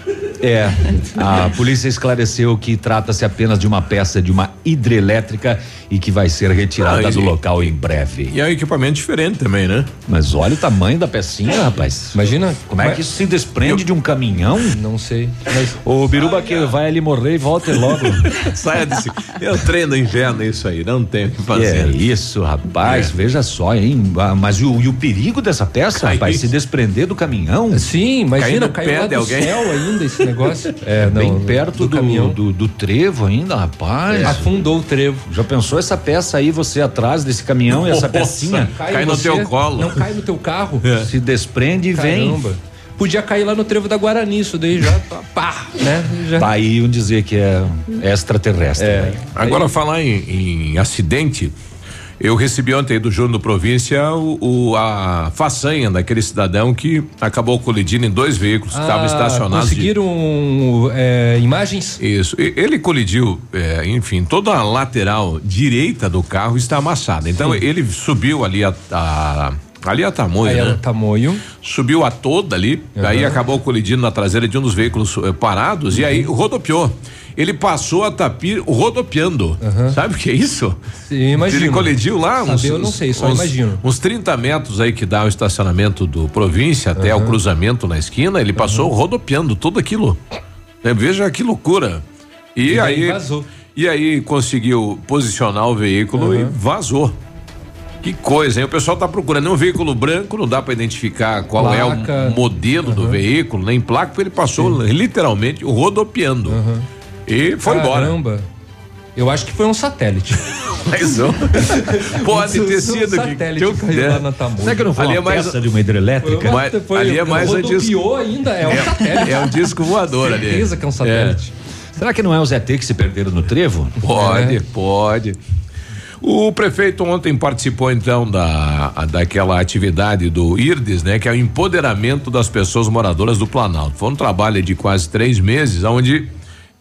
É, a polícia esclareceu que trata-se apenas de uma peça de uma hidrelétrica e que vai ser retirada Ah, e- do local em breve. E é um equipamento diferente também, né? Mas olha o tamanho da pecinha, rapaz. Imagina Como é que isso se desprende de um caminhão? Não sei. Mas O Biruba que vai ali morrer e volta logo. Saia desse. Eu treino inverno isso aí, não tem o que fazer. É isso, rapaz, É. veja só, hein? Ah, Mas e o, e o perigo dessa peça, Cair. rapaz, se desprender do caminhão? Sim, imagina, caiu pé lá de do alguém. céu ainda esse negócio. É, não, Bem perto do, caminhão. do, do trevo ainda, rapaz. Afundou o trevo. Já pensou essa peça aí, você atrás desse caminhão e essa pecinha? Cai no teu colo. Não cai no teu carro. Se desprende e vem. Caramba. Podia cair lá no trevo da Guarani, isso daí já, tá, pá, né? Já. Tá aí um dizer que é extraterrestre. É. né? Agora, falar em, em acidente, eu recebi ontem do Júnior Província o, o- a façanha daquele cidadão que acabou colidindo em dois veículos que estavam Ah, estacionados. de- Conseguiram é, imagens? Isso. Ele colidiu, é, enfim, toda a lateral direita do carro está amassada. Então Sim. ele subiu ali a, a- ali a tamanho, Aí né? Tamoio. Subiu a toda ali, Uhum. aí acabou colidindo na traseira de um dos veículos eh, parados e aí rodopiou. Ele passou a tapir rodopiando. Sabe o que é isso? Sim, imagino. Ele colidiu lá Saber uns, eu não sei, só uns, imagino. uns 30 metros aí que dá o estacionamento do província até o cruzamento na esquina, ele passou rodopiando tudo aquilo. É, veja que loucura. E, E aí vazou. E aí conseguiu posicionar o veículo e vazou. Que coisa, hein? O pessoal tá procurando um veículo branco, não dá para identificar qual é Placa. o modelo do veículo, nem placa, porque ele passou literalmente rodopiando. E foi embora. Caramba. Eu acho que foi um satélite. Mas ó, pode Um ter sido que, satélite que eu caiu lá na Tamoio. Será que não foi Ali uma é mais- peça de uma hidrelétrica? Mas Foi- ali é mais um disco. ainda, é um satélite. É um disco voador ali. Certeza que é um satélite. Será que não é os ET que se perderam no trevo? Pode, É. pode. O prefeito ontem participou então da daquela atividade do IRDES, né, que é o empoderamento das pessoas moradoras do Planalto. Foi um trabalho de quase três meses, onde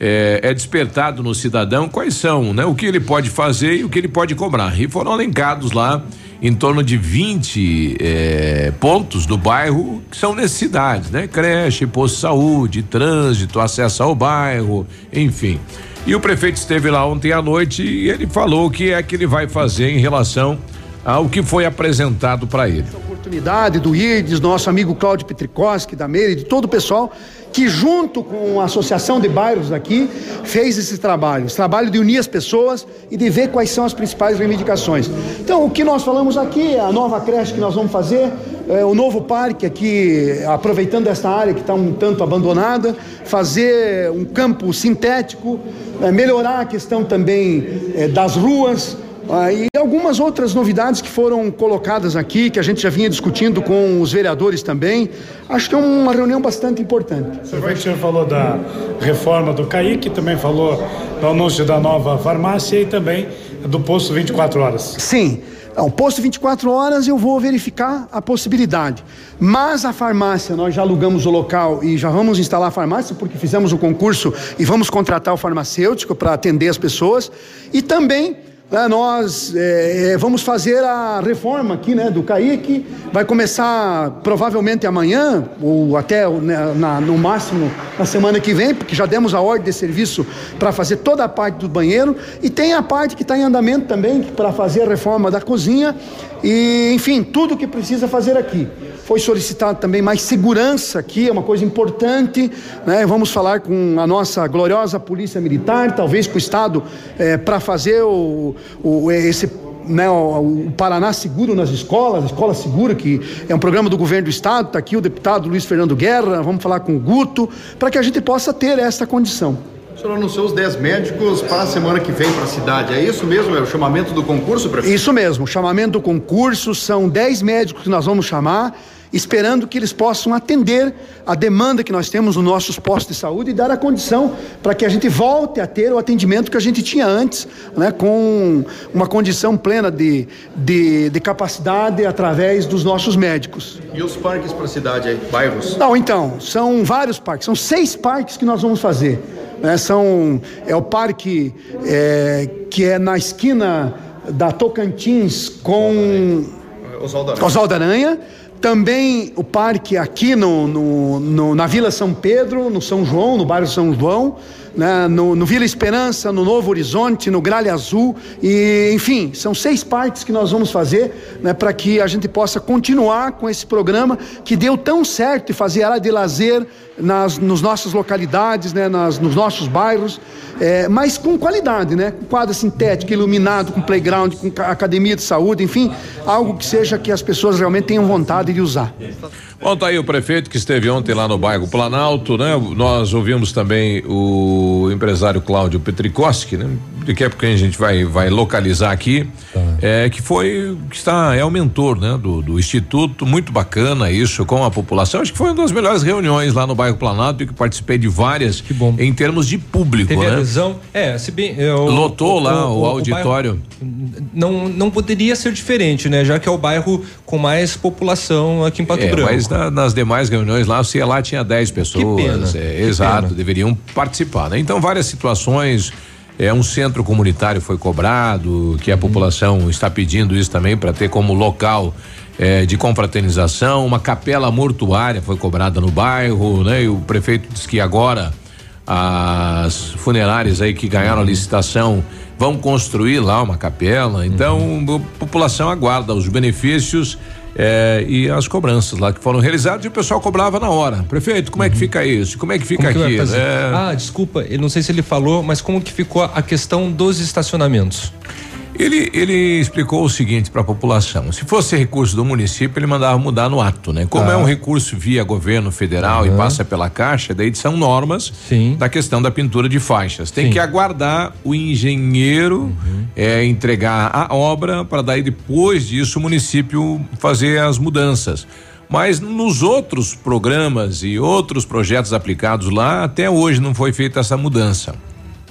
é, é despertado no cidadão quais são, né, o que ele pode fazer e o que ele pode cobrar. E foram elencados lá em torno de 20 é, pontos do bairro que são necessidades, né? Creche, posto de saúde, trânsito, acesso ao bairro, enfim. E o prefeito esteve lá ontem à noite e ele falou o que é que ele vai fazer em relação ao que foi apresentado para ele. oportunidade do IRDES, nosso amigo Cláudio Petricoski, da Meire, de todo o pessoal, que junto com a Associação de Bairros daqui, fez esse trabalho, esse trabalho de unir as pessoas e de ver quais são as principais reivindicações. Então, o que nós falamos aqui, a nova creche que nós vamos fazer, é, o novo parque aqui, aproveitando esta área que está um tanto abandonada, fazer um campo sintético, é, melhorar a questão também é, das ruas, ah, e algumas outras novidades que foram colocadas aqui, que a gente já vinha discutindo com os vereadores também. Acho que é uma reunião bastante importante. O senhor falou da reforma do CAIC, também falou do anúncio da nova farmácia e também do posto 24 horas. Sim. Não, posto 24 horas eu vou verificar a possibilidade. Mas a farmácia, nós já alugamos o local e já vamos instalar a farmácia, porque fizemos o concurso e vamos contratar o farmacêutico para atender as pessoas. E também né, nós eh, eh, vamos fazer a reforma aqui né, do CAIC. Vai começar provavelmente amanhã, ou até né, na- no máximo na semana que vem, porque já demos a ordem de serviço para fazer toda a parte do banheiro. E tem a parte que está em andamento também para fazer a reforma da cozinha. E, enfim, tudo que precisa fazer aqui. Foi solicitado também mais segurança aqui, é uma coisa importante. Né? Vamos falar com a nossa gloriosa Polícia Militar, talvez com o Estado, para fazer o, o- esse né, o, o Paraná Seguro nas escolas, Escola Segura, que é um programa do governo do estado, está aqui o deputado Luiz Fernando Guerra, vamos falar com o Guto, para que a gente possa ter essa condição. Senhor anunciou os 10 médicos para a semana que vem para a cidade. É isso mesmo? É o chamamento do concurso, prefeito? Isso mesmo, o chamamento do concurso, são 10 médicos que nós vamos chamar, esperando que eles possam atender a demanda que nós temos nos nossos postos de saúde e dar a condição para que a gente volte a ter o atendimento que a gente tinha antes, né, com uma condição plena de, de, de capacidade através dos nossos médicos. E os parques para a cidade aí? Bairros? Não, então, são vários parques, são seis parques que nós vamos fazer. Né? São, é o parque é, que é na esquina da Tocantins com Oswaldo Aranha. Oswaldo Aranha. Também o parque aqui no, no, no, na Vila São Pedro, no São João, no bairro São João, né, no, no, Vila Esperança, no Novo Horizonte, no Gralha Azul, e enfim, são seis partes que nós vamos fazer né, para que a gente possa continuar com esse programa que deu tão certo e fazer área de lazer nas nos nossas localidades, né, nas, nos nossos bairros, é, mas com qualidade, né, com quadra sintética, iluminado, com playground, com academia de saúde, enfim, algo que seja que as pessoas realmente tenham vontade de usar. Bom, tá aí o prefeito que esteve ontem lá no bairro Planalto, né? Nós ouvimos também o empresário Cláudio Petricoski, né? Daqui a pouco a gente vai, vai localizar aqui, tá. é, que foi, que está, é o mentor, né? Do, do Instituto, muito bacana isso com a população, acho que foi uma das melhores reuniões lá no bairro Planalto e que participei de várias, em termos de público, Teve né? adesão, é, se bem... Eu, Lotou o, lá o, o, o auditório. Bairro, não, não poderia ser diferente, né? Já que é o bairro com mais população aqui em Pato é, Branco. Mas na, nas demais reuniões lá, se lá tinha 10 pessoas. Que pena, é, que exato, pena. deveriam participar, né? Então, várias situações. É, um centro comunitário foi cobrado, que a população está pedindo isso também para ter como local é, de confraternização. Uma capela mortuária foi cobrada no bairro, né? E o prefeito disse que agora as funerárias aí que ganharam a licitação vão construir lá uma capela. Então, a população aguarda os benefícios é, e as cobranças lá que foram realizadas e o pessoal cobrava na hora. Prefeito, como é que fica isso? Como é que fica Como que vai aqui? fazer? É, Ah, desculpa, eu não sei se ele falou, mas como que ficou a questão dos estacionamentos? Ele, ele explicou o seguinte para a população: se fosse recurso do município, ele mandava mudar no ato, né? Como Ah. é um recurso via governo federal e passa pela Caixa, daí são normas da questão da pintura de faixas. Tem Sim. que aguardar o engenheiro Uhum. é, entregar a obra para daí depois disso o município fazer as mudanças. Mas nos outros programas e outros projetos aplicados lá, até hoje não foi feita essa mudança.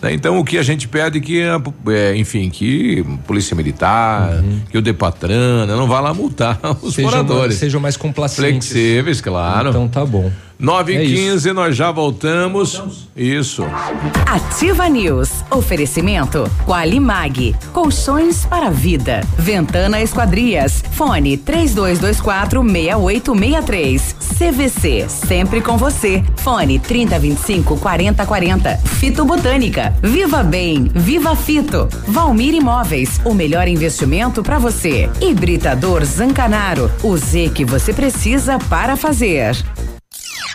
Né? Então o que a gente pede é que, é, enfim, que Polícia Militar, que o Depatran, né, não vá lá multar os Sejam moradores. mais- sejam mais complacentes. Flexíveis, claro. Então tá bom. 9 É e isso. 15 nós já voltamos. Isso. Ativa News. Oferecimento Qualimag. Colchões para a vida. Ventana Esquadrias. Fone 3224 6863. CVC. Sempre com você. Fone 3025 4040. Fito Botânica. Viva Bem. Viva Fito. Valmir Imóveis. O melhor investimento para você. Hibridador Zancanaro. O Z que você precisa para fazer.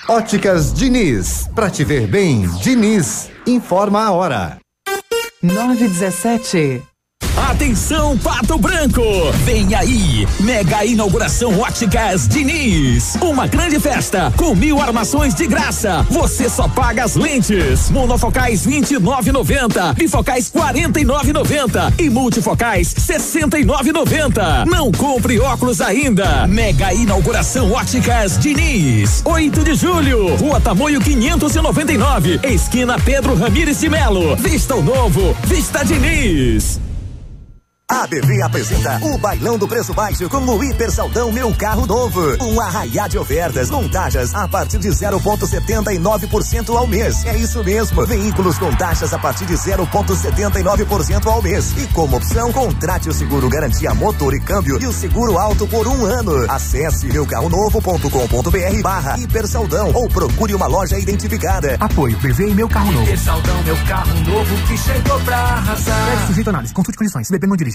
Óticas Diniz. Pra te ver bem, Diniz. Informa a hora. 917. Atenção, Pato Branco! Vem aí! Mega inauguração Óticas Diniz. Uma grande festa com mil armações de graça. Você só paga as lentes. Monofocais 29,90. Bifocais 49,90. E multifocais 69,90. Não compre óculos ainda. Mega inauguração Óticas Diniz. 8 de julho. Rua Tamoio 599. Esquina Pedro Ramires de Melo. Vista o novo. Vista Diniz. A BV apresenta o Bailão do Preço Baixo com o Hiper Saldão Meu Carro Novo. Um arraiá de ofertas, com taxas a partir de 0,79% ao mês. É isso mesmo. Veículos com taxas a partir de 0,79% ao mês. E como opção, contrate o seguro garantia motor e câmbio e o seguro alto por um ano. Acesse meucarronovo.com.br barra Hiper Saldão ou procure uma loja identificada. Apoio BV e meu carro novo. Saldão, meu carro novo que chegou pra arrasar. Deve sujeito análise. Consulte condições. Beber, não dirija.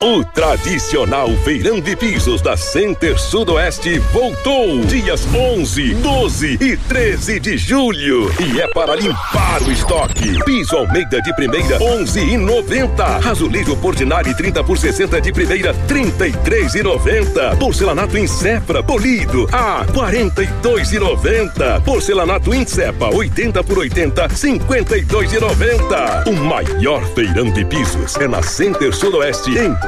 O tradicional feirão de pisos da Center Sudoeste voltou dias 11, 12 e 13 de julho e é para limpar o estoque. Piso Almeida de primeira 11 e 90. Azulejo Portinari 30 por 60 de primeira 33 e 90. Porcelanato Incepra polido a 42 e 90. Porcelanato Incepa 80 por 80 52 e 90. O maior feirão de pisos é na Center Sudoeste em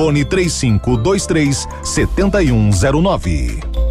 Fone 3523 7109.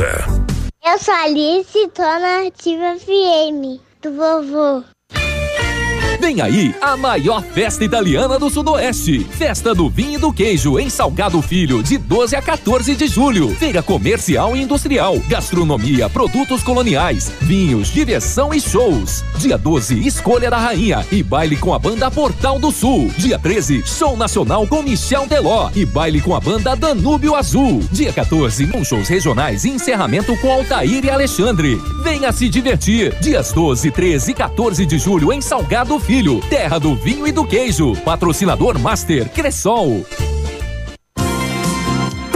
Eu sou Alice tô na Ativa FM do vovô. Vem aí a maior festa italiana do Sudoeste. Festa do Vinho e do Queijo em Salgado Filho, de 12 a 14 de julho. Feira comercial e industrial, gastronomia, produtos coloniais, vinhos, diversão e shows. Dia 12, Escolha da Rainha e baile com a banda Portal do Sul. Dia 13, show nacional com Michel Teló e baile com a banda Danúbio Azul. Dia 14, com shows regionais e encerramento com Altair e Alexandre. Venha se divertir. Dias 12, 13 e 14 de julho em Salgado Filho. Filho, terra do vinho e do queijo. Patrocinador Master Cressol.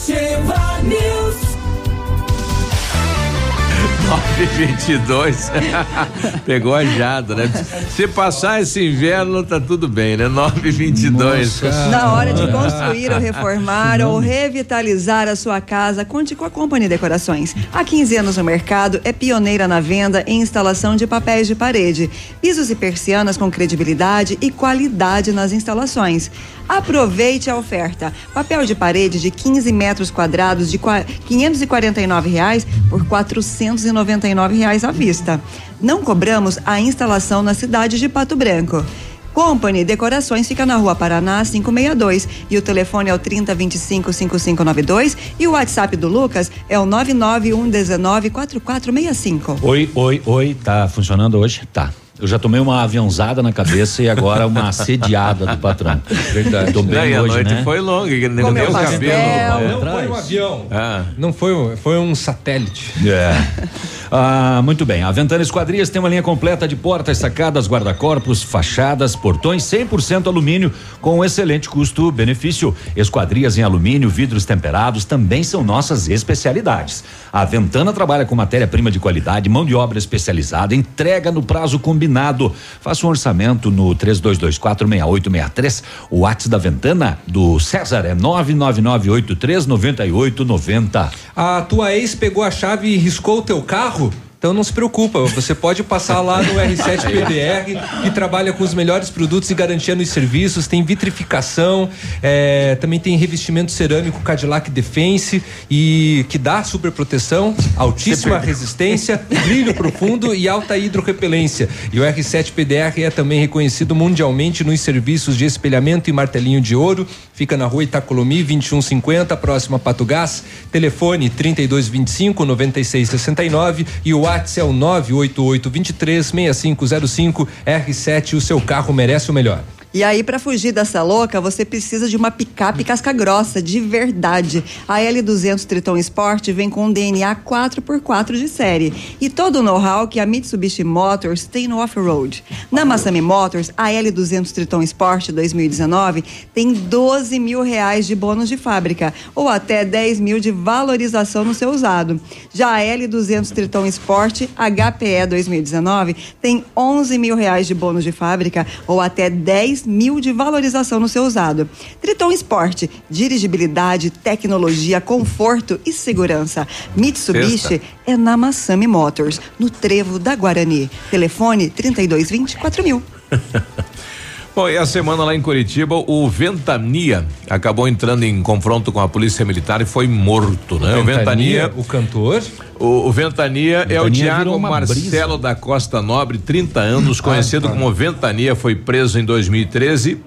Ativa 922. Pegou a jada, né? Se passar esse inverno, tá tudo bem, né? 922. Na hora de construir ou reformar ou revitalizar a sua casa, conte com a Company Decorações. Há 15 anos no mercado, é pioneira na venda e instalação de papéis de parede, pisos e persianas com credibilidade e qualidade nas instalações. Aproveite a oferta. Papel de parede de 15 metros quadrados de 549 reais por R$ 499 reais à vista. Não cobramos a instalação na cidade de Pato Branco. Company Decorações fica na rua Paraná 562 e o telefone é o 3025 5592 e o WhatsApp do Lucas é o 99119 4465. Oi, oi, oi, tá funcionando hoje? Tá. Eu já tomei uma aviãozada na cabeça e agora uma assediada do patrão. Verdade. Tô bem Não, e a hoje, noite né? foi longa, que nem Comeu pastel. cabelo. Não foi um avião. Ah. Não foi um, foi um satélite. É. Ah, muito bem. A Ventana Esquadrias tem uma linha completa de portas, sacadas, guarda-corpos, fachadas, portões 100% alumínio com excelente custo-benefício. Esquadrias em alumínio, vidros temperados também são nossas especialidades. A Ventana trabalha com matéria-prima de qualidade, mão de obra especializada, entrega no prazo combinado. Faça um orçamento no 32246863. O WhatsApp da Ventana do César é 999839890. A tua ex pegou a chave e riscou o teu carro? Então não se preocupa, você pode passar lá no R7 PDR, que trabalha com os melhores produtos e garantia nos serviços, tem vitrificação, é, também tem revestimento cerâmico Cadillac Defense e que dá super proteção, altíssima resistência, brilho profundo e alta hidrorrepelência. E o R7 PDR é também reconhecido mundialmente nos serviços de espelhamento e martelinho de ouro. Fica na rua Itacolomi 2150, próxima a Pato Gás. Telefone 3225 9669 e o WhatsApp é o 98823 6505 R7. O seu carro merece o melhor. E aí, para fugir dessa louca, você precisa de uma picape casca grossa, de verdade. A L200 Triton Sport vem com DNA 4x4 de série e todo o know-how que a Mitsubishi Motors tem no off-road. Na Massami Motors, a L200 Triton Sport 2019 tem 12 mil reais de bônus de fábrica ou até 10 mil de valorização no seu usado. Já a L200 Triton Sport HPE 2019 tem 11 mil reais de bônus de fábrica ou até 10 mil de valorização no seu usado. Triton Sport, dirigibilidade, tecnologia, conforto e segurança. Mitsubishi Sexta. é na Massami Motors, no Trevo da Guarani. Telefone 3224 mil. Bom, e a semana lá em Curitiba, o Ventania acabou entrando em confronto com a polícia militar e foi morto, né? O Ventania, o cantor? o, o Ventania, é o Ventania Tiago Marcelo da Costa Nobre, 30 anos, conhecido tá. como Ventania, foi preso em 2013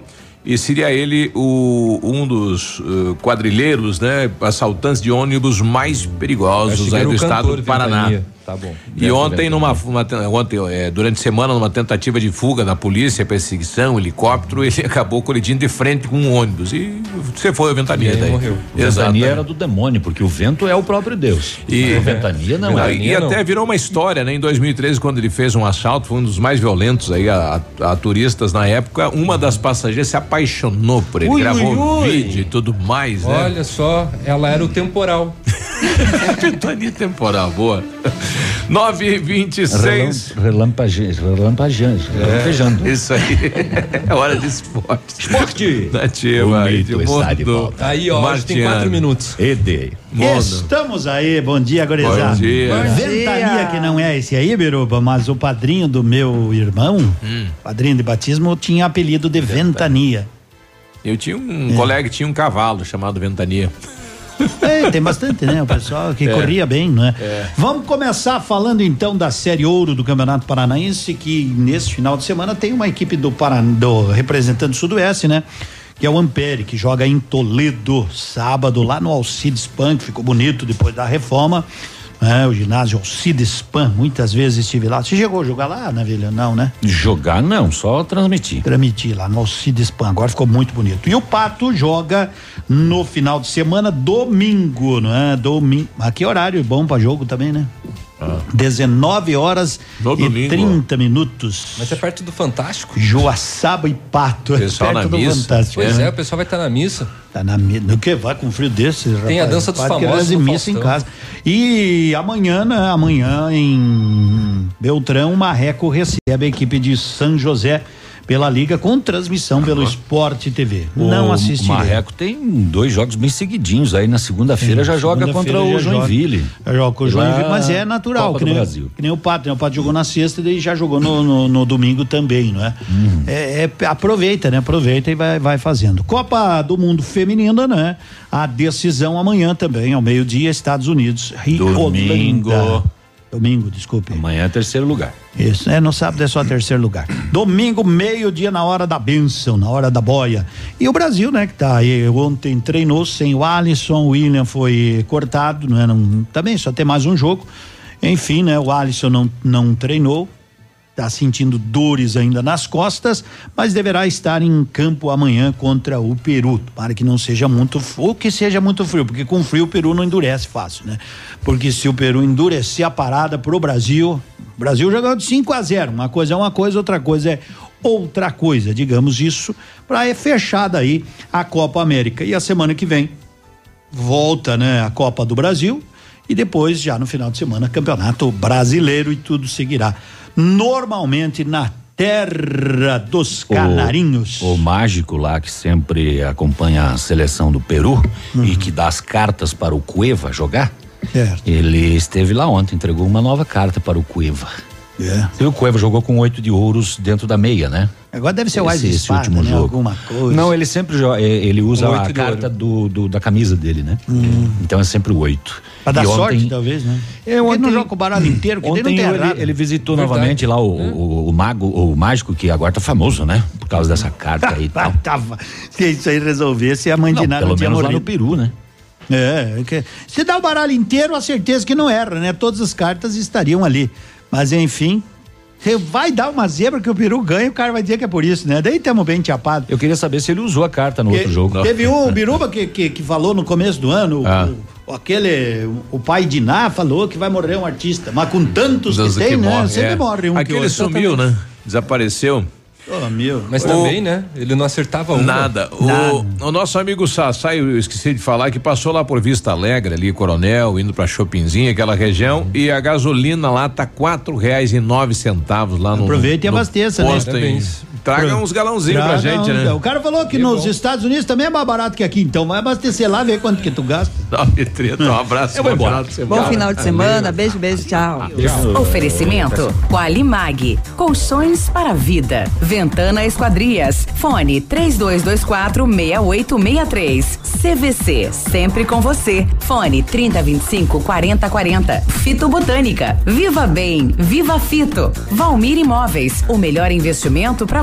e seria ele o, um dos eh, quadrilheiros, né? Assaltantes de ônibus mais perigosos aí do o estado do Paraná. Ventania. Tá bom. E ontem, numa, uma ontem eh, durante a semana, numa tentativa de fuga da polícia, perseguição, helicóptero, ele acabou colidindo de frente com um ônibus. E você foi a ventania E aí daí. morreu. O Exatamente. Ventania era do demônio, porque o vento é o próprio Deus. E, a ventania não é. e até virou uma história, né? Em 2013, quando ele fez um assalto, foi um dos mais violentos aí a, a- a turistas na época. Uma das passageiras se apaixonou por ele, Ui, gravou ui, ui. vídeo e tudo mais, né? Olha só, ela era o temporal. Ventania temporal, boa. 9 e 26 Relampagejando. Relampagejando. Relampejando. Isso aí. É hora de esporte. Esporte. Nativa. De volta. Aí, ó, hoje tem quatro minutos. Ede. Mundo. Estamos aí, bom dia, gurizada. Bom dia. Bom Ventania, dia. que não é esse aí, Biruba, mas o padrinho do meu irmão, Hum. padrinho de batismo, tinha apelido de Ventania. Eu tinha um É. colega que tinha um cavalo chamado Ventania. É, tem bastante, né? O pessoal que É. corria bem, né? É. Vamos começar falando então da Série Ouro do Campeonato Paranaense, que nesse final de semana tem uma equipe do, Paran... do representante do Sudoeste, né? Que é o Ampere, que joga em Toledo, sábado, lá no Alcides que ficou bonito depois da reforma. Né? o ginásio Alcides Pan, muitas vezes estive lá. Você chegou a jogar lá, né, Vilha? Não, né? Jogar não, só transmitir. Transmitir lá no Alcides Pan, agora ficou muito bonito. E o Pato joga no final de semana, domingo, não é? Domingo. Mas que horário bom pra jogo também, né? 19 horas No e domingo. 30 minutos. Mas é perto do Fantástico. Joaçaba e Pato, é Pessoal perto na do missa. Fantástico. Pois né? é, o pessoal vai estar na missa. Tá na mi- no que vai com frio desse, Tem a dança dos famosos no missa em casa. E amanhã, né? Amanhã em Beltrão, o Marreco recebe a equipe de São José pela liga com transmissão pelo Esporte TV. Não o assistirei. Marreco tem dois jogos bem seguidinhos aí na segunda-feira já joga contra o. Joinville. Já joga com o Joinville, mas é natural, Copa que nem, Brasil. que nem o Pato, né? O Pato jogou na sexta e já jogou no, no- no domingo também, não é? Uhum. É, é- Aproveita, né? Aproveita e vai, vai fazendo. Copa do Mundo Feminina, né? A decisão amanhã também, ao meio-dia, Estados Unidos e Domingo. Holanda. Domingo, desculpe. Amanhã é terceiro lugar. Isso, é, no sábado é só terceiro lugar. Domingo, meio-dia, na hora da bênção, na hora da boia. E o Brasil, né, que tá aí, ontem treinou sem o Alisson, o William foi cortado, não é, não, também só tem mais um jogo. Enfim, né, o Alisson não, não treinou, tá sentindo dores ainda nas costas, mas deverá estar em campo amanhã contra o Peru. Para que não seja muito, ou que seja muito frio, porque com frio o Peru não endurece fácil, né? Porque se o Peru endurecer a parada pro Brasil, o Brasil jogou de 5 a 0. Uma coisa é uma coisa, outra coisa é outra coisa, digamos isso, para é fechada aí a Copa América. E a semana que vem volta, né, a Copa do Brasil e depois já no final de semana Campeonato Brasileiro e tudo seguirá normalmente na terra dos canarinhos. O, o mágico lá que sempre acompanha a seleção do Peru Uhum. e que dá as cartas para o Cueva jogar. Ele esteve lá ontem, entregou uma nova carta para o Cueva. É. E o Cueva jogou com oito de ouros dentro da meia, né? Agora deve ser o esse, esse Espada, último né? jogo. Alguma coisa. Não, ele sempre joga, eh, ele usa Um a carta do, do- da camisa dele, né? Então é sempre o oito. Pra dar E sorte, ontem- talvez, né? É, ontem, não joga o baralho inteiro, que ontem tem ele, errado. ele visitou Verdade. novamente lá o, o, o mago, o mágico, que agora tá famoso, né? Por causa dessa carta aí e tal. Tava. Se isso aí resolvesse, a mãe de Não, nada pelo menos lá no Peru, né? É, é que- se dá o baralho inteiro, a certeza que não erra, né? Todas as cartas estariam ali. Mas enfim, vai dar uma zebra que o Peru ganha, o cara vai dizer que é por isso, né? Daí estamos bem chapados. Eu queria saber se ele usou a carta no outro jogo. Teve um, o Biruba, que, que, que falou no começo do ano, o- Ah. o, aquele, o pai de Ná falou que vai morrer um artista. Mas com tantos Das que tem, né? morre, Sempre é. morre um que Aquele sumiu, né? Desapareceu. Oh, meu. Mas O- também, né? Ele não acertava uma. Nada. O, o nosso amigo Sassai, eu esqueci de falar, que passou lá por Vista Alegre, ali, Coronel, indo pra Chopinzinha, aquela região, e a gasolina lá tá quatro reais e nove centavos lá no Aproveita e no abeça, né? posto. Traga uns galãozinhos pra gente, né? O cara falou que nos Estados Unidos também é mais barato que aqui, então vai abastecer lá, ver quanto que tu gasta. Nove treta, um abraço. Eu vou bom embora. final de semana. Bom final de semana, beijo, beijo, tchau. Oferecimento Qualimag. Colchões para a vida. Ventana Esquadrias. Fone 3224 6863. CVC. Sempre com você. Fone 3025 4040. Fito Botânica. Viva Bem. Viva Fito. Valmir Imóveis. O melhor investimento para